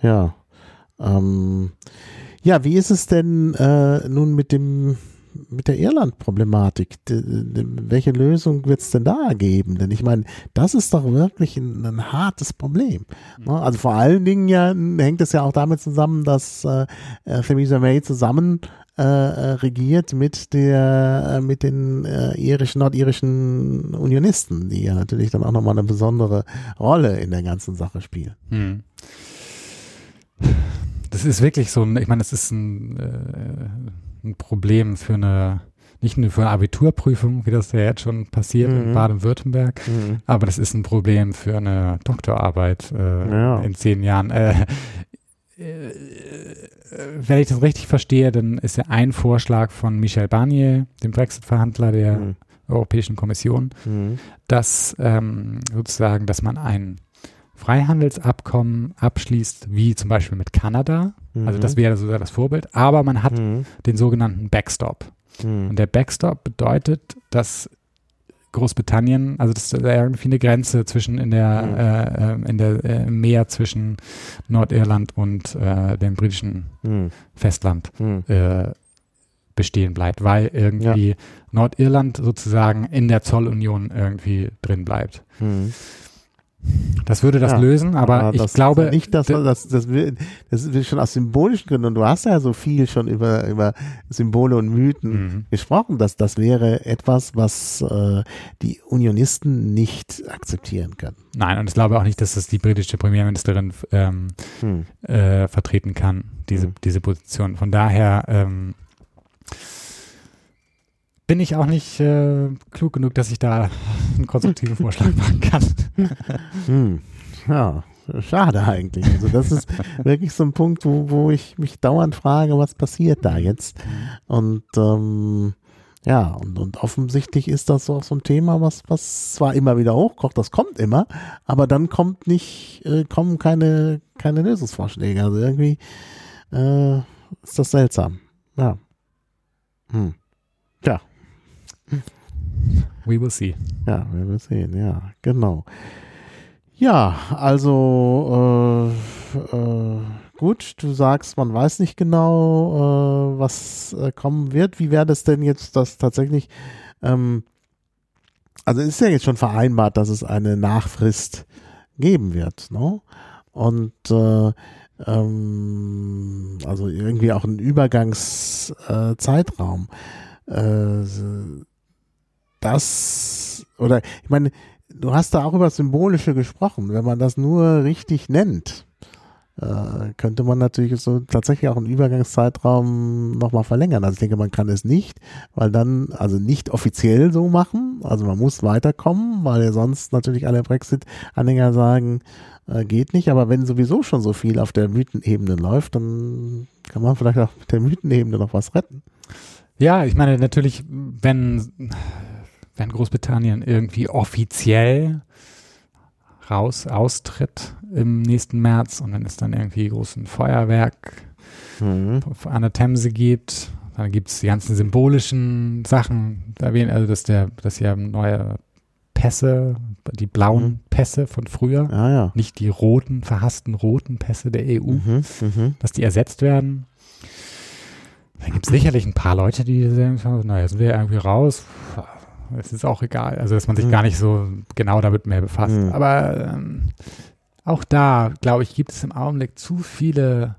Speaker 2: ja. Ähm, ja, wie ist es denn äh, nun mit dem mit der Irland-Problematik? Welche Lösung wird es denn da geben? Denn ich meine, das ist doch wirklich ein, ein hartes Problem. Ne? Also vor allen Dingen ja hängt es ja auch damit zusammen, dass äh, äh, Theresa May zusammen äh, äh, regiert mit der äh, mit den äh, irischen nordirischen Unionisten, die ja natürlich dann auch nochmal eine besondere Rolle in der ganzen Sache spielen.
Speaker 3: Hm. Das ist wirklich so ein, ich meine, das ist ein, äh, ein Problem für eine, nicht nur für eine Abiturprüfung, wie das ja jetzt schon passiert in
Speaker 2: Mhm.
Speaker 3: Baden-Württemberg, aber das ist ein Problem für eine Doktorarbeit äh,
Speaker 2: Ja.
Speaker 3: in zehn Jahren. Äh, wenn ich das richtig verstehe, dann ist ja ein Vorschlag von Michel Barnier, dem Brexit-Verhandler der
Speaker 2: Mhm.
Speaker 3: Europäischen Kommission,
Speaker 2: Mhm.
Speaker 3: dass ähm, sozusagen, dass man ein Freihandelsabkommen abschließt, wie zum Beispiel mit Kanada. Also das wäre so das Vorbild. Aber man hat
Speaker 2: Mhm.
Speaker 3: den sogenannten Backstop.
Speaker 2: Mhm.
Speaker 3: Und der Backstop bedeutet, dass Großbritannien, also das ist irgendwie eine Grenze zwischen in der,
Speaker 2: Mhm.
Speaker 3: äh, äh, in der äh, Meer zwischen Nordirland und äh, dem britischen
Speaker 2: Mhm.
Speaker 3: Festland
Speaker 2: Mhm.
Speaker 3: äh, bestehen bleibt, weil irgendwie Nordirland sozusagen in der Zollunion irgendwie drin bleibt. Das würde das
Speaker 2: Ja,
Speaker 3: lösen, aber ich
Speaker 2: das
Speaker 3: glaube,
Speaker 2: ist nicht, dass das, das, will, das will schon aus symbolischen Gründen. Und du hast ja so viel schon über, über Symbole und Mythen
Speaker 3: Mhm.
Speaker 2: gesprochen, dass das wäre etwas, was äh, die Unionisten nicht akzeptieren können.
Speaker 3: nein, und ich glaube auch nicht, dass das die britische Premierministerin ähm,
Speaker 2: Hm.
Speaker 3: äh, vertreten kann, diese,
Speaker 2: Mhm.
Speaker 3: diese Position. Von daher ähm, bin ich auch nicht äh, klug genug, dass ich da einen konstruktiven Vorschlag machen kann.
Speaker 2: Hm. Ja, schade eigentlich. Also das ist wirklich so ein Punkt, wo, wo ich mich dauernd frage, was passiert da jetzt? Und ähm, ja, und, und offensichtlich ist das auch so ein Thema, was, was zwar immer wieder hochkocht, das kommt immer, aber dann kommt nicht, äh, kommen keine, keine Lösungsvorschläge. Also irgendwie äh, ist das seltsam. Ja. Hm.
Speaker 3: We will see.
Speaker 2: ja, wir werden sehen, ja, genau. Ja, also äh, äh, gut, du sagst, man weiß nicht genau, äh, was äh, kommen wird. Wie wäre das denn jetzt, dass tatsächlich, ähm, also ist ja jetzt schon vereinbart, dass es eine Nachfrist geben wird, ne? Und äh, ähm, also irgendwie auch ein Übergangszeitraum. Äh, äh, das, oder ich meine, du hast da auch über Symbolische gesprochen. Wenn man das nur richtig nennt, äh, könnte man natürlich so tatsächlich auch einen Übergangszeitraum nochmal verlängern. Also ich denke, man kann es nicht, weil dann, also nicht offiziell so machen, also man muss weiterkommen, weil sonst natürlich alle Brexit-Anhänger sagen, äh, geht nicht, aber wenn sowieso schon so viel auf der Mythenebene läuft, dann kann man vielleicht auch mit der Mythenebene noch was retten.
Speaker 3: Ja, ich meine natürlich, wenn, wenn Großbritannien irgendwie offiziell raus austritt im nächsten März und wenn es dann irgendwie großen Feuerwerk
Speaker 2: Mhm.
Speaker 3: an der Themse gibt, dann gibt es die ganzen symbolischen Sachen, erwähnen, also dass der, dass ja neue Pässe, die blauen
Speaker 2: Mhm.
Speaker 3: Pässe von früher,
Speaker 2: Ja, ja.
Speaker 3: nicht die roten, verhassten roten Pässe der EU,
Speaker 2: Mhm, mhm.
Speaker 3: dass die ersetzt werden. Dann gibt es sicherlich ein paar Leute, die sagen, naja, sind wir irgendwie raus. Es ist auch egal. Also, dass man sich
Speaker 2: Mhm.
Speaker 3: gar nicht so genau damit mehr befasst.
Speaker 2: Mhm.
Speaker 3: Aber ähm, auch da, glaube ich, gibt es im Augenblick zu viele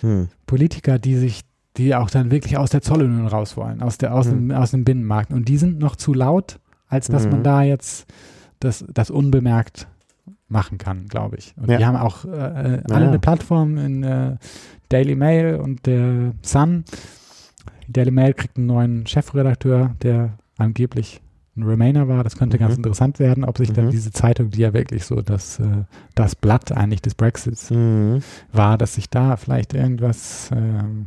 Speaker 2: Hm.
Speaker 3: Politiker, die sich, die auch dann wirklich aus der Zollunion raus wollen, aus, der, aus,
Speaker 2: Mhm.
Speaker 3: dem, aus dem Binnenmarkt. Und die sind noch zu laut, als dass
Speaker 2: Mhm.
Speaker 3: man da jetzt das, das unbemerkt machen kann, glaube ich. Und
Speaker 2: Ja.
Speaker 3: die haben auch äh, alle
Speaker 2: Ja, ja.
Speaker 3: eine Plattform in äh, Daily Mail und der Sun. Daily Mail kriegt einen neuen Chefredakteur, der angeblich ein Remainer war. Das könnte
Speaker 2: Mhm.
Speaker 3: ganz interessant werden, ob sich dann
Speaker 2: Mhm.
Speaker 3: diese Zeitung, die ja wirklich so das, äh, das Blatt eigentlich des Brexits
Speaker 2: Mhm.
Speaker 3: war, dass sich da vielleicht irgendwas ähm,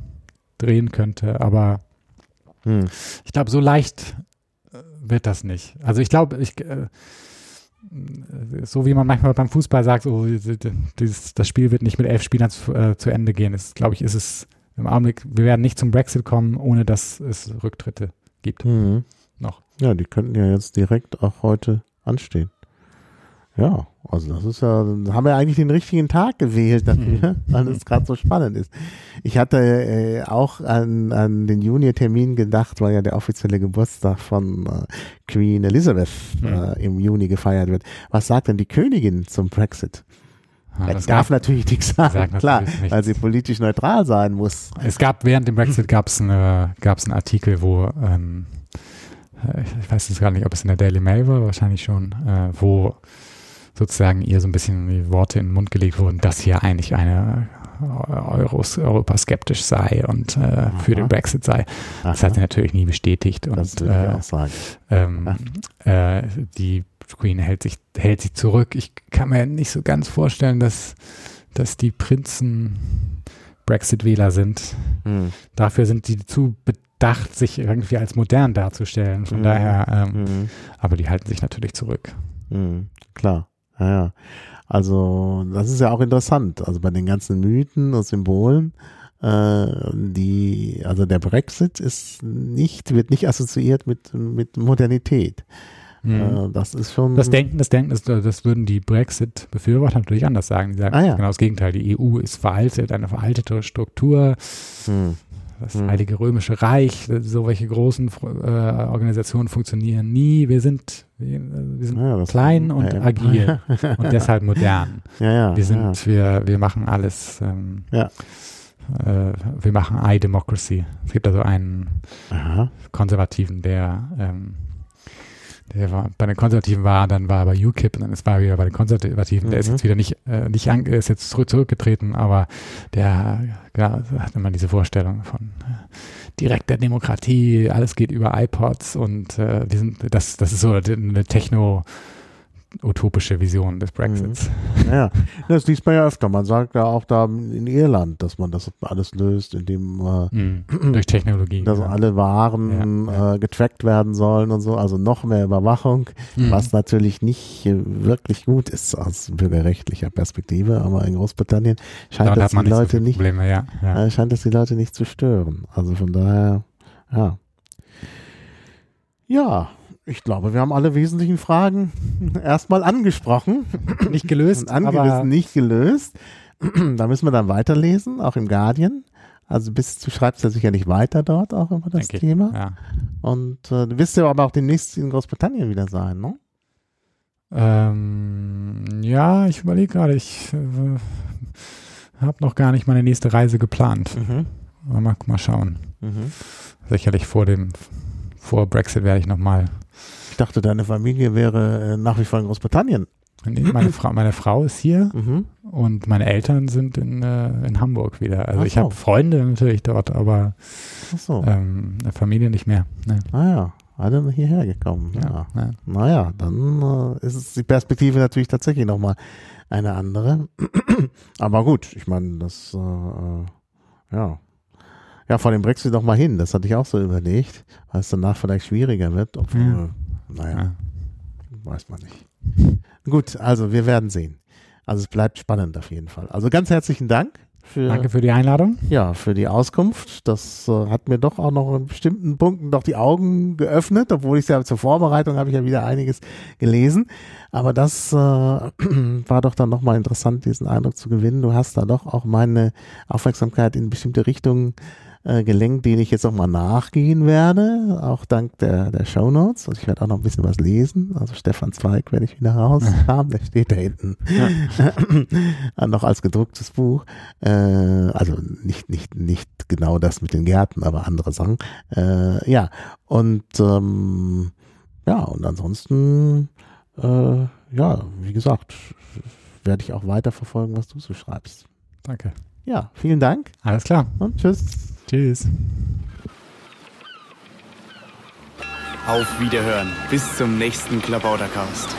Speaker 3: drehen könnte. Aber
Speaker 2: Mhm.
Speaker 3: ich glaube, so leicht äh, wird das nicht. Also ich glaube, ich, äh, so wie man manchmal beim Fußball sagt, so, dieses, das Spiel wird nicht mit elf Spielern zu, äh, zu Ende gehen. Ist, glaube ich, ist es im Augenblick, wir werden nicht zum Brexit kommen, ohne dass es Rücktritte gibt.
Speaker 2: Mhm.
Speaker 3: Noch.
Speaker 2: Ja, die könnten ja jetzt direkt auch heute anstehen. Ja, also das ist ja, haben wir eigentlich den richtigen Tag gewählt dafür, weil es gerade so spannend ist. Ich hatte äh, auch an, an den Juni-Termin gedacht, weil ja der offizielle Geburtstag von äh, Queen Elizabeth äh, im Juni gefeiert wird. Was sagt denn die Königin zum Brexit?
Speaker 3: Ja,
Speaker 2: Er
Speaker 3: das
Speaker 2: darf
Speaker 3: gab,
Speaker 2: natürlich nichts sagen, klar,
Speaker 3: nichts.
Speaker 2: weil sie politisch neutral sein muss.
Speaker 3: es gab während dem Brexit gab es eine, gab's einen Artikel, wo ähm, äh, ich weiß jetzt gar nicht, ob es in der Daily Mail war, wahrscheinlich schon, äh, wo sozusagen ihr so ein bisschen die Worte in den Mund gelegt wurden, dass hier eigentlich eine Euros, Europa skeptisch sei und äh, für
Speaker 2: Aha.
Speaker 3: den Brexit sei. Das hat sie natürlich nie bestätigt und
Speaker 2: das würde ich
Speaker 3: äh,
Speaker 2: auch sagen.
Speaker 3: ähm, äh, die Queen hält sich, hält sich zurück. Ich kann mir nicht so ganz vorstellen, dass, dass die Prinzen Brexit-Wähler sind.
Speaker 2: Hm.
Speaker 3: Dafür sind die zu bedacht, sich irgendwie als modern darzustellen. Von
Speaker 2: Mhm.
Speaker 3: daher, ähm,
Speaker 2: Mhm.
Speaker 3: aber die halten sich natürlich zurück.
Speaker 2: Mhm, klar, ja, ja. Also das ist ja auch interessant. Also bei den ganzen Mythen und Symbolen, äh, die, also der Brexit ist nicht, wird nicht assoziiert mit mit Modernität. Äh, das ist schon.
Speaker 3: Mhm. Das Denken, das Denken, das, das würden die Brexit-Befürworter natürlich anders sagen. Die sagen
Speaker 2: Ah, ja.
Speaker 3: genau das Gegenteil. Die EU ist veraltet, eine veraltete Struktur.
Speaker 2: Hm,
Speaker 3: Das
Speaker 2: Hm.
Speaker 3: Heilige Römische Reich, so welche großen äh, Organisationen funktionieren nie. Wir sind, wir, wir sind
Speaker 2: ja,
Speaker 3: klein und
Speaker 2: ja,
Speaker 3: agil und deshalb modern.
Speaker 2: Ja.
Speaker 3: Wir sind, wir, wir machen alles. Ähm,
Speaker 2: Ja.
Speaker 3: äh, wir machen I-Democracy. Es gibt also einen.
Speaker 2: Aha.
Speaker 3: Konservativen, der, ähm, der war, bei den Konservativen war, dann war er bei UKIP und dann ist war er wieder bei den Konservativen. Der ist
Speaker 2: Mhm.
Speaker 3: jetzt wieder nicht, äh, nicht an, ist jetzt zurück, zurückgetreten, aber der ja, hat immer diese Vorstellung von äh, direkter Demokratie, alles geht über iPods und äh, wir sind, das, das ist so eine Techno- utopische Vision des Brexits.
Speaker 2: Ja, ja. Das liest man ja öfter. Man sagt ja auch da in Irland, dass man das alles löst, indem äh,
Speaker 3: Mhm. Durch Technologie.
Speaker 2: dass
Speaker 3: ja.
Speaker 2: alle Waren
Speaker 3: Ja,
Speaker 2: Äh, getrackt werden sollen und so, also noch mehr Überwachung,
Speaker 3: Mhm.
Speaker 2: was natürlich nicht äh, wirklich gut ist aus bürgerrechtlicher Perspektive, aber in Großbritannien scheint das die
Speaker 3: nicht so
Speaker 2: Leute
Speaker 3: viele
Speaker 2: nicht,
Speaker 3: Probleme, ja.
Speaker 2: äh, scheint das die Leute nicht zu stören. Also von daher, ja. Ja, ich glaube, wir haben alle wesentlichen Fragen erstmal angesprochen
Speaker 3: Nicht gelöst,
Speaker 2: angerissen,
Speaker 3: aber
Speaker 2: nicht gelöst. da müssen wir dann weiterlesen, auch im Guardian. Also bis du schreibst ja sicherlich weiter dort auch über das
Speaker 3: ich,
Speaker 2: Thema.
Speaker 3: Ja.
Speaker 2: Und äh, du wirst ja aber auch demnächst in Großbritannien wieder sein, ne?
Speaker 3: Ähm, ja, ich überlege gerade, ich äh, habe noch gar nicht meine nächste Reise geplant.
Speaker 2: Mhm.
Speaker 3: Mal, mal schauen.
Speaker 2: Mhm.
Speaker 3: Sicherlich vor dem, vor Brexit werde ich nochmal.
Speaker 2: Ich dachte, deine Familie wäre äh, nach wie vor in Großbritannien.
Speaker 3: Nee, meine, Frau, meine Frau ist hier
Speaker 2: Mhm.
Speaker 3: und meine Eltern sind in, äh, in Hamburg wieder. Also
Speaker 2: Ach
Speaker 3: ich
Speaker 2: so.
Speaker 3: habe Freunde natürlich dort, aber
Speaker 2: so.
Speaker 3: ähm, Familie nicht mehr. Nee.
Speaker 2: Ah ja, alle hierher gekommen. Ja.
Speaker 3: Ja, ja.
Speaker 2: Naja, dann äh, ist die Perspektive natürlich tatsächlich nochmal eine andere. Aber gut, ich meine, das, äh, äh, ja. Ja, vor dem Brexit noch mal hin, das hatte ich auch so überlegt, weil es danach vielleicht schwieriger wird, obwohl,
Speaker 3: Ja.
Speaker 2: naja,
Speaker 3: Ja.
Speaker 2: weiß man nicht. Gut, also wir werden sehen. Also es bleibt spannend auf jeden Fall. Also ganz herzlichen Dank für,
Speaker 3: Danke für die Einladung.
Speaker 2: ja, für die Auskunft. Das äh, hat mir doch auch noch in bestimmten Punkten doch die Augen geöffnet, obwohl ich ja zur Vorbereitung habe ich ja wieder einiges gelesen. Aber das äh, war doch dann nochmal interessant, diesen Eindruck zu gewinnen. Du hast da doch auch meine Aufmerksamkeit in bestimmte Richtungen äh, gelenkt, denen ich jetzt auch mal nachgehen werde, auch dank der, der Show Notes. Also ich werde auch noch ein bisschen was lesen. Also Stefan Zweig werde ich wieder raushaben, der steht da hinten. noch als gedrucktes Buch. Äh, also nicht, nicht, nicht genau das mit den Gärten, aber andere Sachen. Äh, ja, und ähm, ja, und ansonsten, äh, ja, wie gesagt, werde ich auch weiter verfolgen, was du so schreibst.
Speaker 3: Danke.
Speaker 2: Ja, vielen Dank
Speaker 3: Alles klar.
Speaker 2: und tschüss.
Speaker 3: Tschüss.
Speaker 4: Auf Wiederhören. Bis zum nächsten Klabautercast.